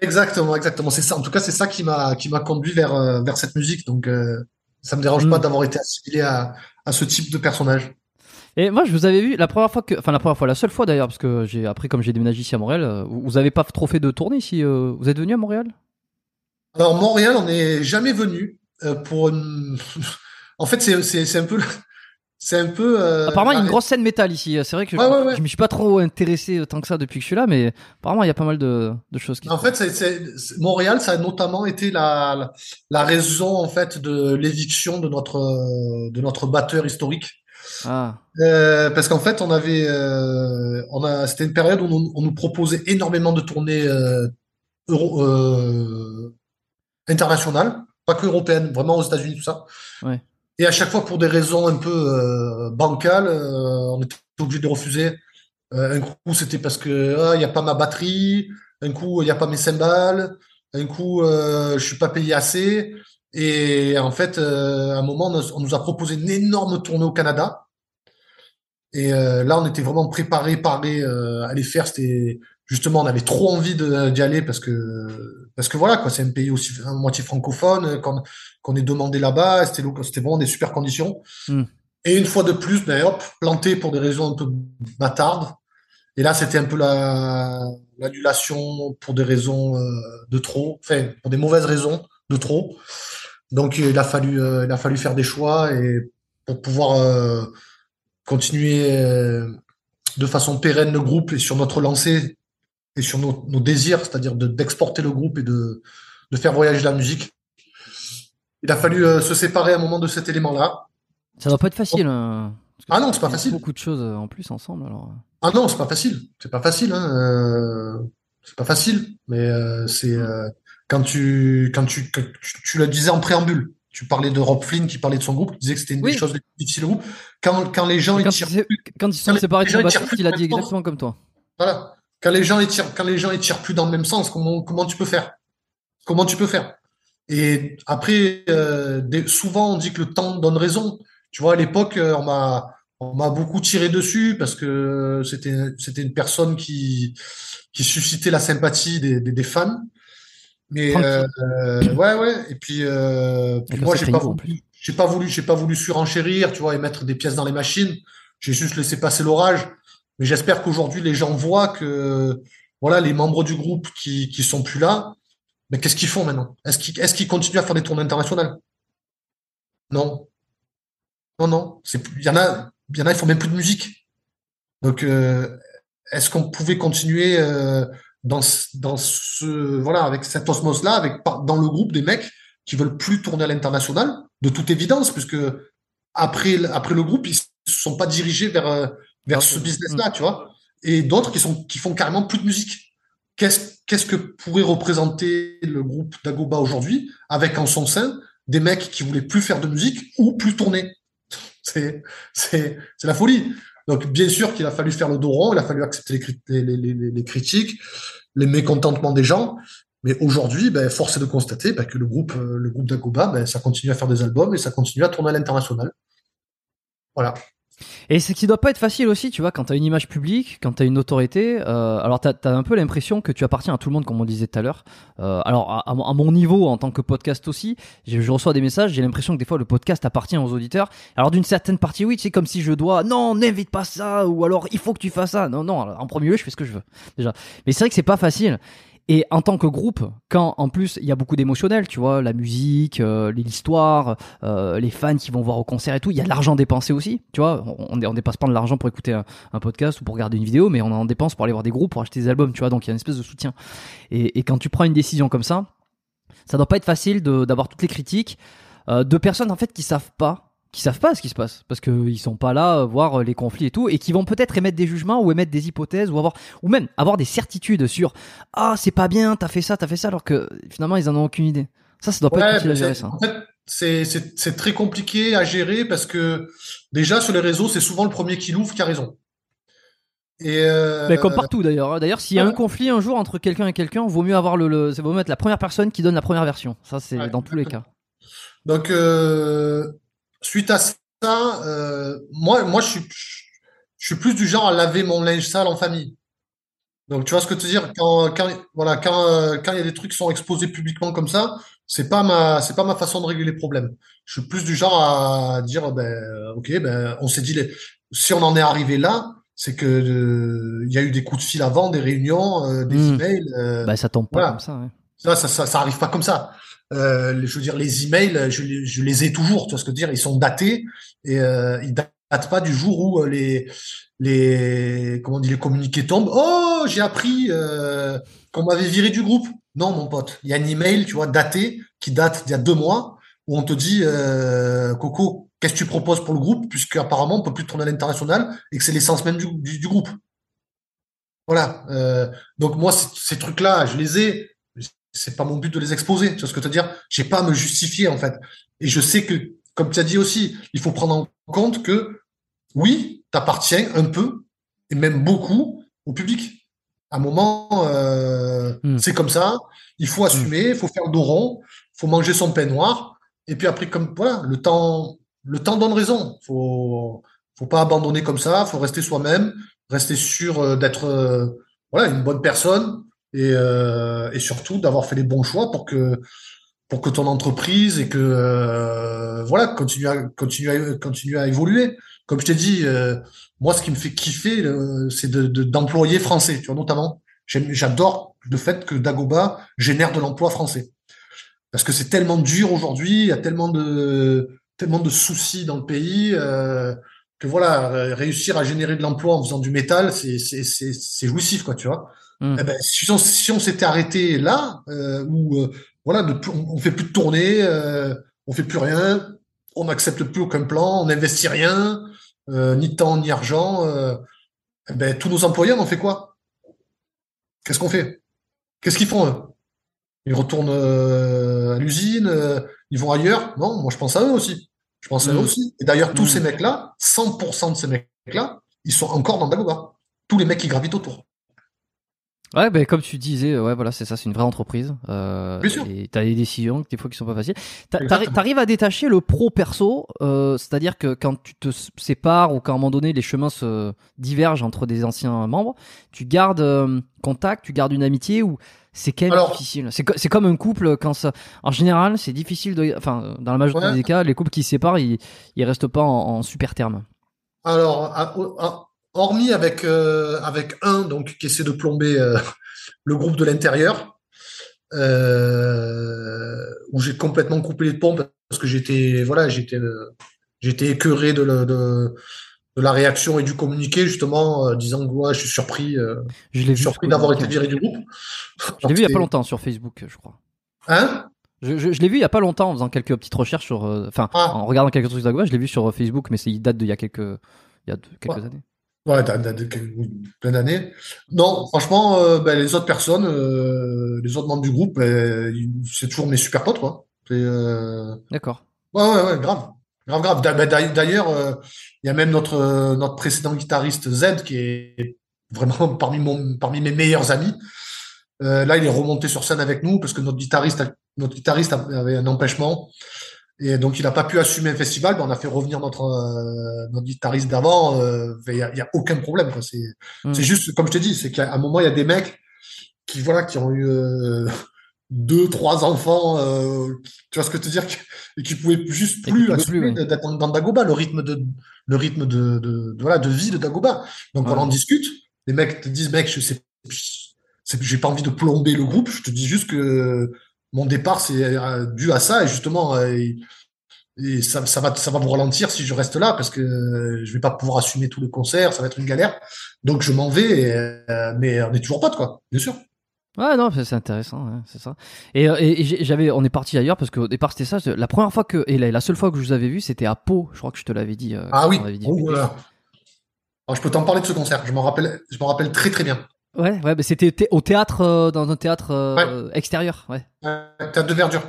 [SPEAKER 2] Exactement, exactement. C'est ça. En tout cas, c'est ça qui m'a qui m'a conduit vers euh, vers cette musique. Donc, euh, ça me dérange
[SPEAKER 1] Mm.
[SPEAKER 2] pas d'avoir été assimilé à à ce type de personnage.
[SPEAKER 1] Et moi, je vous avais vu la première fois que, enfin la première fois, la seule fois d'ailleurs, parce que j'ai après comme j'ai déménagé ici à Montréal, euh, vous avez pas trop fait de tournée ici. euh, vous êtes venu à Montréal?
[SPEAKER 2] Alors, Montréal, on n'est jamais venu euh, pour une. *laughs* En fait, c'est un peu c'est un peu. euh,
[SPEAKER 1] Apparemment, il y a une grosse scène métal ici. C'est vrai que
[SPEAKER 2] Ouais,
[SPEAKER 1] je,
[SPEAKER 2] ouais, ouais.
[SPEAKER 1] je suis pas trop intéressé euh, tant que ça depuis que je suis là, mais apparemment, il y a pas mal de, de choses qui.
[SPEAKER 2] En fait, c'est, Montréal, ça a notamment été la, la, la raison en fait de l'éviction de notre euh, de notre batteur historique.
[SPEAKER 1] Ah,
[SPEAKER 2] Euh, parce qu'en fait, on avait, euh, on a, c'était une période où on, on nous proposait énormément de tournées euh, euro, euh, internationales, pas que européennes, vraiment aux États-Unis, tout ça.
[SPEAKER 1] Ouais.
[SPEAKER 2] Et à chaque fois, pour des raisons un peu euh, bancales, euh, on était obligé de refuser. Euh, un coup, c'était parce que ah, il n'y a pas ma batterie. Un coup, il n'y a pas mes cymbales. Un coup, je suis pas payé assez. Et en fait, à un moment, on nous- a proposé une énorme tournée au Canada. Et là, on était vraiment préparé, paré à les faire. C'était justement, on avait trop envie d'y aller parce que parce que voilà, quoi, c'est un pays aussi à moitié francophone qu'on est demandé là-bas. C'était c'était vraiment des super conditions.
[SPEAKER 1] Hmm.
[SPEAKER 2] Et une fois de plus, ben hop, planté pour des raisons un peu bâtardes. Et là, c'était un peu la l'annulation pour des raisons euh, de trop, enfin pour des mauvaises raisons de trop. Donc il a fallu euh, il a fallu faire des choix et pour pouvoir euh, continuer de façon pérenne le groupe et sur notre lancée et sur nos, nos désirs, c'est-à-dire de- d'exporter le groupe et de, de faire voyager la musique. Il a fallu euh, se séparer à un moment de cet élément-là.
[SPEAKER 1] ça doit pas être facile. hein, que
[SPEAKER 2] Ah non, c'est pas facile.
[SPEAKER 1] Beaucoup de choses euh, en plus ensemble. Alors.
[SPEAKER 2] Ah non, c'est pas facile. C'est pas facile. Hein. c'est pas facile, mais euh, c'est euh, quand tu, quand tu, tu, le disais en préambule. Tu parlais de Rob Flynn qui parlait de son groupe, tu disais que c'était une des choses les plus difficiles au groupe. Quand, quand les gens
[SPEAKER 1] quand,
[SPEAKER 2] ils tirent,
[SPEAKER 1] quand ils sont séparés de il a dit exactement comme toi.
[SPEAKER 2] Voilà. Quand les gens ils tirent, quand les gens ils tirent plus dans le même sens, comment, comment tu peux faire? Comment tu peux faire? Et après, euh, souvent on dit que le temps donne raison. Tu vois, à l'époque, euh, on m'a, on m'a beaucoup tiré dessus parce que c'était, c'était une personne qui, qui suscitait la sympathie des, des, des fans. Mais euh, ouais, ouais. Et puis, euh, moi, j'ai pas, voulu, j'ai pas voulu, j'ai pas voulu surenchérir, tu vois, et mettre des pièces dans les machines. J'ai juste laissé passer l'orage. Mais j'espère qu'aujourd'hui, les gens voient que, voilà, les membres du groupe qui, qui sont plus là, mais qu'est-ce qu'ils font maintenant? Est-ce qu'ils, continuent à faire des tournées internationales? Non. Non, non. Il y en a, il y en a, ils font même plus de musique. Donc, euh, est-ce qu'on pouvait continuer euh, dans, dans ce voilà avec cette osmose là, avec dans le groupe des mecs qui veulent plus tourner à l'international, de toute évidence, puisque après après le groupe ils se sont pas dirigés vers euh, vers ce business là, tu vois, et d'autres qui sont qui font carrément plus de musique. Qu'est-ce que pourrait représenter le groupe d'Agoba aujourd'hui avec en son sein des mecs qui voulaient plus faire de musique ou plus tourner? C'est la folie. Donc bien sûr qu'il a fallu faire le dos rond, il a fallu accepter les critiques, les mécontentements des gens. Mais aujourd'hui, ben, force est de constater ben, que le groupe, euh, le groupe d'Agoba, ben, ça continue à faire des albums et ça continue à tourner à l'international. Voilà.
[SPEAKER 1] Et ce qui doit pas être facile aussi, tu vois, quand tu as une image publique, quand tu as une autorité, euh, alors tu as, un peu l'impression que tu appartiens à tout le monde, comme on disait tout à l'heure. Euh, alors à, à, mon niveau, en tant que podcast aussi, je, je reçois des messages, j'ai l'impression que des fois le podcast appartient aux auditeurs. Alors d'une certaine partie, oui, c'est comme si je dois, non, n'invite pas ça, ou alors il faut que tu fasses ça. Non, non, en premier lieu, je fais ce que je veux, déjà. Mais c'est vrai que c'est pas facile. Et en tant que groupe, quand en plus il y a beaucoup d'émotionnel, tu vois, la musique, euh, l'histoire, euh, les fans qui vont voir au concert et tout, il y a de l'argent dépensé aussi, tu vois. On, on dépasse pas de l'argent pour écouter un, podcast ou pour regarder une vidéo, mais on en dépense pour aller voir des groupes, pour acheter des albums, tu vois. Donc il y a une espèce de soutien. Et, et quand tu prends une décision comme ça, ça doit pas être facile d'avoir toutes les critiques euh, de personnes en fait qui savent pas qui savent pas ce qui se passe parce qu'ils sont pas là voir les conflits et tout et qui vont peut-être émettre des jugements ou émettre des hypothèses ou avoir ou même avoir des certitudes sur ah c'est pas bien t'as fait ça t'as fait ça alors que finalement ils en ont aucune idée ça ça doit pas être facile à gérer ça
[SPEAKER 2] en fait c'est c'est très compliqué à gérer parce que déjà sur les réseaux c'est souvent le premier qui l'ouvre qui a raison
[SPEAKER 1] et euh... Mais comme partout d'ailleurs. Hein. D'ailleurs, s'il y a un conflit un jour entre quelqu'un et quelqu'un, vaut mieux avoir le, le vaut mieux être la première personne qui donne la première version. Ça, c'est dans tous les cas.
[SPEAKER 2] Donc, euh, suite à ça, euh, moi, moi, je suis, je suis plus du genre à laver mon linge sale en famille. Donc, tu vois ce que tu veux dire? Quand, quand, voilà, quand, euh, quand il y a des trucs qui sont exposés publiquement comme ça, c'est pas ma, c'est pas ma façon de régler les problèmes. Je suis plus du genre à dire, ben, ok, ben, on s'est dit, les, si on en est arrivé là, c'est que euh, il y a eu des coups de fil avant, des réunions, euh, des mmh. emails. Euh,
[SPEAKER 1] bah, ça tombe pas comme ça. Ouais. Ça,
[SPEAKER 2] ça, ça, ça arrive pas comme ça. Euh, je veux dire, les emails, je, je, les ai toujours. Tu vois ce que je veux dire Ils sont datés et euh, ils datent pas du jour où euh, les les comment on dit les communiqués tombent. Oh, j'ai appris euh, qu'on m'avait viré du groupe. Non, mon pote, il y a un email, tu vois, daté qui date d'il y a deux mois où on te dit euh, Coco, qu'est-ce que tu proposes pour le groupe puisque apparemment on peut plus tourner à l'international et que c'est l'essence même du, du, du, groupe. Voilà. Euh, donc moi, ces trucs-là, je les ai c'est pas mon but de les exposer. Tu vois ce que je veux dire? J'ai pas à me justifier en fait. Et je sais que, comme tu as dit aussi, il faut prendre en compte que oui, t'appartiens un peu et même beaucoup au public. À un moment, euh, hmm. c'est comme ça. Il faut assumer, il faut faire le dos rond, faut manger son pain noir. Et puis après, comme voilà, le temps, le temps donne raison. Faut, faut pas abandonner comme ça. Faut rester soi-même, rester sûr euh, d'être euh, voilà une bonne personne, et, euh, et surtout d'avoir fait les bons choix pour que pour que ton entreprise et que euh, voilà continue à continue à continue à évoluer. Comme je t'ai dit, euh, moi ce qui me fait kiffer, euh, c'est de d'employer français, tu vois notamment. J'adore le fait que Dagoba génère de l'emploi français parce que c'est tellement dur aujourd'hui, il y a tellement de tellement de soucis dans le pays euh, que voilà réussir à générer de l'emploi en faisant du métal, c'est jouissif quoi, tu vois. Mm. Eh ben, si on, si on s'était arrêté là, euh, où euh, voilà, on, on, fait plus de tournées, euh, on fait plus rien, on n'accepte plus aucun plan, on n'investit rien, euh, ni temps ni argent, euh, eh ben, tous nos employés, on en fait quoi? Qu'est-ce qu'on fait? Qu'est-ce qu'ils font eux? Ils retournent euh, à l'usine, euh, ils vont ailleurs? Non, moi je pense à eux aussi. Je pense à eux
[SPEAKER 1] Mm.
[SPEAKER 2] aussi. Et d'ailleurs, tous
[SPEAKER 1] Mm.
[SPEAKER 2] ces mecs-là, 100% de ces mecs-là, ils sont encore dans Dagoba. Tous les mecs qui gravitent autour.
[SPEAKER 1] Ouais, ben comme tu disais, ouais, voilà, c'est ça, c'est une vraie entreprise. Euh,
[SPEAKER 2] Bien sûr.
[SPEAKER 1] Et t'as des décisions des fois qui sont pas faciles. T'arrives à détacher le pro perso, euh, c'est-à-dire que quand tu te sépares ou qu'à un moment donné les chemins se divergent entre des anciens membres, tu gardes euh, contact, tu gardes une amitié ou c'est quand même
[SPEAKER 2] Alors-
[SPEAKER 1] difficile? C'est co- c'est comme un couple quand ça. En général, c'est difficile de. Enfin, dans la majorité
[SPEAKER 2] Ouais.
[SPEAKER 1] des cas, les couples qui se séparent, ils, ils restent pas en, en super termes.
[SPEAKER 2] Alors, à- à- hormis avec, euh, avec un donc, qui essaie de plomber euh, *laughs* le groupe de l'intérieur, euh, où j'ai complètement coupé les ponts parce que j'étais voilà, j'étais j'étais écœuré de, le- de, de la réaction et du communiqué, justement, disant que ouais, je suis surpris,
[SPEAKER 1] Je l'ai
[SPEAKER 2] surpris d'avoir été
[SPEAKER 1] communiqué.
[SPEAKER 2] viré du groupe.
[SPEAKER 1] Je l'ai vu il y a pas longtemps sur Facebook, je crois.
[SPEAKER 2] Hein?
[SPEAKER 1] Je, je, je l'ai vu il y a pas longtemps en faisant quelques petites recherches sur, euh, enfin,
[SPEAKER 2] Ah.
[SPEAKER 1] en regardant quelques trucs d'Agoba, je l'ai vu sur Facebook, mais c'est, il date d'il y a quelques, il y a de- quelques
[SPEAKER 2] Ouais.
[SPEAKER 1] années.
[SPEAKER 2] Ouais, oui, plein d'années. Non, franchement, euh, ben, les autres personnes, euh, les autres membres du groupe, ben, c'est toujours mes super potes, quoi. Euh,
[SPEAKER 1] D'accord.
[SPEAKER 2] Ouais, ouais, ouais, grave. Grave, grave. D'a- d'a- D'ailleurs, il y a même notre, notre précédent guitariste Z qui est vraiment *laughs* parmi, mon, parmi mes meilleurs amis. Là, il est remonté sur scène avec nous parce que notre guitariste, notre guitariste avait un empêchement. Et donc, il n'a pas pu assumer le festival. Ben, on a fait revenir notre, euh, notre guitariste d'avant. euh, Il n'y a, y a aucun problème. quoi. C'est
[SPEAKER 1] Mm.
[SPEAKER 2] c'est juste, comme je te dis, c'est qu'à un moment, il y a des mecs qui, voilà, qui ont eu euh, *laughs* deux, trois enfants, euh, tu vois ce que je veux dire, *laughs* et qui pouvaient juste plus assumer
[SPEAKER 1] plus,
[SPEAKER 2] d'être dans, Dagoba, le rythme de, le rythme de, de, de- voilà, de vie de Dagoba. Donc,
[SPEAKER 1] Ouais.
[SPEAKER 2] on en discute. Les mecs te disent, mec, je sais, j'ai pas envie de plomber le groupe. Je te dis juste que mon départ, c'est euh, dû à ça, et justement, euh, et, et ça, ça va, ça va vous ralentir si je reste là, parce que euh, je vais pas pouvoir assumer tout le concert, ça va être une galère. Donc, je m'en vais, et, mais on est toujours potes, quoi, bien sûr.
[SPEAKER 1] Ouais, non, c'est intéressant, c'est ça. Et, j'avais, on est parti ailleurs parce qu'au départ c'était ça. La première fois que, et la, la seule fois que je vous avais vu, c'était à Pau. Je crois que je te l'avais dit. euh,
[SPEAKER 2] Ah oui.
[SPEAKER 1] dit.
[SPEAKER 2] Oh, voilà. Alors, je peux t'en parler de ce concert. Je m'en rappelle, je m'en rappelle très très bien.
[SPEAKER 1] Ouais, ouais, mais c'était au théâtre, euh, dans un théâtre euh,
[SPEAKER 2] Ouais.
[SPEAKER 1] extérieur, ouais.
[SPEAKER 2] T'as de verdure.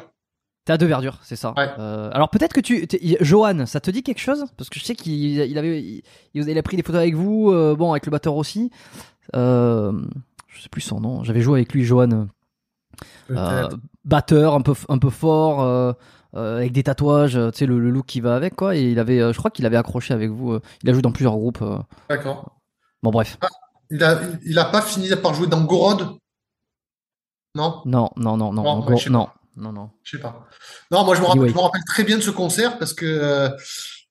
[SPEAKER 1] Théâtre de verdure, c'est ça.
[SPEAKER 2] Ouais.
[SPEAKER 1] Euh, alors peut-être que tu, Johan, ça te dit quelque chose? Parce que je sais qu'il il avait, il, il a pris des photos avec vous, euh, bon, avec le batteur aussi. Je sais plus son nom. J'avais joué avec lui, Johan. Batteur un peu un peu fort euh, avec des tatouages tu sais le, le look qui va avec quoi et il avait euh, je crois qu'il avait accroché avec vous euh, il a joué dans plusieurs groupes.
[SPEAKER 2] D'accord.
[SPEAKER 1] bon bref
[SPEAKER 2] Il a, il a pas fini par jouer dans Gorod? Non,
[SPEAKER 1] non non non non
[SPEAKER 2] Non, je
[SPEAKER 1] non non non
[SPEAKER 2] je sais pas. Non, moi je me rappelle,
[SPEAKER 1] Anyway.
[SPEAKER 2] je me rappelle très bien de ce concert parce que euh,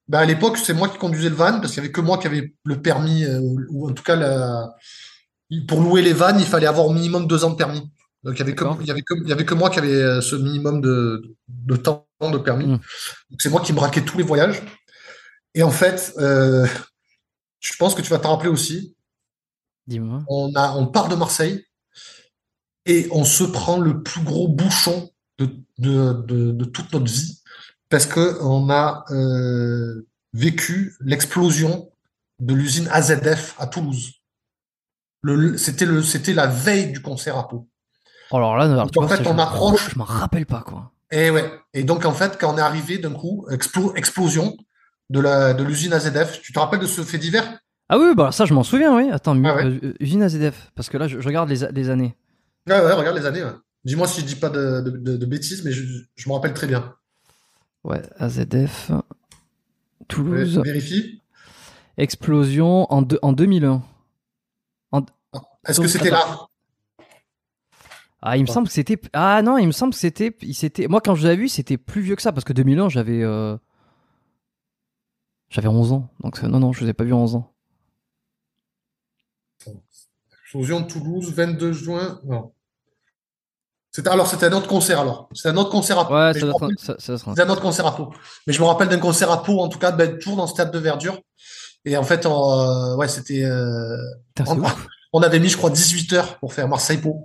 [SPEAKER 2] bah, à l'époque c'est moi qui conduisais le van parce qu'il y avait que moi qui avait le permis euh, ou, en tout cas la... pour louer les vannes il fallait avoir au minimum deux ans de permis. Donc il y avait avait que, avait moi qui avait euh, ce minimum de, de temps de permis.
[SPEAKER 1] Mm.
[SPEAKER 2] Donc c'est moi qui me braquais tous les voyages. Et en fait, euh, je pense que tu vas t'en rappeler aussi.
[SPEAKER 1] Dis-moi
[SPEAKER 2] On a, on part de Marseille et on se prend le plus gros bouchon de, de, de, de toute notre vie parce que on a euh, vécu l'explosion de l'usine AZF à Toulouse. C'était le, c'était la veille du concert à Pau.
[SPEAKER 1] alors là alors,
[SPEAKER 2] Donc,
[SPEAKER 1] tu
[SPEAKER 2] en
[SPEAKER 1] vois,
[SPEAKER 2] fait, on
[SPEAKER 1] je, me-
[SPEAKER 2] approche-
[SPEAKER 1] je m'en rappelle pas quoi
[SPEAKER 2] Et ouais. Et donc en fait, quand on est arrivé d'un coup, explo- explosion de la de l'usine AZF. Tu te rappelles de ce fait divers?
[SPEAKER 1] Ah oui bah ça je m'en souviens oui attends
[SPEAKER 2] Ah ouais.
[SPEAKER 1] euh, usine AZF parce que là je, je regarde les, les années
[SPEAKER 2] Ouais, ouais, regarde les années. ouais. Dis-moi si je dis pas de, de, de- de bêtises, mais je, je me rappelle très bien.
[SPEAKER 1] ouais AZF
[SPEAKER 2] Ouais,
[SPEAKER 1] Toulouse
[SPEAKER 2] Vérifie.
[SPEAKER 1] explosion en, deux- en 2001
[SPEAKER 2] Est-ce que c'était là?
[SPEAKER 1] Ah, il me
[SPEAKER 2] Pas.
[SPEAKER 1] semble que c'était. Ah non, il me semble que c'était. il s'était- Moi, quand je l'avais vu, c'était plus vieux que ça parce que 2001, j'avais. euh, J'avais 11 ans. Donc, non, non, je vous ai pas vu à 11 ans.
[SPEAKER 2] Explosion de Toulouse, 22 juin. Non. C'était, alors, c'était un autre concert, alors. C'était un autre concert à Pau.
[SPEAKER 1] Ouais, être un-
[SPEAKER 2] autre concert à Pau. Mais je me rappelle d'un concert à Pau, en tout cas, ben, toujours dans ce stade de verdure. Et en fait, on, euh, ouais, c'était, euh,
[SPEAKER 1] c'est
[SPEAKER 2] on, avait mis, je crois, 18 heures pour faire Marseille-Pau.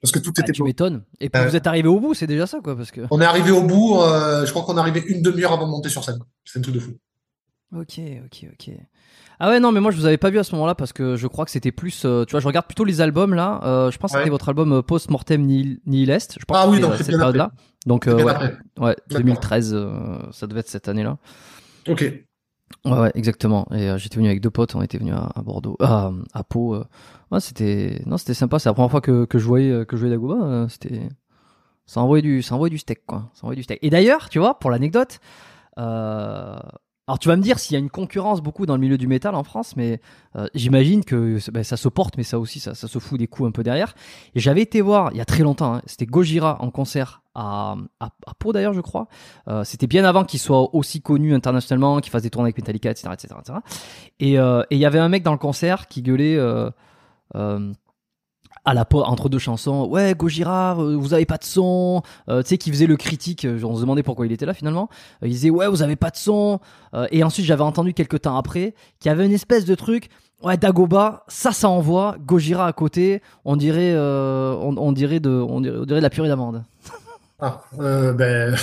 [SPEAKER 2] Parce que tout
[SPEAKER 1] Ah,
[SPEAKER 2] était
[SPEAKER 1] tu
[SPEAKER 2] Pau.
[SPEAKER 1] m'étonnes. Et puis,
[SPEAKER 2] Euh.
[SPEAKER 1] vous êtes arrivé au bout, c'est déjà ça, quoi. Parce que.
[SPEAKER 2] On est arrivé au bout, euh, je crois qu'on est arrivé une demi-heure avant de monter sur scène. C'est un truc de fou.
[SPEAKER 1] Ok, ok, ok. Ah ouais, non, mais moi je vous avais pas vu à ce moment-là parce que je crois que c'était plus. euh, tu vois, je regarde plutôt les albums là. Euh, je pense que c'était votre album euh, Post Mortem Nihil- Nihilest. Je pense
[SPEAKER 2] Ah oui, donc
[SPEAKER 1] cette période-là. Donc euh, ouais,
[SPEAKER 2] après.
[SPEAKER 1] ouais,
[SPEAKER 2] D'accord.
[SPEAKER 1] 2013, euh, ça devait être cette année-là.
[SPEAKER 2] Ok.
[SPEAKER 1] Ouais, ouais, exactement. Et j'étais venu avec deux potes, on était venus à, à Bordeaux, à, à Pau. Ouais, c'était, non, c'était sympa. C'est la première fois que, que je voyais que je voyais Dagoba. c'était, ça envoyait du, ça envoyait du steak, quoi. Ça envoyait du steak. Et d'ailleurs, tu vois, pour l'anecdote, euh, alors tu vas me dire s'il y a une concurrence beaucoup dans le milieu du métal en France, mais euh, j'imagine que ben, ça se porte, mais ça aussi, ça, se fout des coups un peu derrière. J'avais été voir il y a très longtemps, hein, c'était Gojira en concert à, à, Pau d'ailleurs, je crois. Euh, c'était bien avant qu'il soit aussi connu internationalement, qu'il fasse des tournées avec Metallica, etc., etc., etc. Et euh, et il y avait un mec dans le concert qui gueulait. À la entre deux chansons, ouais Gojira, euh, vous avez pas de son, euh, tu sais qui faisait le critique, euh, on se demandait pourquoi il était là finalement. Il disait ouais vous avez pas de son, et ensuite j'avais entendu quelques temps après qu'il y avait une espèce de truc, ouais Dagoba, ça ça envoie, Gojira à côté, on dirait, on, dirait de, on dirait, la purée d'amande.
[SPEAKER 2] Ah, ben,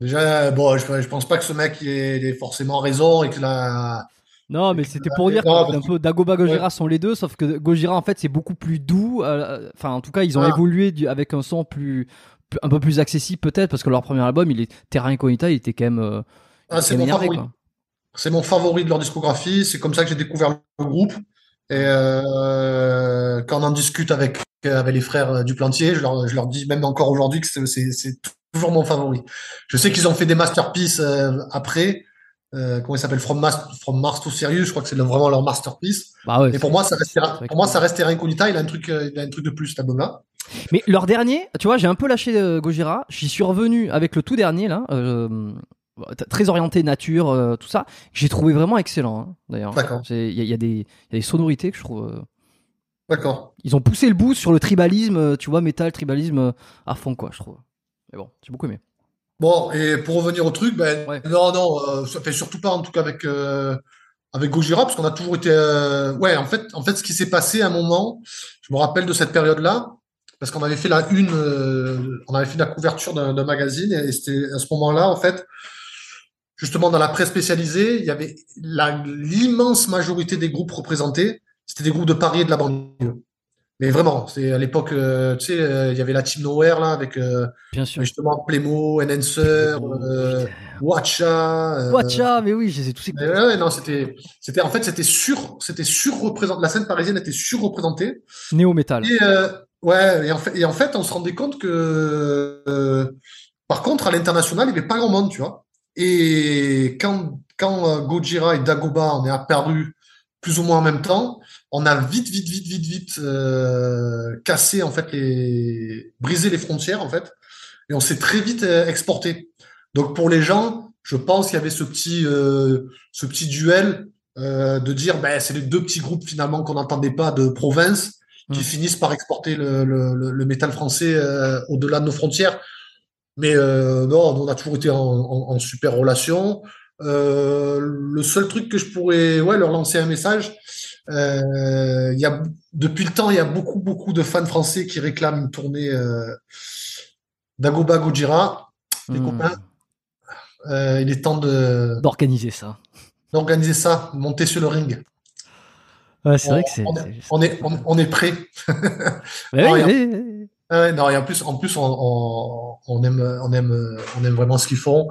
[SPEAKER 2] déjà, bon, je, je pense pas que ce mec ait, ait forcément raison et que la.
[SPEAKER 1] Non, mais c'était pour dire
[SPEAKER 2] Non,
[SPEAKER 1] que
[SPEAKER 2] parce
[SPEAKER 1] un peu Dagoba Gojira sont les deux, sauf que Gojira en fait c'est beaucoup plus doux. euh, Enfin, en tout cas, ils ont
[SPEAKER 2] Ah.
[SPEAKER 1] évolué du- avec un son plus, plus- un peu plus accessible peut-être parce que leur premier album, il est Terra Incognita, il était quand même. euh,
[SPEAKER 2] Ah, c'est mon favori. C'est mon favori de leur discographie. C'est comme ça que j'ai découvert le groupe. Et euh, quand on en discute avec, avec les frères du Plantier, je leur, je leur dis même encore aujourd'hui que c'est- toujours mon favori. Je sais qu'ils ont fait des masterpieces euh, après. Euh, comment il s'appelle From Mars, From Mars to Sirius, je crois que c'est vraiment leur masterpiece.
[SPEAKER 1] Bah ouais.
[SPEAKER 2] Mais pour moi, ça restera, pour moi, ça restera Incognita. Il a un truc, euh, il a un truc de plus, cet album-là.
[SPEAKER 1] Mais leur dernier, tu vois, j'ai un peu lâché euh, Gojira. J'y suis revenu avec le tout dernier là, euh, très orienté nature, tout ça. J'ai trouvé vraiment excellent. hein, D'ailleurs, il y, y a des, il y a des sonorités que je trouve.
[SPEAKER 2] D'accord.
[SPEAKER 1] Ils ont poussé le bout sur le tribalisme, tu vois, métal, tribalisme à fond quoi, je trouve. Mais bon, j'ai beaucoup aimé.
[SPEAKER 2] Bon, et pour revenir au truc, ben,
[SPEAKER 1] Ouais.
[SPEAKER 2] non, non, euh, ça fait surtout pas, en tout cas, avec, euh, avec Gojira, parce qu'on a toujours été, euh, ouais, en fait, en fait, ce qui s'est passé à un moment, je me rappelle de cette période-là, parce qu'on avait fait la une, euh, on avait fait la couverture d'un magazine, et c'était à ce moment-là, en fait, justement, dans la presse spécialisée, il y avait l'immense majorité des groupes représentés, c'était des groupes de Paris et de la banlieue. Mais vraiment, c'est à l'époque, euh, tu sais, euh, il y avait la Team Nowhere, là, avec, euh,
[SPEAKER 1] Bien sûr.
[SPEAKER 2] justement Playmo, Enhancer. Watcha.
[SPEAKER 1] Watcha, mais oui, je les ai tous écoutés.
[SPEAKER 2] ouais, non, c'était, c'était, en fait, c'était sur, c'était surreprésenté, la scène parisienne était surreprésentée.
[SPEAKER 1] Néo-métal.
[SPEAKER 2] Et, euh, ouais, et en fait, et en fait, on se rendait compte que, par contre, à l'international, il n'y avait pas grand monde, tu vois. Et quand, quand Gojira et Dagoba, on est apparus plus ou moins en même temps, on a vite, vite, vite, vite, vite euh, cassé, en fait, les, brisé les frontières, en fait. Et on s'est très vite euh, exporté. Donc, pour les gens, je pense qu'il y avait ce petit, euh, ce petit duel euh, de dire, ben, c'est les deux petits groupes finalement qu'on n'entendait pas de province qui
[SPEAKER 1] Mm.
[SPEAKER 2] finissent par exporter le, le, le, le métal français euh, au-delà de nos frontières. Mais euh, non, on a toujours été en, en, en super relation. Euh, le seul truc que je pourrais ouais, leur lancer un message, euh, y a, depuis le temps, il y a beaucoup, beaucoup de fans français qui réclament une tournée euh, d'Agoba Gojira. Les
[SPEAKER 1] Hmm.
[SPEAKER 2] copains, euh, il est temps de
[SPEAKER 1] D'organiser ça.
[SPEAKER 2] d'organiser ça, monter sur le ring.
[SPEAKER 1] Ouais, c'est vrai que c'est.
[SPEAKER 2] on, est, on, on est prêt. *laughs* Non,
[SPEAKER 1] oui, oui, oui.
[SPEAKER 2] Ah non, et en plus, en plus, on aime, on aime, on aime vraiment ce qu'ils font.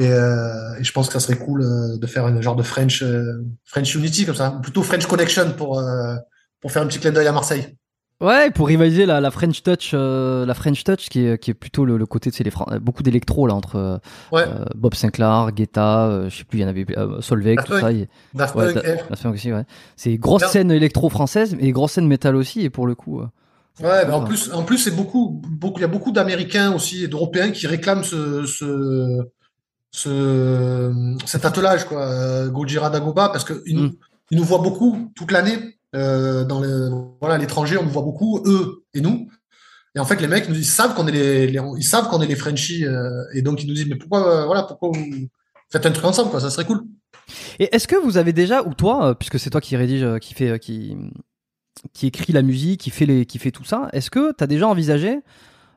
[SPEAKER 2] Et, euh, et je pense que ça serait cool euh, de faire un genre de French, euh, French Unity comme ça, ou plutôt French Connection pour, pour faire un petit clin d'œil à Marseille.
[SPEAKER 1] Ouais, pour rivaliser la, la French Touch, euh, la French Touch qui est, qui est plutôt le, le côté, tu sais, les Fran- beaucoup d'électro là entre
[SPEAKER 2] Ouais.
[SPEAKER 1] euh, Bob Sinclair, Guetta, euh, je sais plus, il y en avait Solveig,
[SPEAKER 2] Daft
[SPEAKER 1] tout ça. Et-
[SPEAKER 2] Daft
[SPEAKER 1] ouais,
[SPEAKER 2] Punk,
[SPEAKER 1] Da-. Daft Punk aussi, ouais. C'est grosse scène électro française et grosse scène métal aussi. Et pour le coup,
[SPEAKER 2] Ouais, mais en plus, en plus, c'est beaucoup, beaucoup, il y a beaucoup d'Américains aussi et d'Européens qui réclament ce, ce, ce, cet attelage, quoi, euh, Gojira Dagoba, parce que ils nous,
[SPEAKER 1] Mm.
[SPEAKER 2] ils nous voient beaucoup toute l'année, euh, dans le, voilà, à l'étranger, on nous voit beaucoup, eux et nous. Et en fait, les mecs, ils savent qu'on est les, les- ils savent qu'on est les Frenchies, euh, et donc ils nous disent, mais pourquoi, euh, voilà, pourquoi vous faites un truc ensemble, quoi, ça serait cool.
[SPEAKER 1] Et est-ce que vous avez déjà, ou toi, puisque c'est toi qui rédige, qui fait, qui, qui écrit la musique, qui fait les, qui fait tout ça, est-ce que t'as déjà envisagé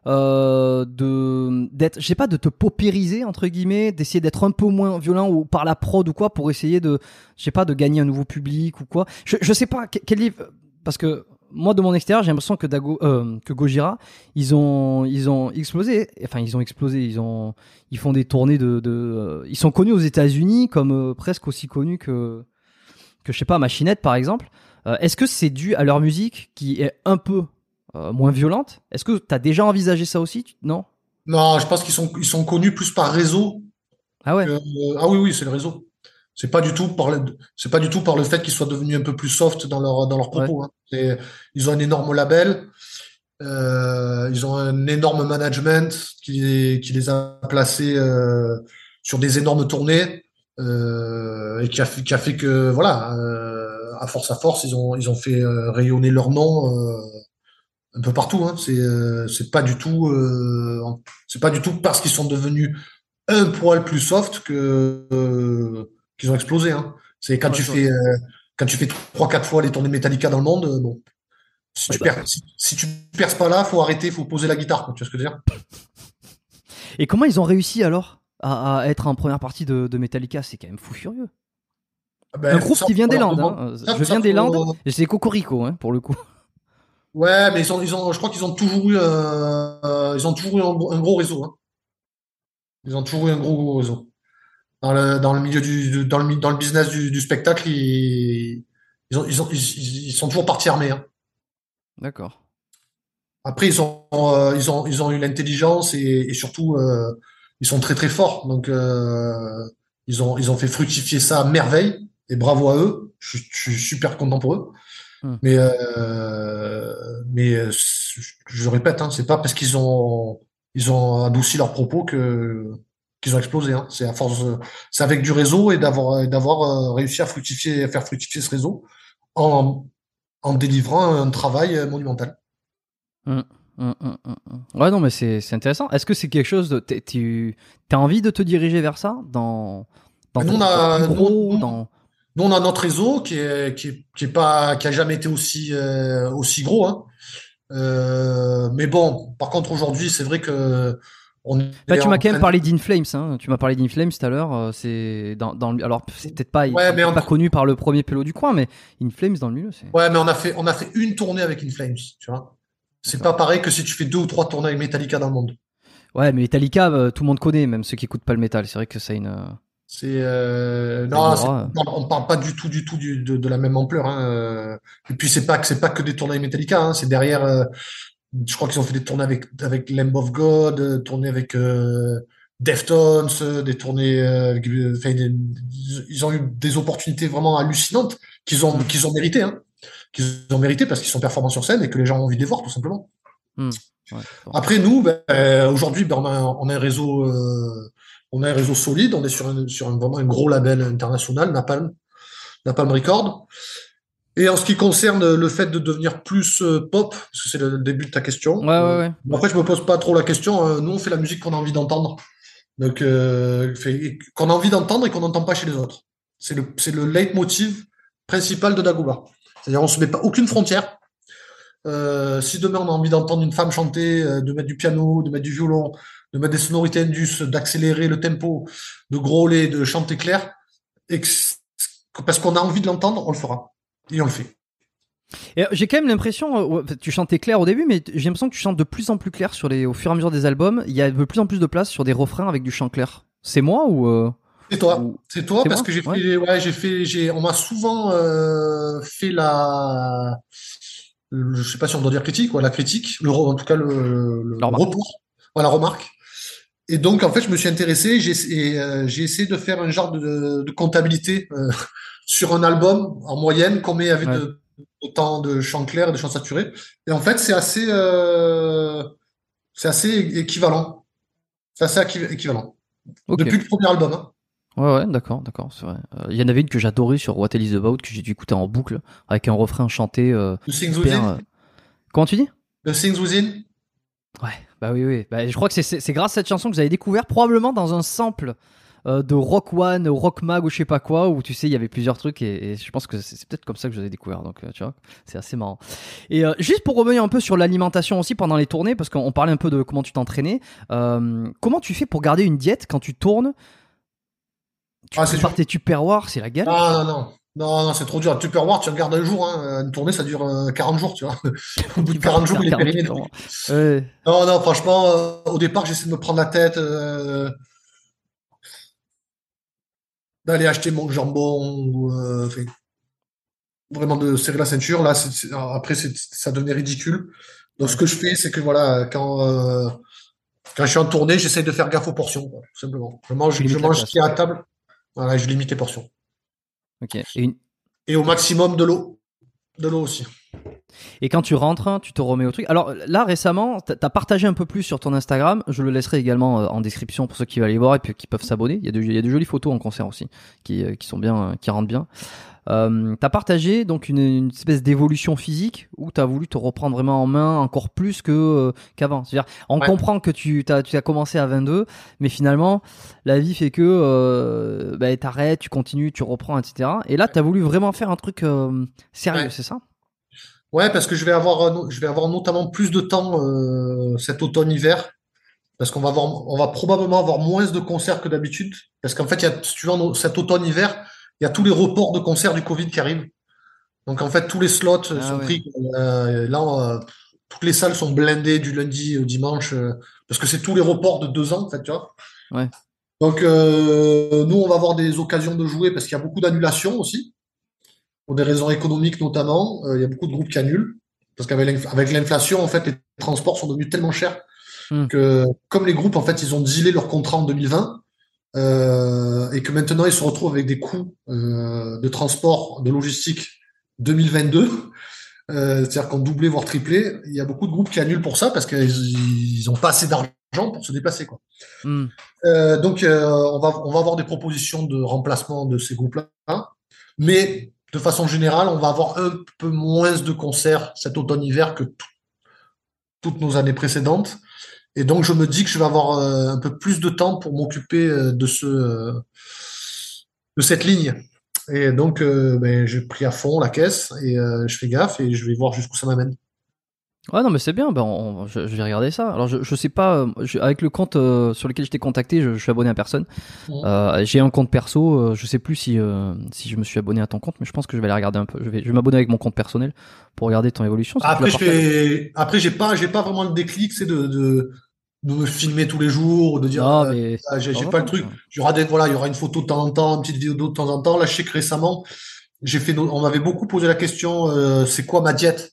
[SPEAKER 1] euh, de d'être, je sais pas, de te paupériser entre guillemets, d'essayer d'être un peu moins violent ou par la prod ou quoi pour essayer de, je sais pas, de gagner un nouveau public ou quoi. Je, je sais pas quel livre, parce que moi de mon extérieur j'ai l'impression que Dago, euh, que Gojira ils ont ils ont explosé. Enfin ils ont explosé. Ils ont ils font des tournées de, de euh, ils sont connus aux États-Unis comme euh, presque aussi connus que que je sais pas Machinette par exemple. Euh, est-ce que c'est dû à leur musique qui est un peu moins violente est-ce que tu as déjà envisagé ça aussi non?
[SPEAKER 2] Non, je pense qu'ils sont, ils sont connus plus par réseau.
[SPEAKER 1] ah ouais
[SPEAKER 2] que- ah oui, oui, c'est le réseau. C'est pas du tout par le, c'est pas du tout par le fait qu'ils soient devenus un peu plus soft dans leur, dans leurs propos. hein. C'est- ils ont un énorme label. Euh, ils ont un énorme management qui, les- qui les a placés euh, sur des énormes tournées euh, et qui a fait, qui a fait que voilà, euh, à force à force, ils ont ils ont fait euh, rayonner leur nom euh, un peu partout. Hein. C'est euh, c'est pas du tout euh, c'est pas du tout parce qu'ils sont devenus un poil plus soft que euh, qu'ils ont explosé. Hein. C'est quand
[SPEAKER 1] Ouais,
[SPEAKER 2] tu fais quand tu fais trois quatre fois les tournées Metallica dans le monde, bon. Si
[SPEAKER 1] Ouais,
[SPEAKER 2] tu
[SPEAKER 1] bah.
[SPEAKER 2] perds, si, si tu perces pas là, faut arrêter, faut poser la guitare. quoi. Tu vois ce que je veux dire?
[SPEAKER 1] Et comment ils ont réussi alors à, à être en première partie de, de Metallica? C'est quand même fou furieux
[SPEAKER 2] Ah ben,
[SPEAKER 1] un groupe
[SPEAKER 2] ça,
[SPEAKER 1] qui vient des Landes hein.
[SPEAKER 2] ça,
[SPEAKER 1] je
[SPEAKER 2] ça,
[SPEAKER 1] viens des Landes c'est Cocorico hein, pour le coup
[SPEAKER 2] Ouais, mais ils ont, ils ont, je crois qu'ils ont toujours eu, euh, ils ont toujours eu un, gros- un gros réseau. Hein. Ils ont toujours eu un gros, gros réseau. Dans le, dans le milieu du, dans le, dans le business du, du spectacle, ils, ils ont, ils ont, ils, sont toujours partis armés. Hein.
[SPEAKER 1] d'accord
[SPEAKER 2] Après, ils ont, euh, ils ont, ils ont eu l'intelligence et, et surtout, euh, ils sont très très forts. Donc, euh, ils ont, ils ont fait fructifier ça à merveille. Et bravo à eux. Je, je suis super content pour eux.
[SPEAKER 1] Hmm.
[SPEAKER 2] Mais, euh, mais euh, je, répète, hein, c'est pas parce qu'ils ont, ils ont adouci leurs propos que qu'ils ont explosé. Hein. C'est à force, c'est avec du réseau et d'avoir, d'avoir euh, réussi à fructifier, à faire fructifier ce réseau en, en délivrant un travail monumental.
[SPEAKER 1] Hum. Ouais, non, mais c'est c'est intéressant. Est-ce que c'est quelque chose de. Tu as envie de te diriger vers ça dans. dans
[SPEAKER 2] Nous,
[SPEAKER 1] ton
[SPEAKER 2] on a-
[SPEAKER 1] gros,
[SPEAKER 2] nous-
[SPEAKER 1] dans...
[SPEAKER 2] Nous, on a notre réseau qui est, qui est, qui est pas, qui a jamais été aussi, euh, aussi gros, hein. Euh, mais bon, par contre, aujourd'hui, c'est vrai que on
[SPEAKER 1] Bah, tu m'as quand même parlé d'Inflames. Hein. Tu m'as parlé d'Inflames tout à l'heure. euh, c'est dans, dans le- Alors, c'est peut-être pas,
[SPEAKER 2] Ouais, mais en-
[SPEAKER 1] pas connu par le premier pélo du coin, mais Inflames dans le milieu, c'est.
[SPEAKER 2] Ouais, mais on a fait, on a fait une tournée avec Inflames, tu vois. C'est pas pareil que si tu fais deux ou trois tournées avec Metallica dans le monde.
[SPEAKER 1] Ouais, mais Metallica, tout le monde connaît, même ceux qui écoutent pas le métal. C'est vrai que c'est une.
[SPEAKER 2] C'est euh, non, on parle- pas du tout, du tout du- de, de la même ampleur. Hein. euh. Et puis c'est pas que c'est pas que des tournées Metallica. Hein. C'est derrière. euh, je crois qu'ils ont fait des tournées avec avec Lamb of God, euh, tournées avec euh, Deftones, euh, des tournées. avec, des- ils ont eu des opportunités vraiment hallucinantes qu'ils ont qu'ils ont mérité. Hein. Qu'ils ont mérité parce qu'ils sont performants sur scène et que les gens ont envie de les voir tout simplement.
[SPEAKER 1] ouais, bon.
[SPEAKER 2] Après, nous, ben, aujourd'hui, ben, on a, on a un réseau, euh, on a un réseau solide. On est sur un, sur un, vraiment un gros label international, Napalm, Napalm Record. Et en ce qui concerne le fait de devenir plus euh, pop, parce que c'est le, début de ta question.
[SPEAKER 1] Ouais, ouais, ouais.
[SPEAKER 2] euh, Après, je me pose pas trop la question. euh, nous, on fait la musique qu'on a envie d'entendre, donc euh, qu'on a envie d'entendre et qu'on n'entend pas chez les autres. C'est le, c'est le leitmotiv principal de Dagoba. C'est-à-dire, on se met pas aucune frontière. Euh, si demain on a envie d'entendre une femme chanter, de mettre du piano, de mettre du violon, de mettre des sonorités indus, d'accélérer le tempo, de grôler, de chanter clair, et que c- parce qu'on a envie de l'entendre, on le fera. Et on le fait.
[SPEAKER 1] Euh, J'ai quand même l'impression, euh, tu chantais clair au début, mais j'ai l'impression que tu chantes de plus en plus clair sur les, au fur et à mesure des albums. Il y a de plus en plus de place sur des refrains avec du chant clair. C'est moi ou euh,
[SPEAKER 2] C'est toi.
[SPEAKER 1] ou-
[SPEAKER 2] C'est toi parce
[SPEAKER 1] moi
[SPEAKER 2] que j'ai
[SPEAKER 1] Ouais.
[SPEAKER 2] fait, ouais, j'ai fait, j'ai, on m'a souvent euh, fait la, le- je sais pas si on doit dire critique, ouais, la critique, le, en tout cas le, le retour, ouais, la remarque. Et donc en fait, je me suis intéressé, j'ai, et, euh, j'ai essayé de faire un genre de, de comptabilité euh, *laughs* sur un album en moyenne, combien il y avait
[SPEAKER 1] Ouais.
[SPEAKER 2] de, autant de chants clairs et de chants saturés. Et en fait, c'est assez, euh, c'est assez équivalent. C'est assez équi- équivalent. Depuis le premier album. Hein.
[SPEAKER 1] Ouais, ouais, d'accord, d'accord, c'est vrai. Il y en avait une que j'adorais sur What Is About que j'ai dû écouter en boucle avec un refrain chanté.
[SPEAKER 2] The Things Within.
[SPEAKER 1] Comment tu dis?
[SPEAKER 2] The Things Within.
[SPEAKER 1] Ouais, bah oui, oui. Bah, je crois que c'est- grâce à cette chanson que vous avez découvert, probablement dans un sample euh, de Rock One, Rock Mag ou je sais pas quoi, où tu sais, il y avait plusieurs trucs et, et je pense que c'est peut-être comme ça que je les ai découverts. Donc, euh, tu vois, c'est assez marrant. Et euh, juste pour revenir un peu sur l'alimentation aussi pendant les tournées, parce qu'on parlait un peu de comment tu t'entraînais. comment tu fais pour garder une diète quand tu tournes? Tu
[SPEAKER 2] Ah,
[SPEAKER 1] prépares tes tupperware, c'est la galère.
[SPEAKER 2] Ah non, non. Non, non, c'est trop dur. Tupperware, tu regardes un jour, hein. Une tournée, ça dure euh, 40 jours, tu vois. *laughs* Au bout de 40 jours, il est
[SPEAKER 1] 40
[SPEAKER 2] périmé.
[SPEAKER 1] Ouais.
[SPEAKER 2] Non, non, franchement, euh, au départ, j'essaie de me prendre la tête, euh, d'aller acheter mon jambon, ou, euh, vraiment de serrer la ceinture. Là, après, ça devenait ridicule. Donc, ce que je fais, c'est que voilà, quand, euh, quand je suis en tournée, j'essaie de faire gaffe aux portions, quoi, tout simplement. Je mange, je ce qu'il y a à table. Voilà, je limite les portions.
[SPEAKER 1] Ok. Et, une-
[SPEAKER 2] Et au maximum de l'eau. De l'eau aussi.
[SPEAKER 1] Et quand tu rentres, tu te remets au truc. Alors là, récemment, t'as as partagé un peu plus sur ton Instagram. Je le laisserai également euh, en description pour ceux qui veulent aller voir et puis qui peuvent s'abonner. Il y a de, il y a de jolies photos en concert aussi qui, euh, qui sont bien, euh, qui rentrent bien. Euh, t'as partagé donc une, une espèce d'évolution physique où t'as voulu te reprendre vraiment en main encore plus que euh, qu'avant. C'est-à-dire, on
[SPEAKER 2] Ouais.
[SPEAKER 1] comprend que tu as, tu as commencé à 22, mais finalement, la vie fait que euh, bah, t'arrêtes, tu continues, tu reprends, etc. Et là, t'as voulu vraiment faire un truc euh, sérieux,
[SPEAKER 2] Ouais.
[SPEAKER 1] c'est ça?
[SPEAKER 2] Ouais, parce que je vais avoir, euh, je vais avoir notamment plus de temps euh, cet automne-hiver, parce qu'on va avoir, on va probablement avoir moins de concerts que d'habitude, parce qu'en fait, il y a, si tu veux, cet automne-hiver, il y a tous les reports de concerts du Covid qui arrivent. Donc en fait, tous les slots euh,
[SPEAKER 1] Ah
[SPEAKER 2] sont
[SPEAKER 1] ouais.
[SPEAKER 2] pris. Euh, là, toutes les salles sont blindées du lundi au dimanche, euh, parce que c'est tous les reports de deux ans, en fait, tu vois.
[SPEAKER 1] Ouais.
[SPEAKER 2] Donc nous, on va avoir des occasions de jouer, parce qu'il y a beaucoup d'annulations aussi pour des raisons économiques notamment. Euh, il y a beaucoup de groupes qui annulent parce qu'avec l'inf- avec l'inflation, en fait, les transports sont devenus tellement chers
[SPEAKER 1] Hmm.
[SPEAKER 2] que, comme les groupes, en fait, ils ont dealé leur contrat en 2020 euh, et que maintenant ils se retrouvent avec des coûts euh, de transport, de logistique 2022. Euh, c'est-à-dire qu'on doublé voire triplé. Il y a beaucoup de groupes qui annulent pour ça parce qu'ils ils ont pas assez d'argent pour se déplacer, quoi.
[SPEAKER 1] Hmm.
[SPEAKER 2] Donc, on va, on va avoir des propositions de remplacement de ces groupes-là. Mais de façon générale, on va avoir un peu moins de concerts cet automne-hiver que tout- toutes nos années précédentes. Et donc, je me dis que je vais avoir euh, un peu plus de temps pour m'occuper euh, de ce, euh, de cette ligne. Et donc, ben, j'ai pris à fond la caisse et je fais gaffe et je vais voir jusqu'où ça m'amène.
[SPEAKER 1] Ouais, non, mais c'est bien. Ben, on- je, je vais regarder ça. Alors, je, je sais pas. euh, je- avec le compte euh, sur lequel je t'ai contacté, je, je suis abonné à personne. Euh, J'ai un compte perso. euh, je sais plus si euh, si je me suis abonné à ton compte, mais je pense que je vais aller regarder un peu. Je vais, je vais m'abonner avec mon compte personnel pour regarder ton évolution.
[SPEAKER 2] Après, je fais, après, j'ai pas, j'ai pas vraiment le déclic, c'est de, de, de me filmer tous les jours, de dire, euh,
[SPEAKER 1] mais
[SPEAKER 2] ah, j'ai
[SPEAKER 1] de
[SPEAKER 2] j'ai pas le
[SPEAKER 1] temps,
[SPEAKER 2] truc. Il y aura des, voilà, il y aura une photo de temps en temps, une petite vidéo de temps en temps. Là, je sais que récemment, j'ai fait, on m'avait beaucoup posé la question, euh, c'est quoi ma diète?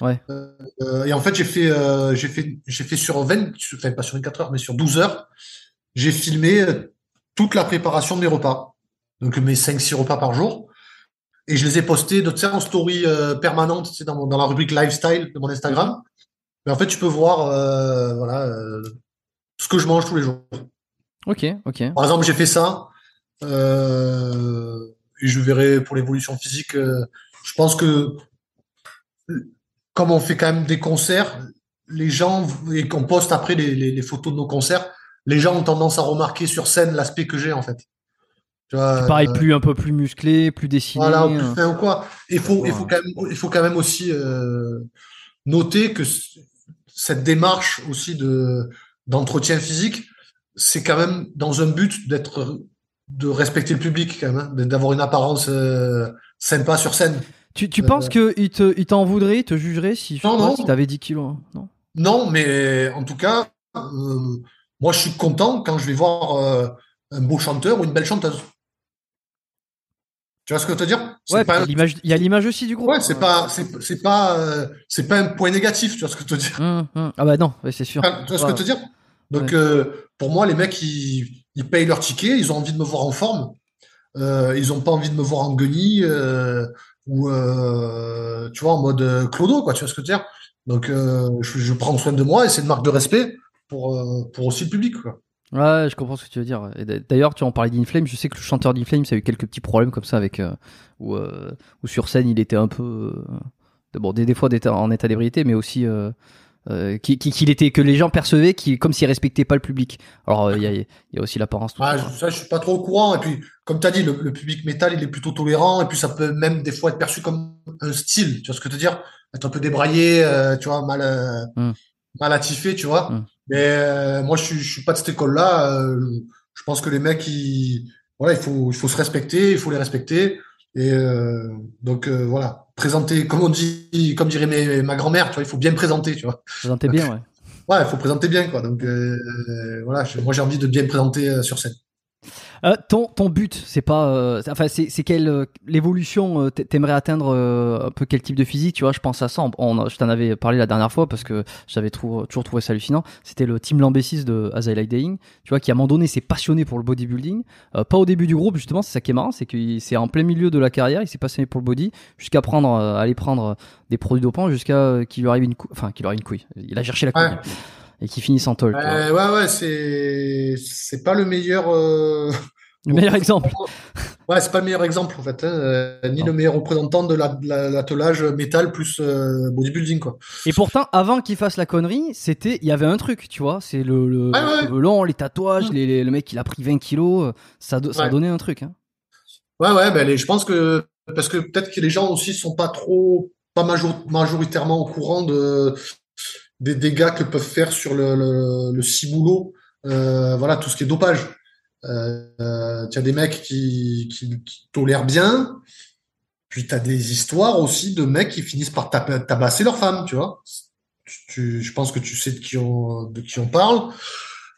[SPEAKER 1] Ouais.
[SPEAKER 2] Euh, et en fait, j'ai fait, euh, j'ai fait, j'ai fait sur 20, enfin, pas sur 24 heures, mais sur 12 heures, j'ai filmé euh, toute la préparation de mes repas. Donc, mes 5-6 repas par jour. Et je les ai postés de, en story euh, permanente, sais, dans, mon- dans la rubrique lifestyle de mon Instagram. Mais en fait, tu peux voir, voilà, ce que je mange tous les jours.
[SPEAKER 1] Ok, ok.
[SPEAKER 2] Par exemple, j'ai fait ça. Et je verrai pour l'évolution physique. je pense que comme on fait quand même des concerts, les gens et qu'on poste après les, les- les photos de nos concerts, les gens ont tendance à remarquer sur scène l'aspect que j'ai en fait. Tu vois,
[SPEAKER 1] Pareil,
[SPEAKER 2] euh,
[SPEAKER 1] plus un peu plus musclé, plus dessiné.
[SPEAKER 2] voilà, ou plus fin ou quoi. Il faut, il faut
[SPEAKER 1] Ouais.
[SPEAKER 2] quand même, il faut quand même aussi euh, noter que cette démarche aussi de d'entretien physique, c'est quand même dans un but d'être, de respecter le public quand même, hein, d'avoir une apparence euh, sympa sur scène.
[SPEAKER 1] Tu, tu
[SPEAKER 2] Euh,
[SPEAKER 1] penses qu'il te, il t'en voudrait, il te jugerait si
[SPEAKER 2] Non, non.
[SPEAKER 1] si t'avais 10 kilos hein Non?
[SPEAKER 2] Non, mais en tout cas, euh, moi je suis content quand je vais voir euh, un beau chanteur ou une belle chanteuse. Tu vois ce que je veux te dire?
[SPEAKER 1] Ouais,
[SPEAKER 2] pas
[SPEAKER 1] il y a
[SPEAKER 2] un-
[SPEAKER 1] l'image- il y a l'image aussi du groupe.
[SPEAKER 2] Ouais, c'est pas, c'est, c'est pas, euh, c'est pas un point négatif, tu vois ce que je veux te dire?
[SPEAKER 1] Hum, hum. Ah bah non, ouais, c'est sûr.
[SPEAKER 2] Tu vois ce que je veux te dire. Donc, euh, pour moi, les mecs, ils, ils payent leur ticket, ils ont envie de me voir en forme, euh, ils ont pas envie de me voir en guenille, euh, ou, euh, tu vois, en mode euh, clodo, quoi, tu vois ce que je veux dire? Donc, euh, je, prends soin de moi et c'est une marque de respect pour, pour aussi le public, quoi.
[SPEAKER 1] Ouais, je comprends ce que tu veux dire. D'ailleurs, tu en parlais d'Inflame. Je sais que le chanteur d'Inflame, ça a eu quelques petits problèmes comme ça avec où, sur scène, il était un peu bon, des, des fois en état d'ébriété, mais aussi euh, euh, qu'il qui, était que les gens percevaient qu'il comme s'il respectait pas le public. Alors il y, a, y a aussi l'apparence.
[SPEAKER 2] Ah, ça, je suis pas trop au courant. Et puis, comme tu as dit, le, le, public métal, il est plutôt tolérant. Et puis, ça peut même des fois être perçu comme un style. Tu vois ce que je veux dire? Être un peu débraillé, euh, tu vois, mal, mm. mal attifé, tu vois. Mm. Mais moi, je je suis pas de cette école-là. je pense que les mecs, ils, voilà, il faut, il faut se respecter, il faut les respecter. Et donc voilà, présenter, comme on dit, comme dirait ma grand-mère, tu vois, il faut bien présenter, tu vois.
[SPEAKER 1] Présenter bien, ouais.
[SPEAKER 2] Ouais, il faut présenter bien, quoi. Donc euh, voilà, moi j'ai envie de bien présenter euh, sur scène.
[SPEAKER 1] Euh, ton, ton but, c'est pas, euh, enfin, c'est, c'est quelle euh, l'évolution t'aimerais atteindre un peu quel type de physique, tu vois Je pense à ça. On, je t'en avais parlé la dernière fois parce que j'avais toujours trouvé ça hallucinant. C'était le team Lambessis de As I Like tu vois, qui à un moment donné s'est passionné pour le bodybuilding. pas au début du groupe justement, c'est ça qui est marrant, c'est que c'est en plein milieu de la carrière, il s'est passionné pour le body jusqu'à prendre, aller prendre des produits dopants jusqu'à qu'il lui arrive une, couille, enfin qu'il lui arrive une couille. Il a cherché la couille et qui finissent en tol.
[SPEAKER 2] Euh, ouais, ouais, c'est c'est pas le meilleur. Euh...
[SPEAKER 1] Le meilleur exemple.
[SPEAKER 2] Ouais, c'est pas le meilleur exemple en fait, hein. Ni le meilleur représentant de l'attelage métal plus euh, bodybuilding quoi.
[SPEAKER 1] Et pourtant, avant qu'il fasse la connerie, c'était, il y avait un truc, tu vois, c'est le, le, le long, les tatouages, les, le mec il a pris 20 kilos, ça, ça a donné un truc. Hein.
[SPEAKER 2] Ouais, ouais, ben je pense que parce que peut-être que les gens aussi sont pas trop, pas majoritairement au courant de des dégâts que peuvent faire sur le, le, le ciboulot, euh, voilà, tout ce qui est dopage. Euh, tu as des mecs qui, qui, qui, tolèrent bien, puis tu as des histoires aussi de mecs qui finissent par tabasser leur femme, tu vois. Tu, je pense que tu sais de qui on, de qui on parle.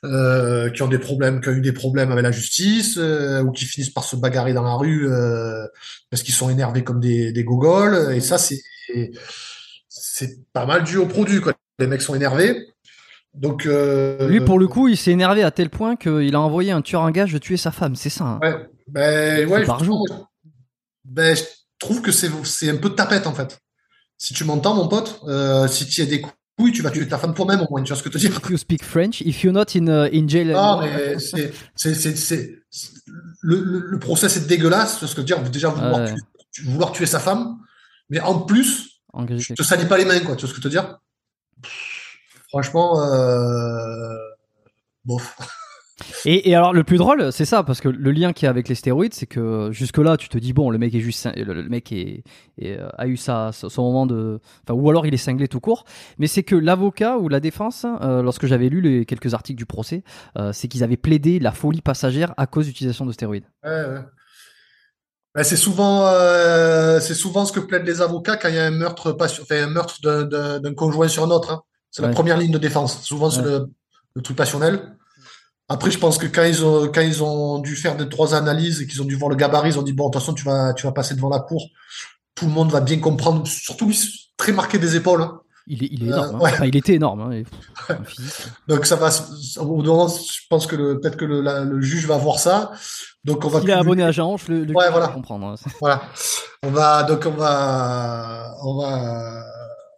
[SPEAKER 2] Euh, qui ont des problèmes, qui ont eu des problèmes avec la justice, euh, ou qui finissent par se bagarrer dans la rue euh, parce qu'ils sont énervés comme des, des gogoles. Et ça, c'est c'est pas mal dû au produit. Quoi les mecs sont énervés. Donc, euh,
[SPEAKER 1] Lui, pour le coup, il s'est énervé à tel point qu'il a envoyé un tueur en gage de tuer sa femme, c'est ça
[SPEAKER 2] hein Ouais, ben, ouais par jour. Ben, je trouve que c'est un peu de tapette, en fait. Si tu m'entends, mon pote, euh, si tu as des couilles, tu vas tuer ta femme toi-même, au moins, tu vois ce que je veux dire.
[SPEAKER 1] If you speak French, if you're not in, uh, in jail.
[SPEAKER 2] Non, mais c'est, le, le, le, procès est dégueulasse, tu vois ce que je veux dire. Déjà, vouloir, tuer, vouloir tuer sa femme, mais en plus, tu te salis pas les mains, quoi, tu vois ce que je veux dire. Franchement, euh... bof.
[SPEAKER 1] Et, et, alors le plus drôle, c'est ça, parce que le lien qu'il y a avec les stéroïdes, c'est que jusque là, tu te dis bon, le mec est juste, le, mec est, euh, a eu ça, son moment de, enfin, ou alors il est cinglé tout court. Mais c'est que l'avocat ou la défense, euh, lorsque j'avais lu les quelques articles du procès, euh, c'est qu'ils avaient plaidé la folie passagère à cause d'utilisation de stéroïdes.
[SPEAKER 2] Ouais, ouais. Ben, c'est souvent, euh, c'est souvent ce que plaident les avocats quand il y a un meurtre, enfin, un meurtre d'un conjoint sur un autre. Hein. C'est la première ligne de défense. Souvent, c'est le, le, truc passionnel. Après, je pense que quand ils ont, quand ils ont dû faire deux, trois analyses et qu'ils ont dû voir le gabarit, ils ont dit, bon, de toute façon, tu vas, tu vas passer devant la cour. Tout le monde va bien comprendre. Surtout lui, très marqué des épaules. Hein.
[SPEAKER 1] Il, est, il est énorme. Hein. Enfin, il était énorme. Hein, *laughs*
[SPEAKER 2] Donc ça va. Au moment, je pense que peut-être que le, le, juge va voir ça. Donc on va.
[SPEAKER 1] Il est abonné à Jean, le, le
[SPEAKER 2] ouais, voilà.
[SPEAKER 1] comprendre.
[SPEAKER 2] Voilà. On va donc on va on va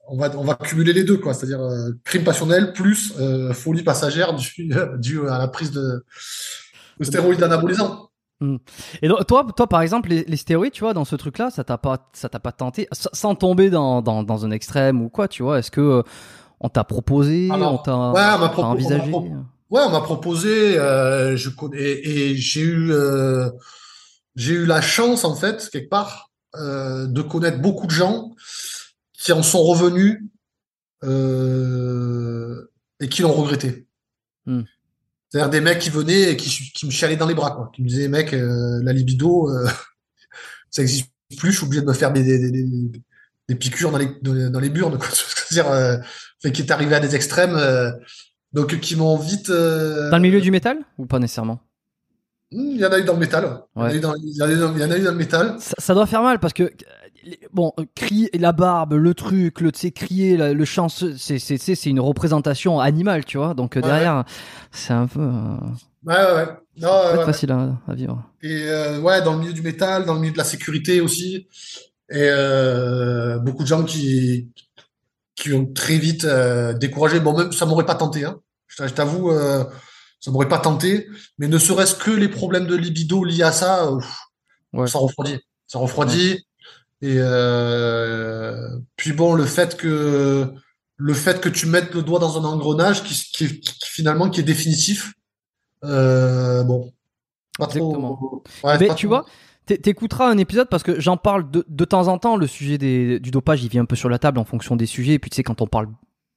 [SPEAKER 2] on va on va cumuler les deux quoi, c'est-à-dire euh, crime passionnel plus euh, folie passagère due, *laughs* due à la prise de, de stéroïdes anabolisants.
[SPEAKER 1] Hmm. Et donc, toi, toi, par exemple, les, les stéroïdes, tu vois, dans ce truc-là, ça t'a pas, ça t'a pas tenté, sans tomber dans, dans, dans un extrême ou quoi, tu vois Est-ce que euh, on t'a proposé, on t'a
[SPEAKER 2] ouais,
[SPEAKER 1] envisagé
[SPEAKER 2] Ouais, on m'a proposé. Euh, je connais et, j'ai eu euh, j'ai eu la chance en fait quelque part euh, de connaître beaucoup de gens qui en sont revenus euh, et qui l'ont regretté. Hmm. C'est-à-dire des mecs qui venaient et qui, qui me chialaient dans les bras, quoi. Qui me disaient, mec, euh, la libido, euh, *laughs* ça existe plus. Je suis obligé de me faire des, des, des, des piqûres dans les dans les burnes, quoi. *laughs* C'est-à-dire, euh, qui est arrivé à des extrêmes. Euh, donc qui m'ont vite. Euh,
[SPEAKER 1] dans le milieu du métal ou pas nécessairement?
[SPEAKER 2] Hmm, Il y en a eu dans le métal. Il, y en a eu dans, il, y en a eu dans le métal.
[SPEAKER 1] Ça, ça, doit faire mal parce que bon, crier la barbe, le truc, le tu crier, le chant, c'est c'est c'est une représentation animale, tu vois. Donc derrière, ouais. c'est un peu. Euh...
[SPEAKER 2] Ouais ouais. ouais. Non,
[SPEAKER 1] pas
[SPEAKER 2] ouais,
[SPEAKER 1] facile à, à, vivre.
[SPEAKER 2] Et euh, ouais, dans le milieu du métal, dans le milieu de la sécurité aussi, et euh, beaucoup de gens qui qui ont très vite euh, découragé. Bon, même ça m'aurait pas tenté. Hein. Je t'avoue, euh, ça m'aurait pas tenté. Mais ne serait-ce que les problèmes de libido liés à ça, ouais. ça refroidit. Ça refroidit. Ouais. Et euh, puis bon, le fait que le fait que tu mettes le doigt dans un engrenage qui, qui, qui finalement qui est définitif. Bon, pas
[SPEAKER 1] Exactement.
[SPEAKER 2] trop. ouais,
[SPEAKER 1] Mais
[SPEAKER 2] pas
[SPEAKER 1] tu
[SPEAKER 2] trop-
[SPEAKER 1] vois, t'écouteras un épisode parce que j'en parle de, temps en temps. Le sujet du dopage, il vient un peu sur la table en fonction des sujets. Et puis tu sais, quand on parle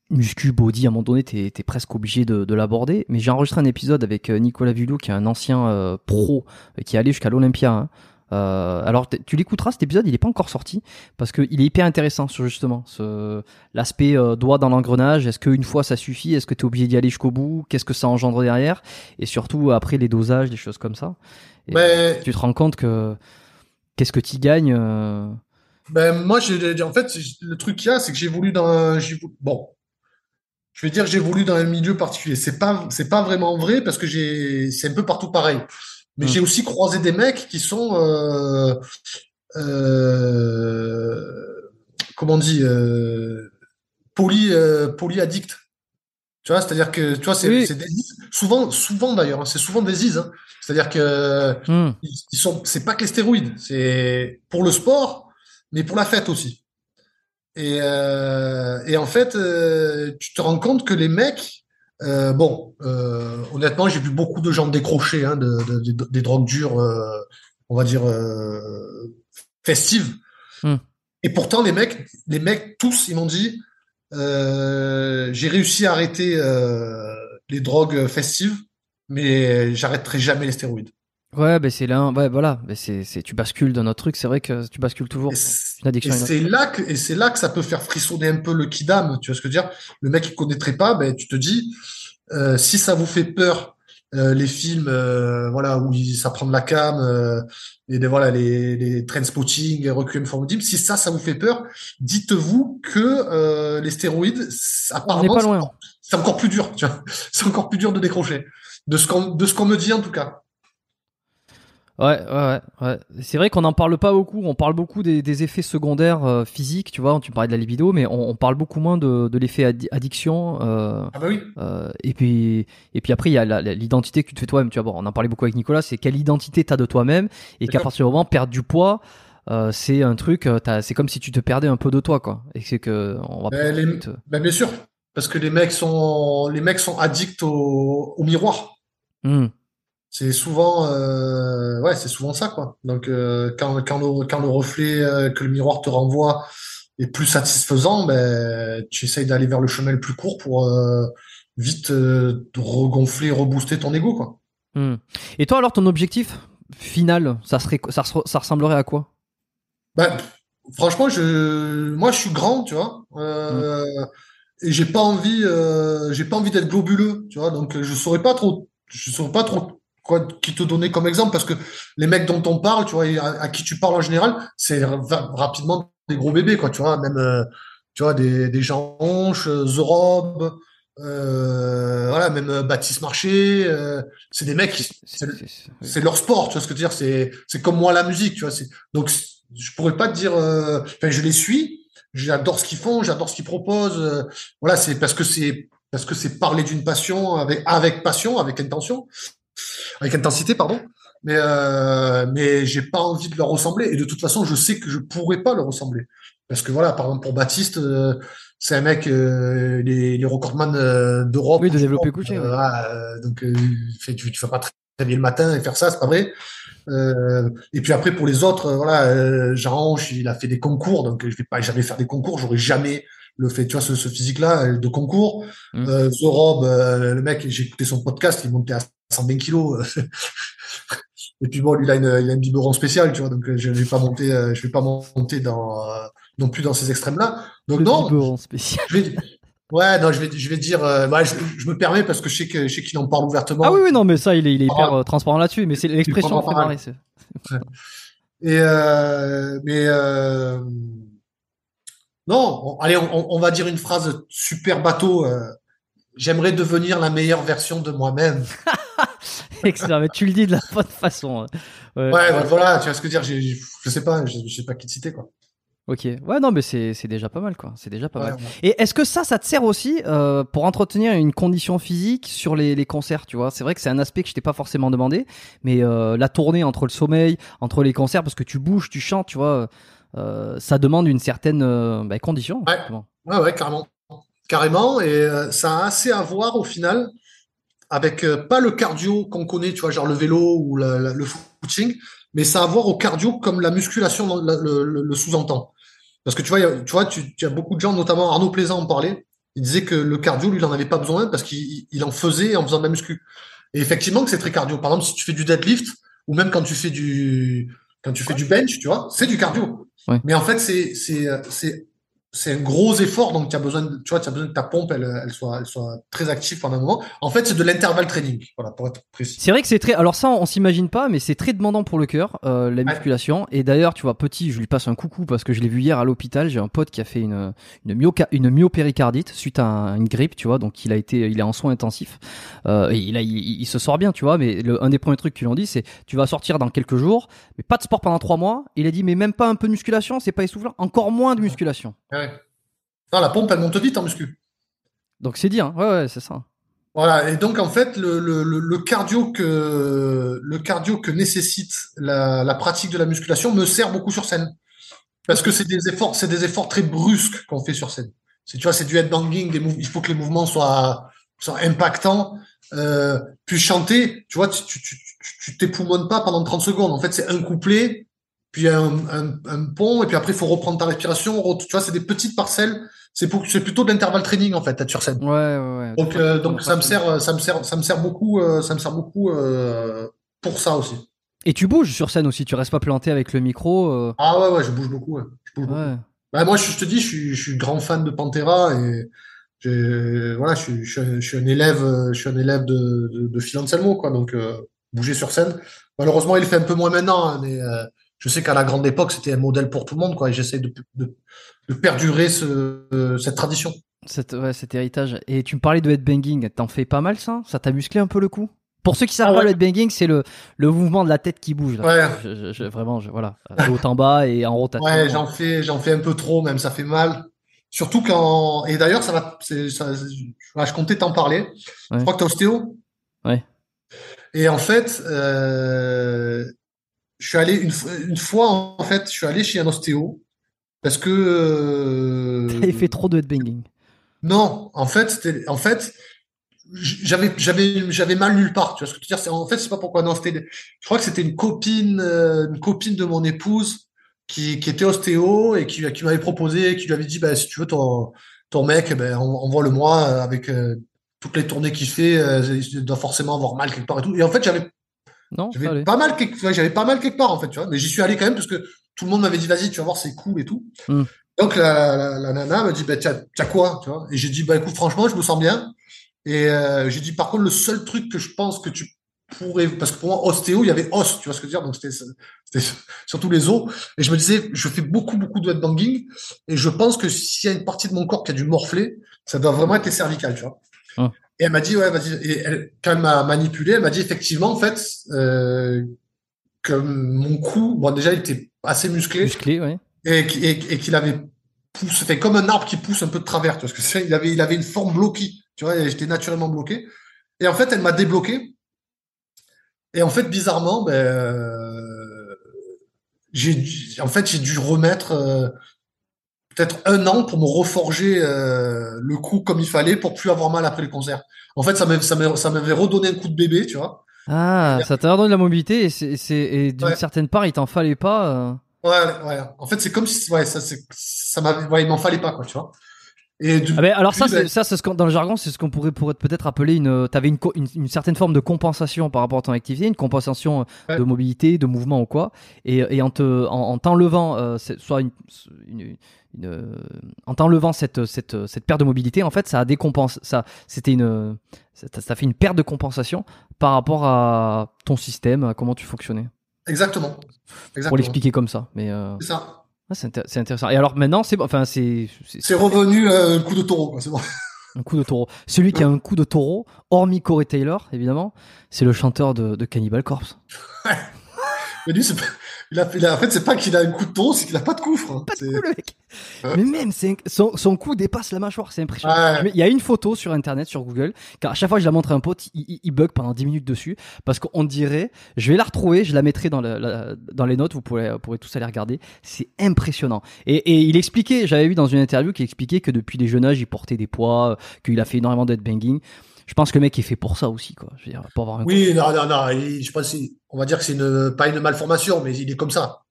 [SPEAKER 1] muscu, body, à un moment donné, t'es es presque obligé de, de l'aborder. Mais j'ai enregistré un épisode avec euh, Nicolas Villou, qui est un ancien euh, pro, euh, qui est allé jusqu'à l'Olympia. hein. Euh, alors tu l'écouteras cet épisode, il est pas encore sorti parce qu'il est hyper intéressant sur justement ce l'aspect euh, doigt dans l'engrenage. Est-ce qu'une fois ça suffit? Est-ce que tu es obligé d'y aller jusqu'au bout? Qu'est-ce que ça engendre derrière? Et surtout après les dosages, des choses comme ça. Et
[SPEAKER 2] Mais
[SPEAKER 1] tu te rends compte que qu'est-ce que tu gagnes euh,
[SPEAKER 2] Ben, moi, en fait, le truc qu'il y a, c'est que j'ai voulu dans un, bon, je vais dire que j'ai voulu dans un milieu particulier. C'est pas, c'est pas vraiment vrai parce que j'ai, c'est un peu partout pareil. Mais
[SPEAKER 1] Mm.
[SPEAKER 2] j'ai aussi croisé des mecs qui sont, euh, euh, comment on dit, euh, poly, euh, polyaddicts. Tu vois, c'est-à-dire que, tu vois, c'est,
[SPEAKER 1] Oui.
[SPEAKER 2] des. Souvent, souvent d'ailleurs, hein, c'est souvent des is. hein. C'est-à-dire que, ils ils sont, c'est pas que les stéroïdes, c'est pour le sport, mais pour la fête aussi. Et, euh, et en fait, euh, tu te rends compte que les mecs, euh, bon, euh, honnêtement, j'ai vu beaucoup de gens décrocher hein, de, de- de- des drogues dures, euh, on va dire festives.
[SPEAKER 1] Hmm.
[SPEAKER 2] Et pourtant, les mecs, les mecs tous, ils m'ont dit, j'ai réussi à arrêter les drogues festives, mais j'arrêterai jamais les stéroïdes.
[SPEAKER 1] Ouais, ben c'est là, ouais, voilà, ben c'est, c'est, tu bascules dans notre truc, c'est vrai que tu bascules toujours.
[SPEAKER 2] Et c'est-
[SPEAKER 1] addiction
[SPEAKER 2] et là que et c'est là que ça peut faire frissonner un peu le kidam, tu vois ce que je veux dire? Le mec qui connaîtrait pas, ben tu te dis euh, si ça vous fait peur euh, les films euh, voilà où il- ça prend de la cam euh, et des, voilà les les Trainspotting, Requiem for Dream, si ça ça vous fait peur, dites-vous que euh, les stéroïdes apparemment c'est encore- c'est encore plus dur, tu vois. *laughs* C'est encore plus dur de décrocher. De ce qu'on de ce qu'on me dit en tout cas.
[SPEAKER 1] Ouais, ouais, ouais. C'est vrai qu'on n'en parle pas beaucoup. On parle beaucoup des, des effets secondaires euh, physiques, tu vois. Tu parlais de la libido, mais on, on parle beaucoup moins de, de l'effet addi- addiction. euh,
[SPEAKER 2] Ah bah oui.
[SPEAKER 1] euh, et puis, et puis après, il y a l'identité que tu te fais toi-même. Tu vois, bon, on en parlait beaucoup avec Nicolas. C'est quelle identité t'as de toi-même, et qu'à partir du moment perdre du poids, euh, c'est un truc. C'est comme si tu te perdais un peu de toi, quoi. Et c'est que on va.
[SPEAKER 2] Ben, les-
[SPEAKER 1] euh,
[SPEAKER 2] Ben, bien sûr, parce que les mecs sont les mecs sont addicts au, au miroir.
[SPEAKER 1] hmm.
[SPEAKER 2] C'est souvent, euh, ouais, c'est souvent ça, quoi. Donc, euh, quand, quand le, quand le reflet euh, que le miroir te renvoie est plus satisfaisant, ben, tu essayes d'aller vers le chemin le plus court pour euh, vite euh, te regonfler, rebooster ton ego, quoi.
[SPEAKER 1] Hmm. Et toi, alors, ton objectif final, ça serait, ça, se- ça ressemblerait à quoi?
[SPEAKER 2] Ben, franchement, je, moi, je suis grand, tu vois, euh, et j'ai pas envie, euh, j'ai pas envie d'être globuleux, tu vois. Donc, je saurais pas trop, je saurais pas trop quoi qui te donner comme exemple parce que les mecs dont on parle, tu vois, à, à qui tu parles en général, c'est ra- rapidement des gros bébés, quoi, tu vois, même, euh, tu vois, des, des gens hanches, euh, The Rob, euh, voilà, même euh, Baptiste Marché, euh, c'est des mecs qui, c'est le-
[SPEAKER 1] C'est- c'est-
[SPEAKER 2] c'est leur sport, tu vois ce que je veux dire, c'est, c'est comme moi la musique, tu vois, c'est, donc, je pourrais pas te dire, euh, enfin, je les suis, j'adore ce qu'ils font, j'adore ce qu'ils proposent, euh, voilà, c'est parce que c'est, parce que c'est parler d'une passion avec, avec passion, avec intention, avec intensité, pardon, mais, euh, mais j'ai pas envie de leur ressembler, et de toute façon, je sais que je pourrais pas leur ressembler, parce que voilà, par exemple, pour Baptiste, euh, c'est un mec, euh, les, les recordman euh, d'Europe.
[SPEAKER 1] Oui, de développer couché,
[SPEAKER 2] euh,
[SPEAKER 1] ouais.
[SPEAKER 2] voilà, euh, donc, euh, fait, tu, tu vas pas très bien le matin et faire ça, c'est pas vrai. Euh, et puis après pour les autres, euh, voilà, euh, Jean il a fait des concours, donc je vais pas jamais faire des concours, j'aurais jamais le fait, tu vois, ce, ce physique-là de concours.
[SPEAKER 1] Mm.
[SPEAKER 2] Euh, The Rob, euh, le mec, j'ai écouté son podcast, il montait à 120 kilos. *laughs* et puis bon, lui, il a une, il a une biberon spécial, tu vois, donc euh, je vais pas monter, euh, je vais pas monter dans euh, non plus dans ces extrêmes-là. Donc
[SPEAKER 1] Le
[SPEAKER 2] non,
[SPEAKER 1] biberon spécial.
[SPEAKER 2] je vais, ouais, non, je vais, je vais dire, euh, ouais, je, je me permets parce que je sais que je sais qu'il en parle ouvertement.
[SPEAKER 1] Ah oui, oui, non, mais ça, il est, il est
[SPEAKER 2] Ah.
[SPEAKER 1] hyper transparent là-dessus. Mais c'est l'expression fait c'est-
[SPEAKER 2] Et euh, mais euh, non, on- allez, on, on va dire une phrase super bateau. J'aimerais devenir la meilleure version de moi-même. *laughs* *laughs*
[SPEAKER 1] Excellent. Mais tu le dis de la *laughs* bonne façon. hein. Ouais.
[SPEAKER 2] Ouais, voilà, tu vois ce que je veux dire. Je sais pas, je, sais pas qui te citer quoi.
[SPEAKER 1] Ok. Ouais, non, mais c'est déjà pas mal, quoi. C'est déjà pas
[SPEAKER 2] Ouais,
[SPEAKER 1] mal.
[SPEAKER 2] ouais.
[SPEAKER 1] Et est-ce que ça, ça te sert aussi euh, pour entretenir une condition physique sur les, les concerts, tu vois? C'est vrai que c'est un aspect que je t'ai pas forcément demandé, mais euh, la tournée entre le sommeil, entre les concerts, parce que tu bouges, tu chantes, tu vois, euh, ça demande une certaine bah, condition.
[SPEAKER 2] Ouais. Ouais, ouais, carrément, carrément. Et ça a assez à voir au final avec euh, pas le cardio qu'on connaît, tu vois, genre le vélo ou la- la- le footing, mais ça a à voir au cardio comme la musculation la- le, sous-entend. Parce que tu vois, il y a- tu vois, tu, tu as beaucoup de gens, notamment Arnaud Plaisant en parlait. Il disait que le cardio, lui, il en avait pas besoin parce qu'il il en faisait en faisant de la muscu. Et effectivement, que c'est très cardio. Par exemple, si tu fais du deadlift ou même quand tu fais du quand tu fais du bench, tu vois, c'est du cardio.
[SPEAKER 1] Ouais.
[SPEAKER 2] Mais en fait, c'est c'est c'est c'est un gros effort, donc tu as besoin, de, tu vois, tu as besoin que ta pompe, elle, elle soit, elle soit très active pendant un moment. En fait, c'est de l'intervalle training, voilà, pour être précis.
[SPEAKER 1] C'est vrai que c'est très. Alors ça, on s'imagine pas, mais c'est très demandant pour le cœur, euh, la musculation. Et d'ailleurs, tu vois, petit, je lui passe un coucou parce que je l'ai vu hier à l'hôpital. J'ai un pote qui a fait une une, myoca- une myopéricardite suite à un- une grippe, tu vois. Donc il a été, il est en soins intensifs. Euh, et il, a, il, il se sort bien, tu vois. Mais le, un des premiers trucs qu'ils ont dit, c'est tu vas sortir dans quelques jours, mais pas de sport pendant trois mois. Il a dit, mais même pas un peu de musculation, c'est pas essoufflant. Encore moins de musculation.
[SPEAKER 2] Ouais. Non, la pompe, elle monte vite en muscu.
[SPEAKER 1] Donc c'est dire, ouais, ouais, c'est ça.
[SPEAKER 2] Voilà, et donc en fait, le, le, le, le cardio que le cardio que nécessite la, la pratique de la musculation me sert beaucoup sur scène, parce que c'est des efforts, c'est des efforts très brusques qu'on fait sur scène. C'est tu vois, c'est du headbanging, des il faut que les mouvements soient soient impactants. Euh, puis chanter, tu vois, tu tu tu tu- tu t'époumones pas pendant 30 secondes. En fait, c'est un couplet, puis un, un, un pont, et puis après il faut reprendre ta respiration. re- Tu vois, c'est des petites parcelles. C'est pour c'est plutôt de l'intervalle training en fait, être sur scène.
[SPEAKER 1] Ouais, ouais, ouais.
[SPEAKER 2] Donc, euh, donc ça me sert, ça me sert, ça me sert beaucoup, euh, ça me sert beaucoup euh, pour ça aussi.
[SPEAKER 1] Et tu bouges sur scène aussi. Tu restes pas planté avec le micro. euh,
[SPEAKER 2] Ah ouais, ouais, je bouge beaucoup. ouais. Je bouge beaucoup.
[SPEAKER 1] Ouais.
[SPEAKER 2] Bah, moi, je, je te dis, je suis, je suis grand fan de Pantera et voilà, je suis, je suis, un, je suis un élève, je suis un élève de, de, de Phil Anselmo, quoi. Donc, euh, bouger sur scène. Malheureusement, il le fait un peu moins maintenant, hein, mais euh, je sais qu'à la grande époque, c'était un modèle pour tout le monde, quoi. Et j'essaie de, de, de perdurer ce, euh, cette tradition.
[SPEAKER 1] Cet, ouais, cet héritage. Et tu me parlais de headbanging. T'en fais pas mal ça? Ça t'a musclé un peu le cou? Pour ceux qui savent
[SPEAKER 2] Ah
[SPEAKER 1] pas, le headbanging, c'est le, le mouvement de la tête qui bouge. Là.
[SPEAKER 2] Ouais.
[SPEAKER 1] Je- je- je- vraiment, je- voilà. De haut en bas et en rotation.
[SPEAKER 2] Ouais, j'en fais, j'en fais un peu trop, même ça fait mal. Surtout quand, et d'ailleurs, ça va, ça, je comptais t'en parler.
[SPEAKER 1] Ouais.
[SPEAKER 2] Je crois que t'es ostéo.
[SPEAKER 1] Ouais.
[SPEAKER 2] Et en fait, euh, je suis allé une, fois, en fait, je suis allé chez un ostéo parce que, euh, *laughs*
[SPEAKER 1] T'avais fait trop de headbanging.
[SPEAKER 2] non, en fait, c'était, en fait, j'avais, j'avais, j'avais mal nulle part. Tu vois ce que je veux dire? En fait, c'est pas pourquoi. Non, c'était, je crois que c'était une copine, euh, une copine de mon épouse qui, qui était ostéo et qui, qui m'avait proposé, qui lui avait dit, bah, si tu veux ton, ton mec, eh ben, en- envoie-le-moi euh, avec euh, toutes les tournées qu'il fait, euh, il doit forcément avoir mal quelque part et tout. Et en fait, j'avais,
[SPEAKER 1] Non
[SPEAKER 2] j'avais pas mal quelque, j'avais pas mal quelque part, en fait, tu vois. Mais j'y suis allé quand même parce que tout le monde m'avait dit, vas-y, tu vas voir, c'est cool et tout.
[SPEAKER 1] Hmm.
[SPEAKER 2] Donc, la, la, la nana m'a dit, bah, tiens quoi, tu vois? Et j'ai dit, bah, écoute, franchement, je me sens bien. Et euh, j'ai dit, par contre, le seul truc que je pense que tu pourrais, parce que pour moi, ostéo, il y avait os, tu vois ce que je veux dire, donc c'était c'était surtout les os. Et je me disais, je fais beaucoup, beaucoup de headbanging, et je pense que s'il y a une partie de mon corps qui a dû morfler, ça doit vraiment être les cervicales, tu vois?
[SPEAKER 1] Hum.
[SPEAKER 2] Et elle m'a dit, ouais, vas-y. Et elle, quand elle m'a manipulé, elle m'a dit effectivement, en fait, euh, que mon cou, bon, déjà, il était assez musclé
[SPEAKER 1] Musclé, ouais.
[SPEAKER 2] et, qui- et, et qu'il avait poussé, fait comme un arbre qui pousse un peu de travers, tu vois ce que c'est, il avait, il avait une forme bloquée, tu vois, j'étais naturellement bloqué. Et en fait, elle m'a débloqué. Et en fait, bizarrement, ben, euh, j'ai, dû- en fait, j'ai dû remettre euh, peut-être un an pour me reforger euh, le cou comme il fallait pour plus avoir mal après le concert. En fait, ça m'avait, redonné un coup de bébé, tu vois.
[SPEAKER 1] Ah, ça t'a redonné de la mobilité et, c'est, d'une
[SPEAKER 2] Ouais.
[SPEAKER 1] certaine part, il t'en fallait pas. euh.
[SPEAKER 2] Ouais, ouais. En fait, c'est comme si, ouais, ça, ça m'avait, ouais, il m'en fallait pas, quoi, tu vois. Et du-
[SPEAKER 1] Ah ben, alors ça,
[SPEAKER 2] ben-
[SPEAKER 1] ça, c'est ce qu'on, dans le jargon, c'est ce qu'on pourrait, pourrait peut-être appeler une. T'avais une, une, une certaine forme de compensation par rapport à ton activité, une compensation euh,
[SPEAKER 2] Ouais.
[SPEAKER 1] de mobilité, de mouvement ou quoi, et, et en te, en, en t'enlevant, euh, soit une, une, une, euh, en t'enlevant cette, cette, cette perte de mobilité, en fait, ça a décompense, ça, c'était une, ça, ça fait une perte de compensation par rapport à ton système, à comment tu fonctionnais.
[SPEAKER 2] Exactement.
[SPEAKER 1] Pour
[SPEAKER 2] Exactement.
[SPEAKER 1] l'expliquer comme ça, mais euh,
[SPEAKER 2] C'est ça.
[SPEAKER 1] ah, c'est, intér- c'est intéressant. Et alors maintenant, c'est, enfin, c'est, c'est-
[SPEAKER 2] C'est revenu euh, un coup de taureau, quoi. C'est bon. *laughs*
[SPEAKER 1] Un coup de taureau. Celui qui a un coup de taureau, hormis Corey Taylor, évidemment, c'est le chanteur de, de Cannibal Corpse.
[SPEAKER 2] Mais lui, c'est pas- il a, il a- en fait, c'est pas qu'il a un coup de taureau, c'est qu'il a pas de coup, frère.
[SPEAKER 1] Pas de coup, le mec. Mais même, un- son, son cou dépasse la mâchoire, c'est impressionnant.
[SPEAKER 2] Ouais.
[SPEAKER 1] Il y a une photo sur internet, sur Google, car à chaque fois que je la montre à un pote, il, il- il bug pendant 10 minutes dessus, parce qu'on dirait, je vais la retrouver, je la mettrai dans, la- la- dans les notes, vous pourrez, vous pourrez tous aller regarder. C'est impressionnant. Et, et il expliquait, j'avais vu dans une interview qu'il expliquait que depuis les jeunes âges, il portait des poids, qu'il a fait énormément d'headbanging. Je pense que le mec est fait pour ça aussi, quoi. Je veux dire, pour avoir un
[SPEAKER 2] Oui, non, non, non. il- je pense, on va dire que c'est une, pas une malformation, mais il est comme ça.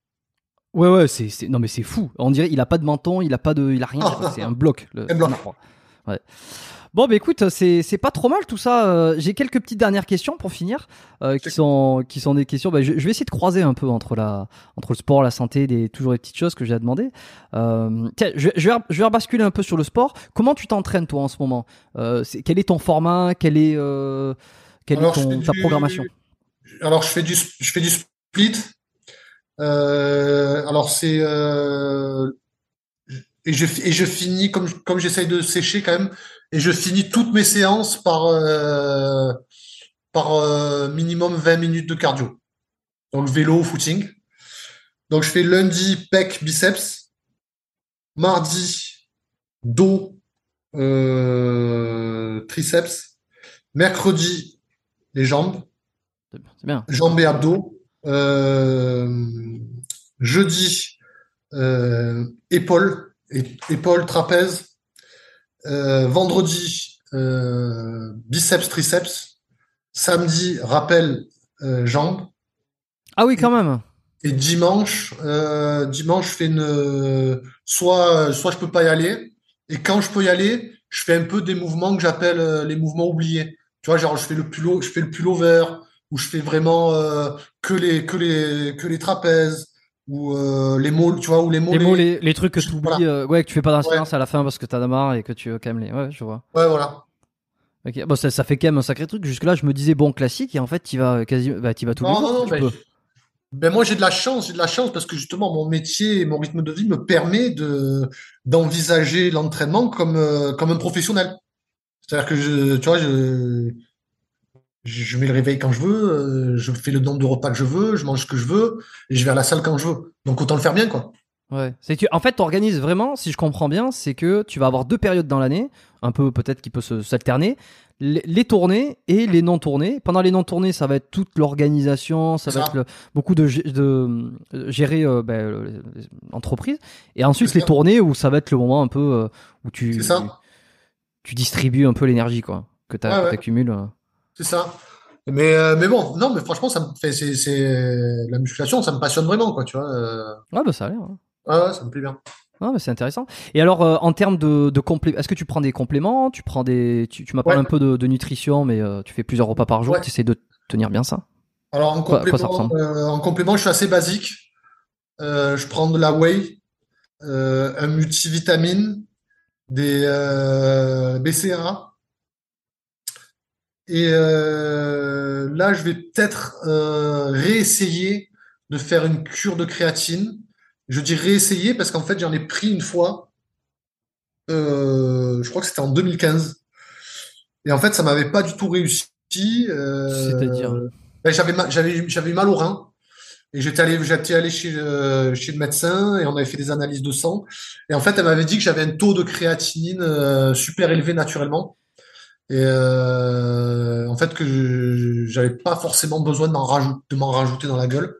[SPEAKER 1] Ouais, ouais, c'est, c'est, non, mais c'est fou. On dirait, il a pas de menton, il a pas de, il a rien. quoi. C'est un bloc. Le,
[SPEAKER 2] Un bloc.
[SPEAKER 1] Ouais. Bon, bah écoute, c'est, c'est pas trop mal tout ça. Euh, J'ai quelques petites dernières questions pour finir, euh, qui sont, qui sont des questions. Bah, je, je vais essayer de croiser un peu entre la, entre le sport, la santé, des toujours des petites choses que j'ai à demander. Euh, tiens, je, je vais, je vais rebasculer un peu sur le sport. Comment tu t'entraînes toi en ce moment? Euh, c'est, Quel est ton format? Quel est, euh, quelle
[SPEAKER 2] Alors,
[SPEAKER 1] est ton, ta
[SPEAKER 2] du-
[SPEAKER 1] programmation?
[SPEAKER 2] Alors, je fais du, je fais du split. Euh, alors, c'est, euh, et je, et je finis comme, comme j'essaye de sécher quand même, et je finis toutes mes séances par, euh, par euh, minimum 20 minutes de cardio. Donc, vélo, footing. Donc, je fais lundi, pec, biceps. Mardi, dos, euh, triceps. Mercredi, les jambes
[SPEAKER 1] C'est bien,
[SPEAKER 2] jambes et abdos. Jeudi, épaules, épaules, trapèze. Euh, vendredi, euh, biceps, triceps. Samedi, rappel, euh, jambes.
[SPEAKER 1] Ah oui, quand même.
[SPEAKER 2] Et dimanche, dimanche, je fais une, soit, soit je peux pas y aller. Et quand je peux y aller, je fais un peu des mouvements que j'appelle les mouvements oubliés. Tu vois, genre, je fais le pull, je fais le pullover, ou je fais vraiment que les, que les, que les trapèzes, ou euh, les mots, tu vois, ou les
[SPEAKER 1] mots, les, les trucs que tu oublies,
[SPEAKER 2] Voilà.
[SPEAKER 1] euh, ouais, que tu fais pas la
[SPEAKER 2] Ouais.
[SPEAKER 1] à la fin parce que t'as la marre et que tu veux quand même les. Ouais, je vois.
[SPEAKER 2] Ouais, voilà.
[SPEAKER 1] Ok, bon, ça, ça fait quand même un sacré truc. Jusque-là, je me disais bon classique et en fait, tu vas quasi, bah, tu vas les
[SPEAKER 2] Non,
[SPEAKER 1] jours.
[SPEAKER 2] non, non, ben, ben moi j'ai de la chance, j'ai de la chance parce que justement mon métier et mon rythme de vie me permet de d'envisager l'entraînement comme euh, comme un professionnel. C'est-à-dire que je, tu vois, je, je mets le réveil quand je veux, euh, je fais le nombre de repas que je veux, je mange ce que je veux et je vais à la salle quand je veux. Donc autant le faire bien quoi.
[SPEAKER 1] Ouais. C'est en fait, t'organises vraiment, si je comprends bien, c'est que tu vas avoir deux périodes dans l'année, un peu peut-être qui peut se- s'alterner, les, les tournées et les non tournées. Pendant les non tournées, ça va être toute l'organisation, ça va être le- beaucoup de, euh, gérer euh, ben, le- les- les entreprises. Et ensuite les
[SPEAKER 2] ça.
[SPEAKER 1] tournées où ça va être le moment un peu euh, où tu tu distribues un peu l'énergie quoi que tu
[SPEAKER 2] Ouais, ouais.
[SPEAKER 1] accumules.
[SPEAKER 2] C'est ça. Mais euh, mais bon, non, mais franchement ça me fait c'est c'est la musculation, ça me passionne vraiment quoi, tu vois. euh,
[SPEAKER 1] Ouais, bah ça a l'air. hein.
[SPEAKER 2] ouais, ouais, ça me plaît bien.
[SPEAKER 1] Ah, mais c'est intéressant. Et alors, euh, en termes de, de complé- est-ce que tu prends des compléments Tu prends des, tu, tu m'as parlé
[SPEAKER 2] Ouais.
[SPEAKER 1] un peu de, de nutrition, mais tu fais plusieurs repas par jour.
[SPEAKER 2] Ouais.
[SPEAKER 1] Tu essaies de tenir bien ça?
[SPEAKER 2] Alors en
[SPEAKER 1] Quoi- quoi
[SPEAKER 2] complément, euh, en complément, je suis assez basique. Je prends de la whey, un multivitamine, des BCAA. Et euh, là, je vais peut-être euh, réessayer de faire une cure de créatine. Je dis réessayer parce qu'en fait, j'en ai pris une fois. Euh, je crois que c'était en 2015. Et en fait, ça m'avait pas du tout réussi.
[SPEAKER 1] C'est-à-dire
[SPEAKER 2] ben, j'avais ma- j'avais mal au rein et j'étais allé j'étais allé chez chez le médecin et on avait fait des analyses de sang et en fait elle m'avait dit que j'avais un taux de créatinine super élevé naturellement et euh, en fait que je- j'avais pas forcément besoin d'en de m'en rajouter dans la gueule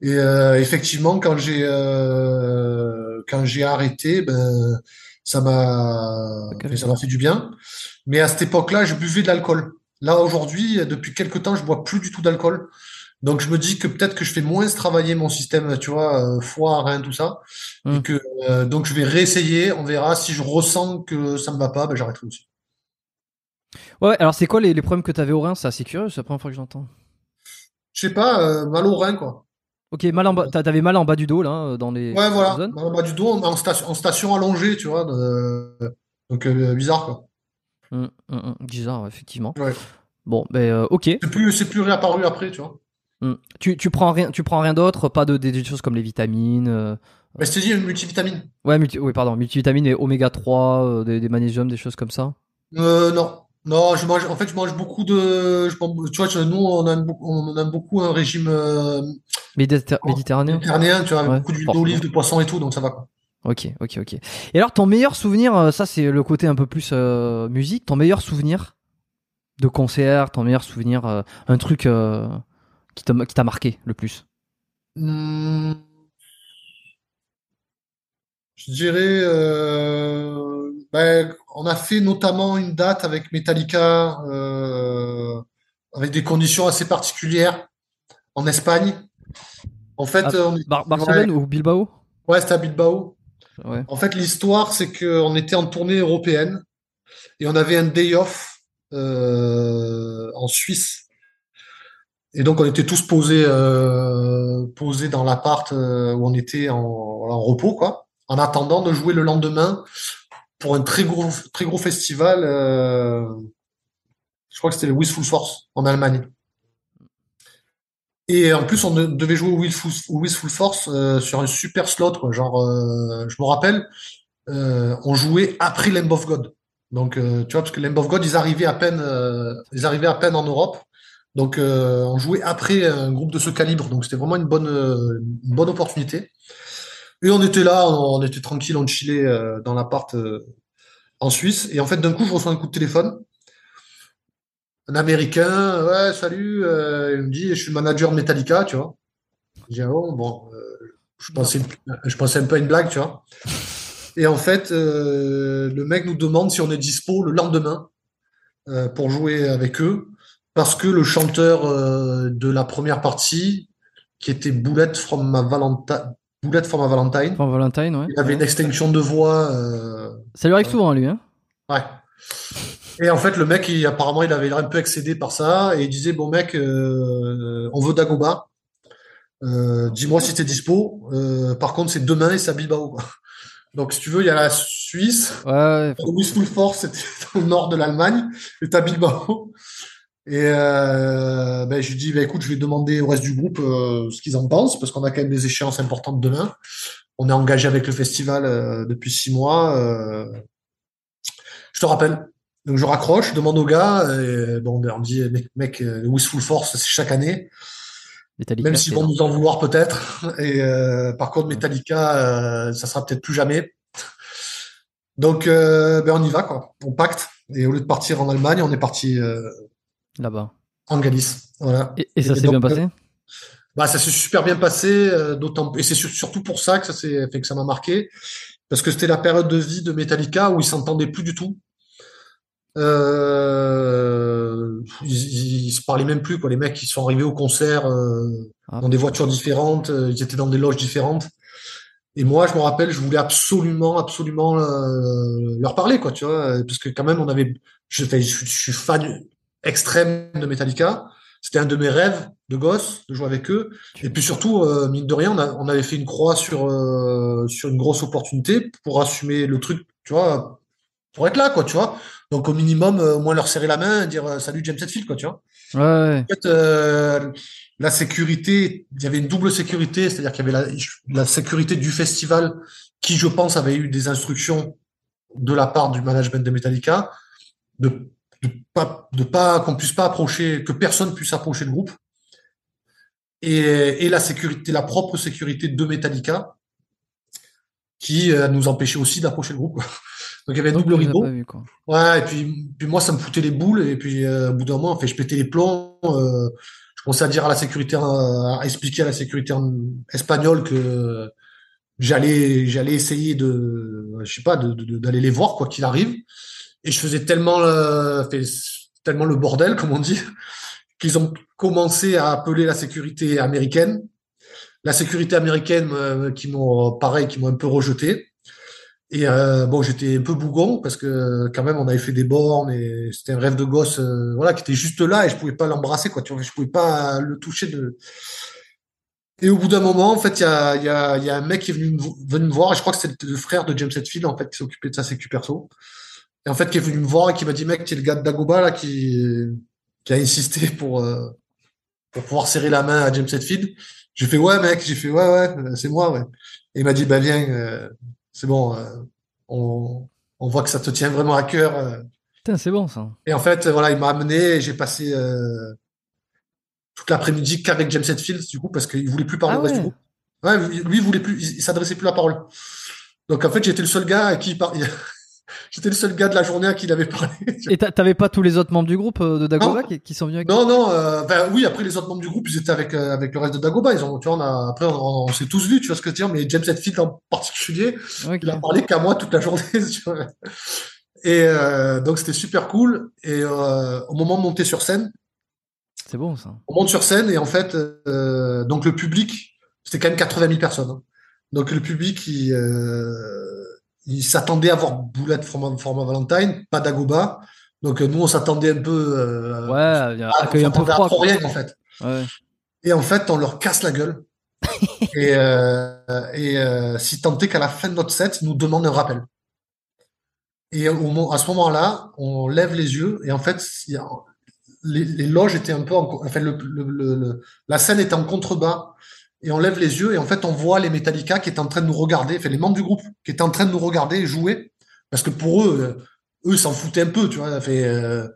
[SPEAKER 2] et euh, effectivement quand j'ai euh, quand j'ai arrêté ben ça m'a ça m'a fait du bien mais à cette époque-là je buvais de l'alcool Là, aujourd'hui, depuis quelques temps, je bois plus du tout d'alcool. Donc, je me dis que peut-être que je fais moins travailler mon système, tu vois, euh, foie, rein, tout ça. Et
[SPEAKER 1] Mm.
[SPEAKER 2] que, euh, donc, je vais réessayer. On verra. Si je ressens que ça me va pas, ben, j'arrêterai aussi.
[SPEAKER 1] Ouais, alors c'est quoi les, les problèmes que tu avais au rein C'est assez curieux, c'est la première fois que j'entends.
[SPEAKER 2] Je sais pas, euh, mal au rein, quoi.
[SPEAKER 1] Ok, mal en bas, t'avais mal en bas du dos là, euh, dans les
[SPEAKER 2] Ouais, voilà.
[SPEAKER 1] zones
[SPEAKER 2] Mal en bas du dos, en station, en station allongée, tu vois. de- Donc, euh, bizarre, quoi.
[SPEAKER 1] Hum, hum, hum, Bizarre, effectivement.
[SPEAKER 2] Ouais.
[SPEAKER 1] Bon, ben euh, ok.
[SPEAKER 2] C'est plus, réapparu après, tu vois.
[SPEAKER 1] Tu, tu prends rien, tu prends rien d'autre, pas de des, des choses comme les vitamines.
[SPEAKER 2] Mais je t'ai dit, une multivitamine.
[SPEAKER 1] Ouais, multi, oui, pardon, multivitamines et oméga 3, euh, des, des magnésiums, des choses comme ça.
[SPEAKER 2] Euh, non. Non, je mange, en fait, je mange beaucoup de, je mange- tu vois, nous, on aime beaucoup, on aime beaucoup un régime euh,
[SPEAKER 1] Méditer- Méditerranéen?
[SPEAKER 2] méditerranéen, tu vois, avec
[SPEAKER 1] Ouais,
[SPEAKER 2] beaucoup d'huile d'olive, de poisson et tout, donc ça va, quoi.
[SPEAKER 1] Ok, ok, ok. Et alors, ton meilleur souvenir, euh, ça c'est le côté un peu plus euh, musique, ton meilleur souvenir de concert, ton meilleur souvenir, euh, un truc euh, qui t'a qui t'a marqué le plus?
[SPEAKER 2] Hmm, je dirais, ben, on a fait notamment une date avec Metallica, euh, avec des conditions assez particulières en Espagne. En
[SPEAKER 1] À
[SPEAKER 2] fait,
[SPEAKER 1] Bar-
[SPEAKER 2] ouais,
[SPEAKER 1] Barcelone ou Bilbao?
[SPEAKER 2] ouais, c'était à Bilbao.
[SPEAKER 1] Ouais.
[SPEAKER 2] En fait, l'histoire, c'est qu'on était en tournée européenne et on avait un day off euh, en Suisse. Et donc, on était tous posés, euh, posés dans l'appart où on était en, en repos, quoi, en attendant de jouer le lendemain pour un très gros, très gros festival. euh, je crois que c'était le Wistful Force en Allemagne. Et en plus, on de- devait jouer au Wistful, Force euh, sur un super slot. Genre, euh, je me rappelle, on jouait après Lamb of God. Donc, tu vois, parce que Lamb of God, ils arrivaient à peine, ils arrivaient à peine en Europe. Donc, on jouait après un groupe de ce calibre. Donc, c'était vraiment une bonne, une bonne opportunité. Et on était là, on, on était tranquille, on chillait euh, dans l'appart euh, en Suisse. Et en fait, d'un coup, je reçois un coup de téléphone. Un Américain, ouais, salut, euh, il me dit, je suis le manager de Metallica, tu vois. Je dis, ah bon, bon, je pensais, je pensais un peu à une blague, tu vois. Et en fait, euh, le mec nous demande si on est dispo le lendemain euh, pour jouer avec eux, parce que le chanteur euh, de la première partie, qui était Bullet from my Valentine, From my Valentine,
[SPEAKER 1] Enfin, Valentine, ouais.
[SPEAKER 2] il avait une extinction de voix. euh,
[SPEAKER 1] Ça lui arrive souvent, lui, hein?
[SPEAKER 2] Ouais. Et en fait, le mec, il, apparemment, il avait l'air un peu excédé par ça et il disait, bon mec, euh, on veut Dagoba. Euh, dis-moi si t'es dispo. Euh, par contre, c'est demain et c'est à Bilbao. quoi. Donc, si tu veux, il y a la Suisse.
[SPEAKER 1] Ouais, ouais.
[SPEAKER 2] Wistful Force, c'était au nord de l'Allemagne. Et t'as Bilbao. Et euh, ben, je lui dis, ben, écoute, je vais demander au reste du groupe euh, ce qu'ils en pensent, parce qu'on a quand même des échéances importantes demain. On est engagé avec le festival euh, depuis six mois. euh, je te rappelle. Donc je raccroche, je demande au gars, et bon, ben, on me dit, mec, mec, euh, le Wistful Force, c'est chaque année,
[SPEAKER 1] Metallica,
[SPEAKER 2] même s'ils vont nous en vouloir peut-être. *laughs* Et euh, par contre, Metallica, euh, ça sera peut-être plus jamais. Donc, euh, ben, on y va, quoi. On pacte. Et au lieu de partir en Allemagne, on est parti euh,
[SPEAKER 1] là-bas.
[SPEAKER 2] en Galice. Voilà.
[SPEAKER 1] Et, et ça s'est bien passé?
[SPEAKER 2] Bah, ça s'est super bien passé, euh, d'autant et c'est sur- surtout pour ça que ça s'est fait que ça m'a marqué, parce que c'était la période de vie de Metallica où ils s'entendaient plus du tout. Euh, ils, ils se parlaient même plus quoi. Les mecs, ils sont arrivés au concert euh,
[SPEAKER 1] Ah.
[SPEAKER 2] dans des voitures différentes, ils étaient dans des loges différentes. Et moi, je me rappelle, je voulais absolument, absolument leur parler quoi, tu vois, parce que quand même, on avait, je, je suis fan extrême de Metallica. C'était un de mes rêves de gosse de jouer avec eux. Et puis surtout, euh, mine de rien, on, a- on avait fait une croix sur, euh, sur une grosse opportunité pour assumer le truc, tu vois, pour être là, quoi, tu vois. Donc au minimum, euh, au moins leur serrer la main et dire salut James Hetfield, quoi, tu vois.
[SPEAKER 1] Ouais.
[SPEAKER 2] En fait, euh, la sécurité, il y avait une double sécurité, c'est-à-dire qu'il y avait la, la sécurité du festival qui, je pense, avait eu des instructions de la part du management de Metallica de de pas de pas qu'on puisse pas approcher, que personne puisse approcher le groupe. Et, et la sécurité, la propre sécurité de Metallica qui euh, nous empêchait aussi d'approcher le groupe. quoi. Donc il y avait un double rideau.
[SPEAKER 1] quoi.
[SPEAKER 2] Ouais, et puis, puis moi, ça me foutait les boules. Et puis, euh, au bout d'un moment, en fait, je pétais les plombs. euh, je commençais à dire à la sécurité, à expliquer à la sécurité espagnole que j'allais, j'allais essayer de, je sais pas, de, de- d'aller les voir quoi qu'il arrive. Et je faisais tellement, euh, tellement le bordel, comme on dit, qu'ils ont commencé à appeler la sécurité américaine. La sécurité américaine, euh, qui m'ont, pareil, qui m'ont un peu rejeté. Et euh, bon, j'étais un peu bougon parce que quand même on avait fait des bornes et c'était un rêve de gosse, voilà, qui était juste là et je pouvais pas l'embrasser quoi. Tu vois, je pouvais pas le toucher. Et au bout d'un moment, en fait, il y a, un mec qui est venu me, vo- venu me voir et je crois que c'était le frère de James Hetfield en fait qui s'occupait de sa sécu perso. Et en fait, qui est venu me voir et qui m'a dit mec, tu es le gars de Dagoba là qui qui a insisté pour euh, pour pouvoir serrer la main à James Hetfield. J'ai fait ouais mec, j'ai fait ouais ouais, euh, c'est moi ouais. Et il m'a dit bah viens, euh, c'est bon, euh, on, on voit que ça te tient vraiment à cœur. euh.
[SPEAKER 1] Putain, c'est bon ça.
[SPEAKER 2] Et en fait, voilà, il m'a amené et j'ai passé euh, toute l'après-midi qu'avec James Hetfield, du coup, parce qu'il voulait plus parler
[SPEAKER 1] Ah
[SPEAKER 2] au reste du groupe. Ouais, lui, il voulait plus, il, il s'adressait plus la parole. Donc en fait, j'étais le seul gars à qui il parlait. *laughs* J'étais le seul gars de la journée à qui il avait parlé. *laughs*
[SPEAKER 1] Et t'a- t'avais pas tous les autres membres du groupe euh, de Dagoba qui, qui sont venus avec
[SPEAKER 2] Non, non, euh, ben oui, après les autres membres du groupe, ils étaient avec, euh, avec le reste de Dagoba. Ils ont, tu vois, on a, après, on, on s'est tous vus, tu vois ce que je veux dire, mais James Hetfield en particulier, il a parlé qu'à moi toute la journée, *laughs* tu vois. Et euh, donc c'était super cool. Et euh, au moment de monter sur scène,
[SPEAKER 1] C'est bon ça.
[SPEAKER 2] on monte sur scène et en fait, euh, donc le public, c'était quand même 80 000 personnes. hein. Donc le public, il, euh, il s'attendait à voir Boulette format, format Valentine, pas Dagoba. Donc euh, nous, on s'attendait un peu, euh,
[SPEAKER 1] Ouais,
[SPEAKER 2] à-
[SPEAKER 1] accueil un peu froid.
[SPEAKER 2] rien en fait.
[SPEAKER 1] Ouais.
[SPEAKER 2] Et en fait, on leur casse la gueule. *laughs* et euh, et euh, si tant est qu'à la fin de notre set, ils nous demandent un rappel. Et au, à ce moment-là, on lève les yeux et en fait, y a- les, les loges étaient un peu en, enfin, le, le- le- le- la scène était en contrebas et on lève les yeux et en fait, on voit les Metallica qui étaient en train de nous regarder, enfin, les membres du groupe qui étaient en train de nous regarder et jouer parce que pour eux, euh, eux, ils s'en foutaient un peu, tu vois. Fait, euh,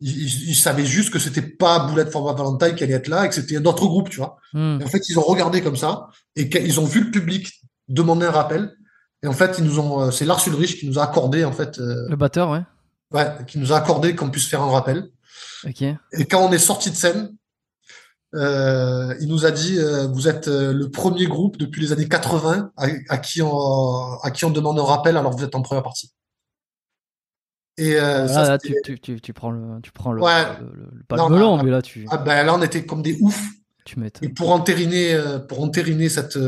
[SPEAKER 2] ils, ils- ils savaient juste que c'était pas Boulette Format Valentine qui allait être là et que c'était un autre groupe, tu vois.
[SPEAKER 1] Hmm.
[SPEAKER 2] Et en fait, ils ont regardé comme ça et qu'ils ont vu le public demander un rappel. Et en fait, ils nous ont, euh, c'est Lars Ulrich qui nous a accordé, en fait, euh,
[SPEAKER 1] Le batteur, ouais.
[SPEAKER 2] ouais, qui nous a accordé qu'on puisse faire un rappel.
[SPEAKER 1] Ok.
[SPEAKER 2] Et quand on est sorti de scène, euh, il nous a dit, euh, vous êtes euh, le premier groupe depuis les années 80 à, à qui on, à qui on demande un rappel alors que vous êtes en première partie. Et euh,
[SPEAKER 1] Là,
[SPEAKER 2] ça,
[SPEAKER 1] là,
[SPEAKER 2] c'était-
[SPEAKER 1] tu, tu, tu, tu prends le, tu prends le,
[SPEAKER 2] Ouais.
[SPEAKER 1] le- le- le- pas
[SPEAKER 2] Non,
[SPEAKER 1] melon, mais là tu,
[SPEAKER 2] ah ben là, on était comme des oufs.
[SPEAKER 1] tu.
[SPEAKER 2] Et pour entériner, pour entériner cette,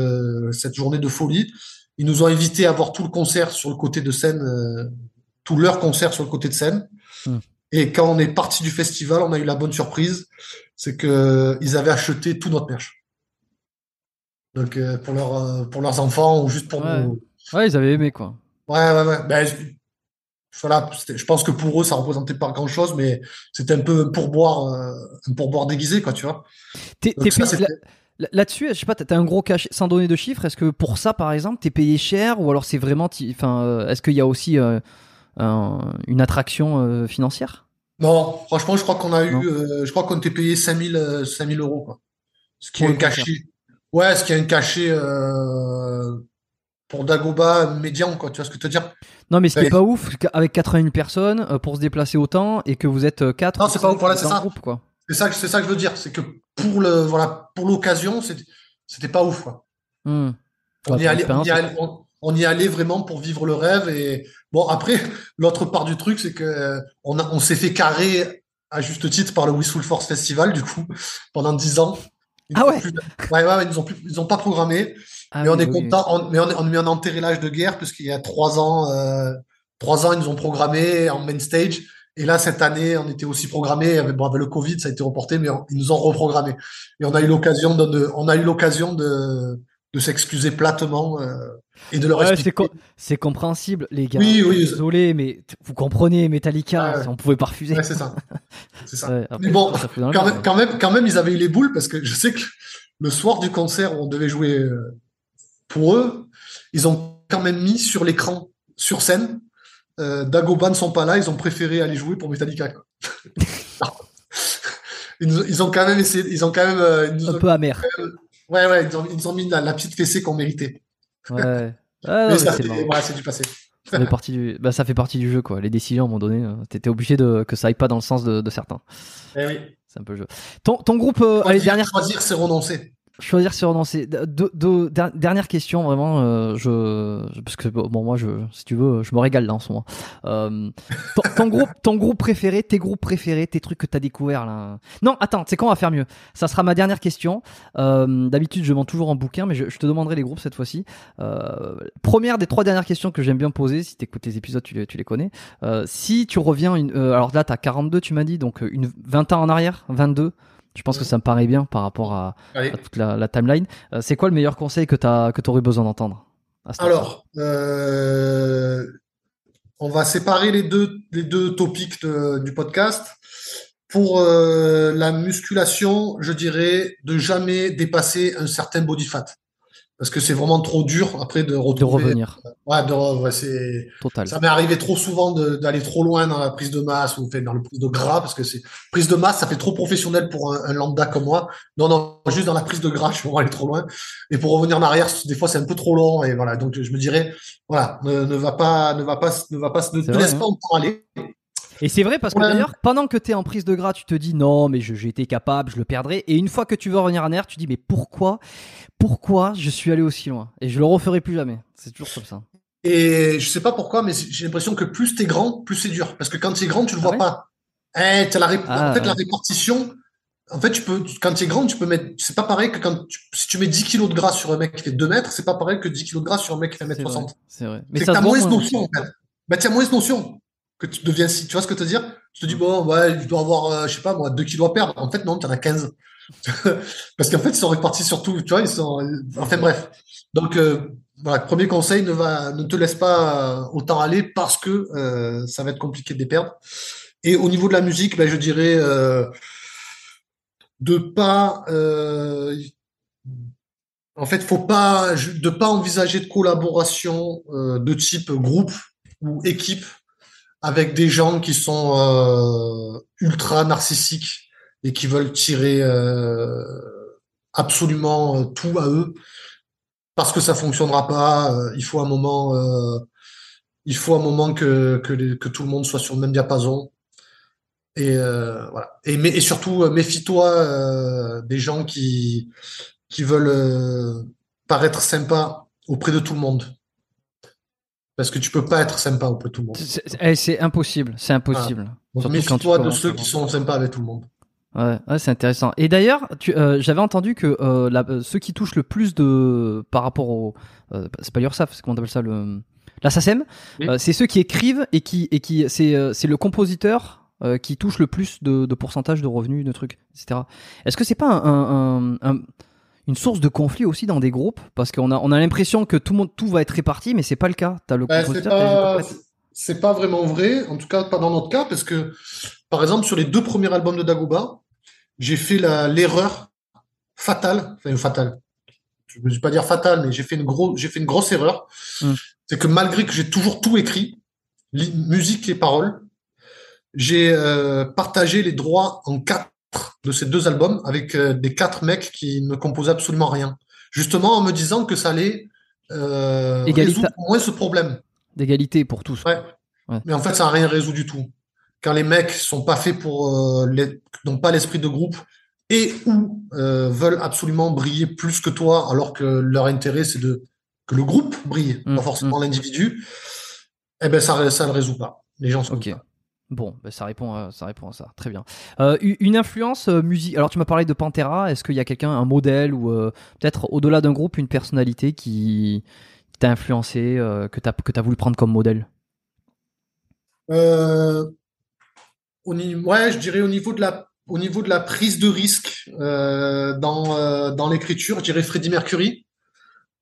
[SPEAKER 2] cette journée de folie, ils nous ont invités à voir tout le concert sur le côté de scène, tout leur concert sur le côté de scène.
[SPEAKER 1] Hmm.
[SPEAKER 2] Et quand on est parti du festival, on a eu la bonne surprise, c'est que euh, ils avaient acheté tout notre merch. Donc euh, pour leurs euh, pour leurs enfants ou juste pour
[SPEAKER 1] Ouais.
[SPEAKER 2] nous.
[SPEAKER 1] Ouais, ils avaient aimé quoi.
[SPEAKER 2] Ouais ouais ouais. Ben, je- voilà, je pense que pour eux ça représentait pas grand chose, mais c'était un peu un pourboire, un pourboire déguisé quoi, tu vois.
[SPEAKER 1] T'es,
[SPEAKER 2] Donc
[SPEAKER 1] t'es
[SPEAKER 2] ça,
[SPEAKER 1] payé-
[SPEAKER 2] c'était-
[SPEAKER 1] là- là- Là-dessus, je sais pas, t'as un gros cachet, sans donner de chiffres, est-ce que pour ça, par exemple, t'es payé cher ou alors c'est vraiment, enfin, est-ce qu'il y a aussi euh, une attraction euh, financière?
[SPEAKER 2] Non, franchement, je crois qu'on a
[SPEAKER 1] Non.
[SPEAKER 2] eu, euh, je crois qu'on était payé 5000, euh, 5000 euros, quoi. Ce qui
[SPEAKER 1] Pour
[SPEAKER 2] est un cachet. Ouais, ce qui est un cachet, euh, pour Dagoba médian, quoi. Tu vois ce que je veux dire?
[SPEAKER 1] Non, mais ce qui est pas ouf, qu'avec 81 000 personnes euh, pour se déplacer autant et que vous êtes 4
[SPEAKER 2] Non, c'est pas ouf, voilà, c'est ça.
[SPEAKER 1] groupe, quoi.
[SPEAKER 2] C'est ça que, c'est ça que je veux dire. C'est que pour le, voilà, pour l'occasion, c'était, c'était pas ouf, quoi.
[SPEAKER 1] Hmm.
[SPEAKER 2] On
[SPEAKER 1] Ouais,
[SPEAKER 2] y
[SPEAKER 1] pour
[SPEAKER 2] allait, on
[SPEAKER 1] l'expérience,
[SPEAKER 2] y allait, on, on y allait vraiment pour vivre le rêve. Et bon, après, *laughs* l'autre part du truc, c'est que euh, on a, on s'est fait carrer à juste titre par le Wistful Force Festival, du coup, *laughs* pendant 10 ans. Ils
[SPEAKER 1] Ah ouais
[SPEAKER 2] plus- ouais, ouais, ouais, ils ont plus, ils ont pas programmé.
[SPEAKER 1] Ah
[SPEAKER 2] mais on est
[SPEAKER 1] oui.
[SPEAKER 2] content, on- mais on, est- on est en enterrelage de guerre puisqu'il y a trois ans, euh, trois ans, ils nous ont programmé en main stage. Et là, cette année, on était aussi programmé avec, bon, avec le Covid, ça a été reporté, mais on- ils nous ont reprogrammé. Et on a eu l'occasion de- on a eu l'occasion de, de s'excuser platement, euh, et de leur
[SPEAKER 1] Ouais, c'est,
[SPEAKER 2] expliquer.
[SPEAKER 1] c'est compréhensible, les gars.
[SPEAKER 2] Oui, oui.
[SPEAKER 1] Désolé, mais vous comprenez, Metallica,
[SPEAKER 2] Ouais.
[SPEAKER 1] on pouvait pas refuser.
[SPEAKER 2] Ouais, c'est ça. C'est ça. *laughs*
[SPEAKER 1] Après,
[SPEAKER 2] Mais bon, Quand même, quand même, quand même, ils avaient eu les boules parce que je sais que le soir du concert où on devait jouer euh, pour eux, ils ont quand même mis sur l'écran, sur scène, euh, Dagoba ne sont pas là, ils ont préféré aller jouer pour Metallica. quoi. *laughs* *laughs* ils, nous- ils ont quand même essayé, ils ont quand même, euh, ils nous
[SPEAKER 1] Un
[SPEAKER 2] ont-
[SPEAKER 1] peu amer.
[SPEAKER 2] Ouais, ouais, ils ont, ils nous ont mis la, la petite fessée qu'on méritait.
[SPEAKER 1] Ouais. *laughs* Ah,
[SPEAKER 2] Mais
[SPEAKER 1] c'est
[SPEAKER 2] ouais, du passé.
[SPEAKER 1] Ça fait partie du, bah, ça fait partie du jeu, quoi. Les décisions, à un moment donné, euh, t'étais obligé de, que ça aille pas dans le sens de, de certains.
[SPEAKER 2] Eh oui.
[SPEAKER 1] C'est un peu le jeu. Ton, ton groupe, euh, allez, dernière,
[SPEAKER 2] choisir, c'est renoncer.
[SPEAKER 1] Choisir c'est renoncer. De- de- de- der- dernière question, vraiment, euh, je, parce que bon, moi, je, si tu veux, je me régale là en ce moment. Euh, ton, ton groupe, ton groupe préféré, tes groupes préférés, tes trucs que t'as découvert là. Non, attends, c'est quand on va faire mieux? Ça sera ma dernière question. Euh, D'habitude, je mens toujours en bouquin, mais je, je te demanderai les groupes cette fois-ci. Euh, première des trois dernières questions que j'aime bien poser, si t'écoutes les épisodes, tu les, tu les connais. Euh, si tu reviens, une, euh, alors là, t'as 42, tu m'as dit, donc une 20 ans en arrière, 22. Je pense que ça me paraît bien par rapport à, toute la, la timeline. Euh, c'est quoi le meilleur conseil que t'as que t'aurais besoin d'entendre
[SPEAKER 2] Alors, euh, on va séparer les deux, les deux topics de- du podcast. Pour euh, la musculation, je dirais de jamais dépasser un certain body fat. Parce que c'est vraiment trop dur après de
[SPEAKER 1] revenir.
[SPEAKER 2] Ouais, de ouais, c'est.
[SPEAKER 1] Total.
[SPEAKER 2] Ça m'est arrivé trop souvent d'aller trop loin dans la prise de masse ou fait, dans le prise de gras parce que c'est prise de masse, ça fait trop professionnel pour un, un lambda comme moi. Non, non, juste dans la prise de gras, je suis vraiment allé trop loin. Et pour revenir en arrière, des fois c'est un peu trop long et voilà. Donc je me dirais, voilà, ne, ne va pas, ne va pas, ne va pas, ne te laisse
[SPEAKER 1] hein.
[SPEAKER 2] pas encore aller.
[SPEAKER 1] Et c'est vrai parce que
[SPEAKER 2] Ouais.
[SPEAKER 1] d'ailleurs, pendant que tu es en prise de gras, tu te dis non, mais j'ai été capable, je le perdrai. Et une fois que tu veux revenir en arrière, tu dis mais pourquoi, pourquoi je suis allé aussi loin Et je le referai plus jamais. C'est toujours comme ça.
[SPEAKER 2] Et je sais pas pourquoi, mais j'ai l'impression que plus t'es grand, plus c'est dur. Parce que quand t'es grand, tu le
[SPEAKER 1] Ah
[SPEAKER 2] vois
[SPEAKER 1] ouais
[SPEAKER 2] pas. Eh, t'as la ré-
[SPEAKER 1] Ah,
[SPEAKER 2] en fait, la répartition, en fait, tu peux, quand tu es grand, tu peux mettre, c'est pas pareil que quand tu- si tu mets 10 kilos de gras sur un mec qui fait 2 mètres, c'est pas pareil que 10 kilos de gras sur un mec qui fait
[SPEAKER 1] C'est vrai.
[SPEAKER 2] 1m60.
[SPEAKER 1] C'est vrai. Mais
[SPEAKER 2] t'as moins notion, en fait. Bah, tu as moins notion que tu deviens si, tu vois ce que je veux dire? Tu te dis, bon, ouais, je dois avoir, euh, je sais pas, moi, 2 kilos à perdre. En fait, non, tu en as 15. *laughs* Parce qu'en fait, ils sont répartis sur tout, tu vois, ils sont, enfin, bref. Donc, euh, voilà, premier conseil, ne va, ne te laisse pas euh, autant aller parce que euh, ça va être compliqué de les perdre. Et au niveau de la musique, ben, je dirais euh, de pas, en fait, faut pas, de pas envisager de collaboration de type groupe ou équipe avec des gens qui sont ultra narcissiques et qui veulent tirer euh, absolument euh, tout à eux parce que ça fonctionnera pas. euh, il faut un moment, euh, il faut un moment que que, les- que tout le monde soit sur le même diapason. Et euh, voilà. Et, mais, et surtout, méfie-toi des gens qui qui veulent paraître sympas auprès de tout le monde. Parce que tu peux pas être sympa auprès de tout le monde.
[SPEAKER 1] C'est- eh, c'est impossible. C'est impossible.
[SPEAKER 2] Donc méfie-toi de ceux qui sont sympas avec tout le monde.
[SPEAKER 1] Ouais, ouais, c'est intéressant. Et d'ailleurs, euh, j'avais entendu que euh, la- euh, ceux qui touchent le plus de par rapport au, euh, c'est pas l'URSSAF, c'est comment on appelle ça le, la SACEM,
[SPEAKER 2] Oui.
[SPEAKER 1] c'est ceux qui écrivent et qui et qui c'est c'est le compositeur qui touche le plus de, de pourcentage de revenus, de trucs, etc. Est-ce que c'est pas un, un- un- une source de conflit aussi dans des groupes? Parce qu'on a on a l'impression que tout le monde tout va être réparti, mais c'est pas le cas. T'as le
[SPEAKER 2] Ben, c'est
[SPEAKER 1] compositeur,
[SPEAKER 2] pas, c'est pas vraiment vrai, en tout cas pas dans notre cas, parce que, par exemple, sur les deux premiers albums de Dagoba, j'ai fait l'erreur fatale, enfin fatale, je ne veux pas dire fatale, mais j'ai fait une gros, j'ai fait une grosse erreur.
[SPEAKER 1] Mm.
[SPEAKER 2] C'est que malgré que j'ai toujours tout écrit, musique et paroles, j'ai euh, partagé les droits en quatre de ces deux albums avec euh, des quatre mecs qui ne composaient absolument rien. Justement en me disant que ça allait euh, résoudre au moins ce problème.
[SPEAKER 1] D'égalité pour tous.
[SPEAKER 2] Ouais.
[SPEAKER 1] Ouais.
[SPEAKER 2] Mais en fait, ça n'a rien résolu du tout. Quand les mecs sont pas faits pour, euh, les- n'ont pas l'esprit de groupe et ou euh, veulent absolument briller plus que toi, alors que leur intérêt c'est de que le groupe brille,
[SPEAKER 1] Mm,
[SPEAKER 2] pas forcément l'individu. Eh ben ça, ça le résout pas. Les gens sont.
[SPEAKER 1] Bon, ben, ça répond, à, ça répond à ça. Très bien. Euh, une influence euh, musique. Alors, tu m'as parlé de Pantera. Est-ce qu'il y a quelqu'un, un modèle ou euh, peut-être au-delà d'un groupe, une personnalité qui, t'a influencé, que t'as que t'as voulu prendre comme modèle?
[SPEAKER 2] Euh, au ouais, je dirais au niveau de la, au niveau de la prise de risque euh, dans, euh, dans l'écriture, je dirais Freddie Mercury.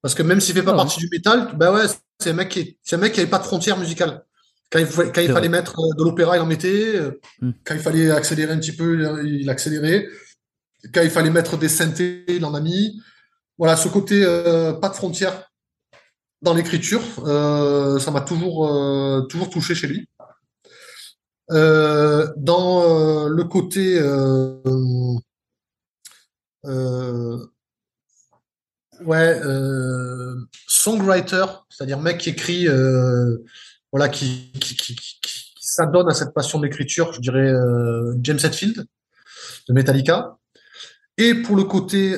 [SPEAKER 2] Parce que même s'il fait pas
[SPEAKER 1] Ah
[SPEAKER 2] partie du métal, bah ouais, c'est un mec qui, est- c'est un mec qui avait pas de frontières musicales. Quand il, quand fallait mettre euh, de l'opéra, il en mettait.
[SPEAKER 1] Hmm.
[SPEAKER 2] Quand il fallait accélérer un petit peu, il, accélérait. Quand il fallait mettre des synthés, il en a mis. Voilà, ce côté euh, pas de frontières dans l'écriture, ça m'a toujours, toujours touché chez lui. Euh, dans euh, le côté euh, ouais songwriter, c'est-à-dire mec qui écrit voilà qui qui, s'adonne à cette passion d'écriture, je dirais James Hetfield de Metallica. Et pour le côté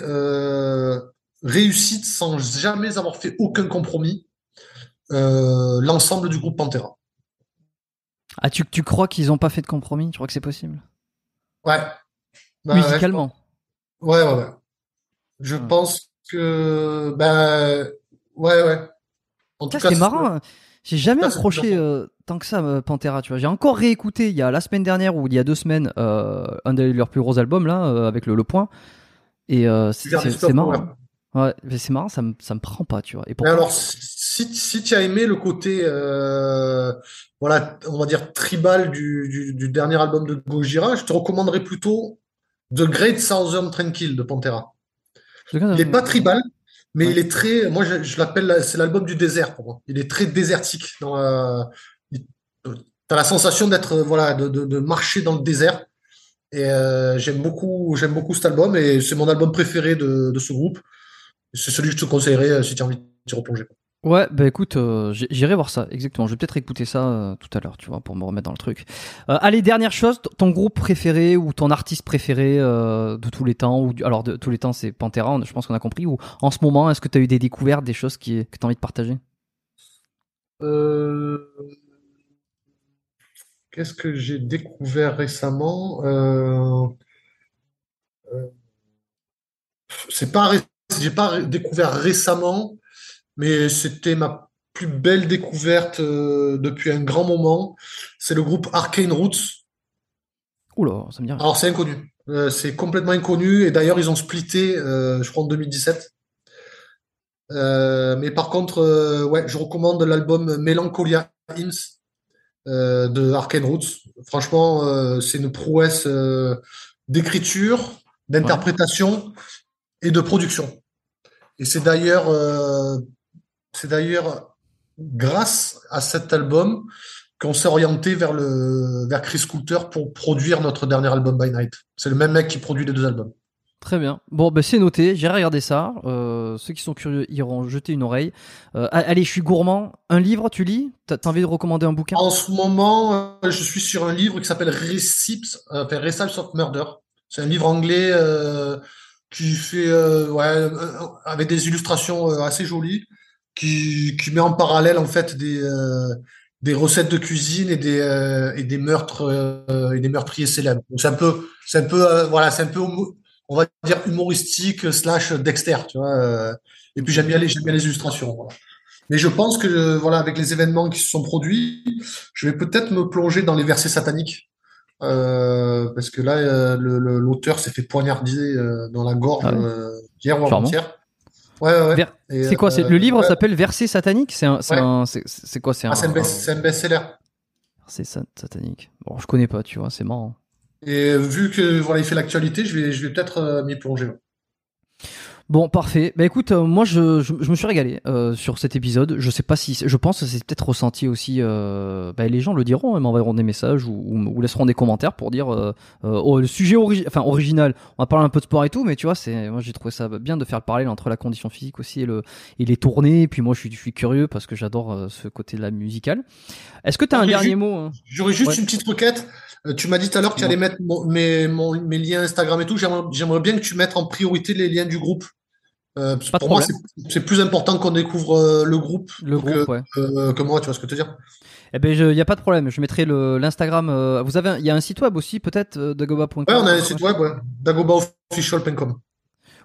[SPEAKER 2] réussite sans jamais avoir fait aucun compromis, l'ensemble du groupe Pantera.
[SPEAKER 1] Ah, tu, tu crois qu'ils ont pas fait de compromis? Tu crois que c'est possible?
[SPEAKER 2] Ouais. Bah,
[SPEAKER 1] Musicalement.
[SPEAKER 2] Ouais, ouais, ouais. Je
[SPEAKER 1] Ouais.
[SPEAKER 2] pense que, ben, ouais, ouais. En
[SPEAKER 1] Ça,
[SPEAKER 2] tout cas,
[SPEAKER 1] c'était marrant. hein. J'ai jamais
[SPEAKER 2] c'est
[SPEAKER 1] accroché euh, tant que ça euh, Pantera, tu vois. J'ai encore réécouté il y a la semaine dernière ou il y a deux semaines euh, un de leurs plus gros albums là avec le, le point. Et euh, c'est c'est- c'est marrant. Ouais, mais c'est marrant, ça me, ça me prend pas, tu vois. Et pourquoi
[SPEAKER 2] alors, si, si tu as aimé le côté, euh, voilà, on va dire tribal du, du, du dernier album de Gojira, je te recommanderais plutôt The Great Southern Tranquil de Pantera. Il est pas tribal, mais
[SPEAKER 1] Ouais.
[SPEAKER 2] il est très, moi je, je l'appelle, c'est l'album du désert pour moi. Il est très désertique. Dans la, il- t'as la sensation d'être, euh, voilà, de, de, de marcher dans le désert. Et euh, j'aime beaucoup, j'aime beaucoup cet album et c'est mon album préféré de, de ce groupe. C'est celui que je te conseillerais euh, si tu as envie de t'y replonger.
[SPEAKER 1] Ouais, bah écoute, euh, j'irai voir ça, exactement. Je vais peut-être écouter ça euh, tout à l'heure, tu vois, pour me remettre dans le truc. Euh, allez, dernière chose, ton groupe préféré ou ton artiste préféré euh, de tous les temps, ou du- alors de tous les temps c'est Pantera, on- je pense qu'on a compris, ou en ce moment, est-ce que tu as eu des découvertes, des choses qui, que tu as envie de partager?
[SPEAKER 2] Euh, qu'est-ce que j'ai découvert récemment? Euh, c'est pas, ré- j'ai pas découvert récemment, mais c'était ma plus belle découverte euh, depuis un grand moment. C'est le groupe Arcane Roots.
[SPEAKER 1] Oula, ça me dit.
[SPEAKER 2] Alors c'est inconnu, Euh, c'est complètement inconnu et d'ailleurs ils ont splitté, euh, je crois en 2017. Euh, mais par contre, ouais, je recommande l'album Melancholia Hymns de Arcane Roots. Franchement, c'est une prouesse d'écriture, d'interprétation et de production. Et c'est d'ailleurs, euh, c'est d'ailleurs grâce à cet album qu'on s'est orienté vers le vers Chris Coulter pour produire notre dernier album By Night. C'est le même mec qui produit les deux albums.
[SPEAKER 1] Très bien. Bon, bah, c'est noté, j'irai regarder ça. Euh, ceux qui sont curieux iront jeter une oreille. Euh, allez, je suis gourmand. Un livre, tu lis? T'as envie de recommander un bouquin?
[SPEAKER 2] En ce moment, je suis sur un livre qui s'appelle Receipts, euh, enfin, Recipes of Murder. C'est un livre anglais euh, qui fait, euh, ouais, avec des illustrations euh, assez jolies, qui, qui met en parallèle en fait des, euh, des recettes de cuisine et des, et des meurtres et des meurtriers célèbres. Donc c'est un peu, c'est un peu, voilà, c'est un peu, on va dire humoristique slash Dexter, tu vois. et puis j'aime bien les, j'aime bien les illustrations. Mais je pense que, voilà, avec les événements qui se sont produits, je vais peut-être me plonger dans les versets sataniques. Euh, parce que là, euh, l'auteur s'est fait poignarder euh, dans la gorge
[SPEAKER 1] Ah ouais
[SPEAKER 2] hier ou avant-hier. Ouais, ouais.
[SPEAKER 1] Ver- C'est quoi Le livre
[SPEAKER 2] ouais.
[SPEAKER 1] s'appelle Verset satanique? C'est un- c'est
[SPEAKER 2] Ouais.
[SPEAKER 1] un- quoi C'est
[SPEAKER 2] Ah, c'est un best- un best-seller.
[SPEAKER 1] Verset sa- satanique. Bon, je connais pas, tu vois, c'est marrant.
[SPEAKER 2] Et vu que voilà, il fait l'actualité, je vais, je vais peut-être m'y plonger.
[SPEAKER 1] Bon, parfait. Bah écoute, euh, moi je, je, je me suis régalé euh, sur cet épisode. Je sais pas si, je pense que c'est peut-être ressenti aussi. Euh, bah, les gens le diront, ils m'enverront des messages ou, ou, ou laisseront des commentaires pour dire euh, euh, oh, le sujet ori- enfin original. On va parler un peu de sport et tout, mais tu vois, c'est moi j'ai trouvé ça bien de faire le parallèle entre la condition physique aussi et le et les tournées. Et puis moi je suis, je suis curieux parce que j'adore ce côté de la musicale. Est-ce que tu as un dernier mot hein?
[SPEAKER 2] J'aurais juste
[SPEAKER 1] Ouais.
[SPEAKER 2] une petite requête. Tu m'as dit tout à l'heure que tu allais mettre mon- mes, mon- mes liens Instagram et tout. J'aimerais, j'aimerais bien que tu mettes en priorité les liens du groupe. Euh, parce que pour moi,
[SPEAKER 1] problème.
[SPEAKER 2] c'est, c'est plus important qu'on découvre euh, le groupe
[SPEAKER 1] Le
[SPEAKER 2] que,
[SPEAKER 1] groupe, ouais.
[SPEAKER 2] euh, que moi, tu vois ce que je veux te dire?
[SPEAKER 1] Eh ben, il y a pas de problème. Je mettrai l'Instagram. euh, vous avez, il y a un site web aussi, peut-être, dagoba.com.
[SPEAKER 2] Ouais, on a un site web, ouais. dagobaofficial.com.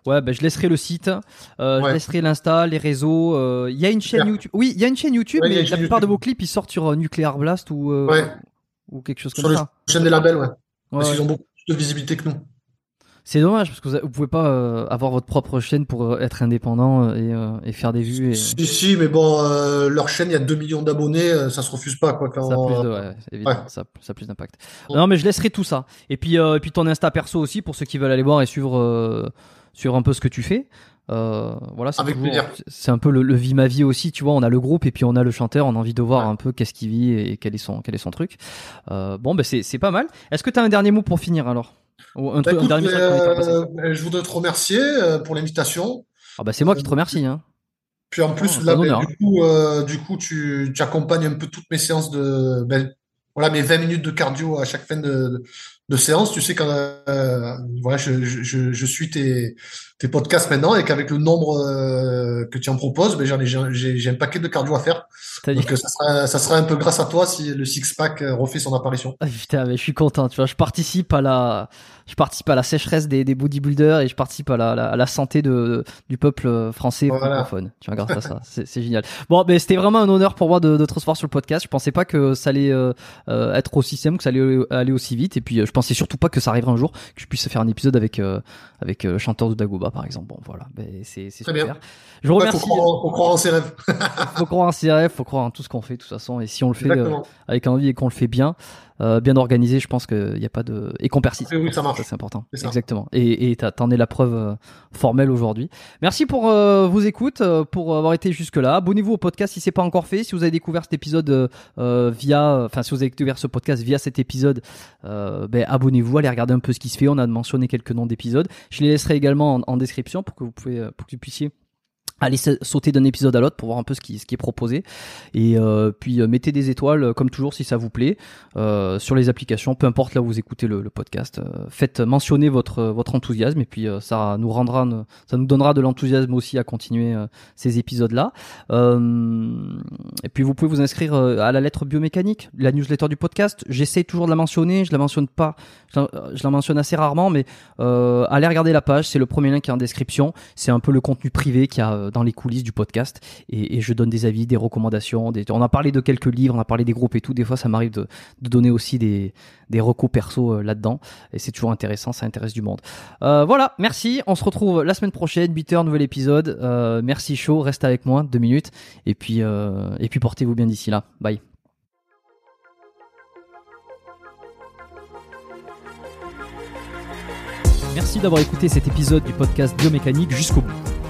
[SPEAKER 1] Ouais, ben je laisserai le site, je laisserai l'Insta, les réseaux. Il y a une chaîne. YouTube. Oui, il y a une chaîne YouTube,
[SPEAKER 2] Ouais,
[SPEAKER 1] mais la plupart de vos clips ils sortent sur Nuclear Blast ou ou quelque chose
[SPEAKER 2] Sur
[SPEAKER 1] comme ça.
[SPEAKER 2] chaîne des labels, ouais. Parce qu'ils ont beaucoup plus de visibilité que nous.
[SPEAKER 1] C'est dommage parce que vous, pouvez pas euh, avoir votre propre chaîne pour euh, être indépendant euh, et, euh, et faire des vues et
[SPEAKER 2] Si, si, mais bon, euh, leur chaîne, il y a 2 millions d'abonnés, euh, ça se refuse pas, quoi. Quand,
[SPEAKER 1] ça a plus de, ouais, évidemment,
[SPEAKER 2] Ouais.
[SPEAKER 1] ça, ça a plus d'impact.
[SPEAKER 2] Ouais.
[SPEAKER 1] Non, mais je laisserai tout ça. Et puis, euh, et puis ton Insta perso aussi pour ceux qui veulent aller voir et suivre, euh, suivre un peu ce que tu fais. Euh, voilà, c'est
[SPEAKER 2] Avec
[SPEAKER 1] toujours-
[SPEAKER 2] plaisir.
[SPEAKER 1] c'est- un peu le, le vie ma vie aussi, tu vois. On a le groupe et puis on a le chanteur. On a envie de voir un peu qu'est-ce qu'il vit et quel est son, quel est son truc. Euh, bon, ben c'est c'est pas mal. Est-ce que tu as un dernier mot pour finir alors? Un,
[SPEAKER 2] Bah,
[SPEAKER 1] truc- un
[SPEAKER 2] écoute,
[SPEAKER 1] message
[SPEAKER 2] euh, euh, je voudrais te remercier euh, pour l'invitation.
[SPEAKER 1] Ah bah c'est moi qui te remercie. Hein.
[SPEAKER 2] Puis en plus,
[SPEAKER 1] Oh, c'est
[SPEAKER 2] là, ben, du coup, euh, du coup, tu, tu accompagnes un peu toutes mes séances de, ben, voilà, mes 20 minutes de cardio à chaque fin de, de, de séance. Tu sais quand, euh, voilà, je, je, je, je suis tes, tes podcasts maintenant et qu'avec le nombre euh, que tu en proposes, ben, j'en ai, j'ai, j'ai un paquet de cardio à faire.
[SPEAKER 1] T'as dit
[SPEAKER 2] Donc, euh, ça sera, ça sera un peu grâce à toi si le six pack euh, refait son apparition.
[SPEAKER 1] Ah, putain, mais je suis content, tu vois. Je participe à la, je participe à la sécheresse des, des bodybuilders et je participe à la, la, à la santé de, du peuple français
[SPEAKER 2] Voilà.
[SPEAKER 1] francophone. Tu vois, grâce à ça. C'est génial. Bon, mais c'était vraiment un honneur pour moi de, de te recevoir sur le podcast. Je pensais pas que ça allait euh, euh, être aussi simple, que ça allait aller aussi vite. Et puis, euh, je pensais surtout pas que ça arriverait un jour, que je puisse faire un épisode avec, euh, avec euh, le chanteur de Dagoba, par exemple. Bon, voilà. C'est super.
[SPEAKER 2] bien.
[SPEAKER 1] Je vous remercie.
[SPEAKER 2] faut, croire, faut croire en ses rêves. *laughs*
[SPEAKER 1] faut croire en ses rêves, faut croire en tout ce qu'on fait, de toute façon. Et si on le fait euh, avec envie et qu'on le fait bien, euh, bien organisé, je pense qu'il n'y a pas de et qu'on persiste.
[SPEAKER 2] Oui, ça marche.
[SPEAKER 1] c'est important.
[SPEAKER 2] Ça.
[SPEAKER 1] Exactement. Et t'en es la preuve euh, formelle aujourd'hui. Merci pour euh, vos écoutes, euh, pour avoir été jusque là. Abonnez-vous au podcast si c'est pas encore fait. Si vous avez découvert cet épisode euh, via, enfin si vous avez découvert ce podcast via cet épisode, euh, ben, abonnez-vous, allez regarder un peu ce qui se fait. On a mentionné quelques noms d'épisodes. Je les laisserai également en, en description pour que vous pouvez, pour que vous puissiez aller sa- sauter d'un épisode à l'autre pour voir un peu ce qui, ce qui est proposé. Et euh, puis euh, mettez des étoiles euh, comme toujours si ça vous plaît euh, sur les applications peu importe là où vous écoutez le, le podcast. Euh, faites mentionner votre votre enthousiasme et puis euh, ça nous rendra ça nous donnera de l'enthousiasme aussi à continuer euh, ces épisodes là et puis vous pouvez vous inscrire euh, à la lettre biomécanique la newsletter du podcast. J'essaie toujours de la mentionner je la mentionne pas je la, je la mentionne assez rarement mais euh, allez regarder la page c'est le premier lien qui est en description. C'est un peu le contenu privé qu'il y a euh, dans les coulisses du podcast et, je donne des avis, des recommandations. On a parlé de quelques livres, on a parlé des groupes et tout. Des fois, ça m'arrive de, donner aussi des, des recos perso euh, là-dedans et c'est toujours intéressant, ça intéresse du monde. Euh, voilà, merci. On se retrouve la semaine prochaine, 8h, nouvel épisode. Euh, merci chaud, reste avec moi deux minutes et puis, et puis portez-vous bien d'ici là. Bye. Merci d'avoir écouté cet épisode du podcast Biomécanique jusqu'au bout.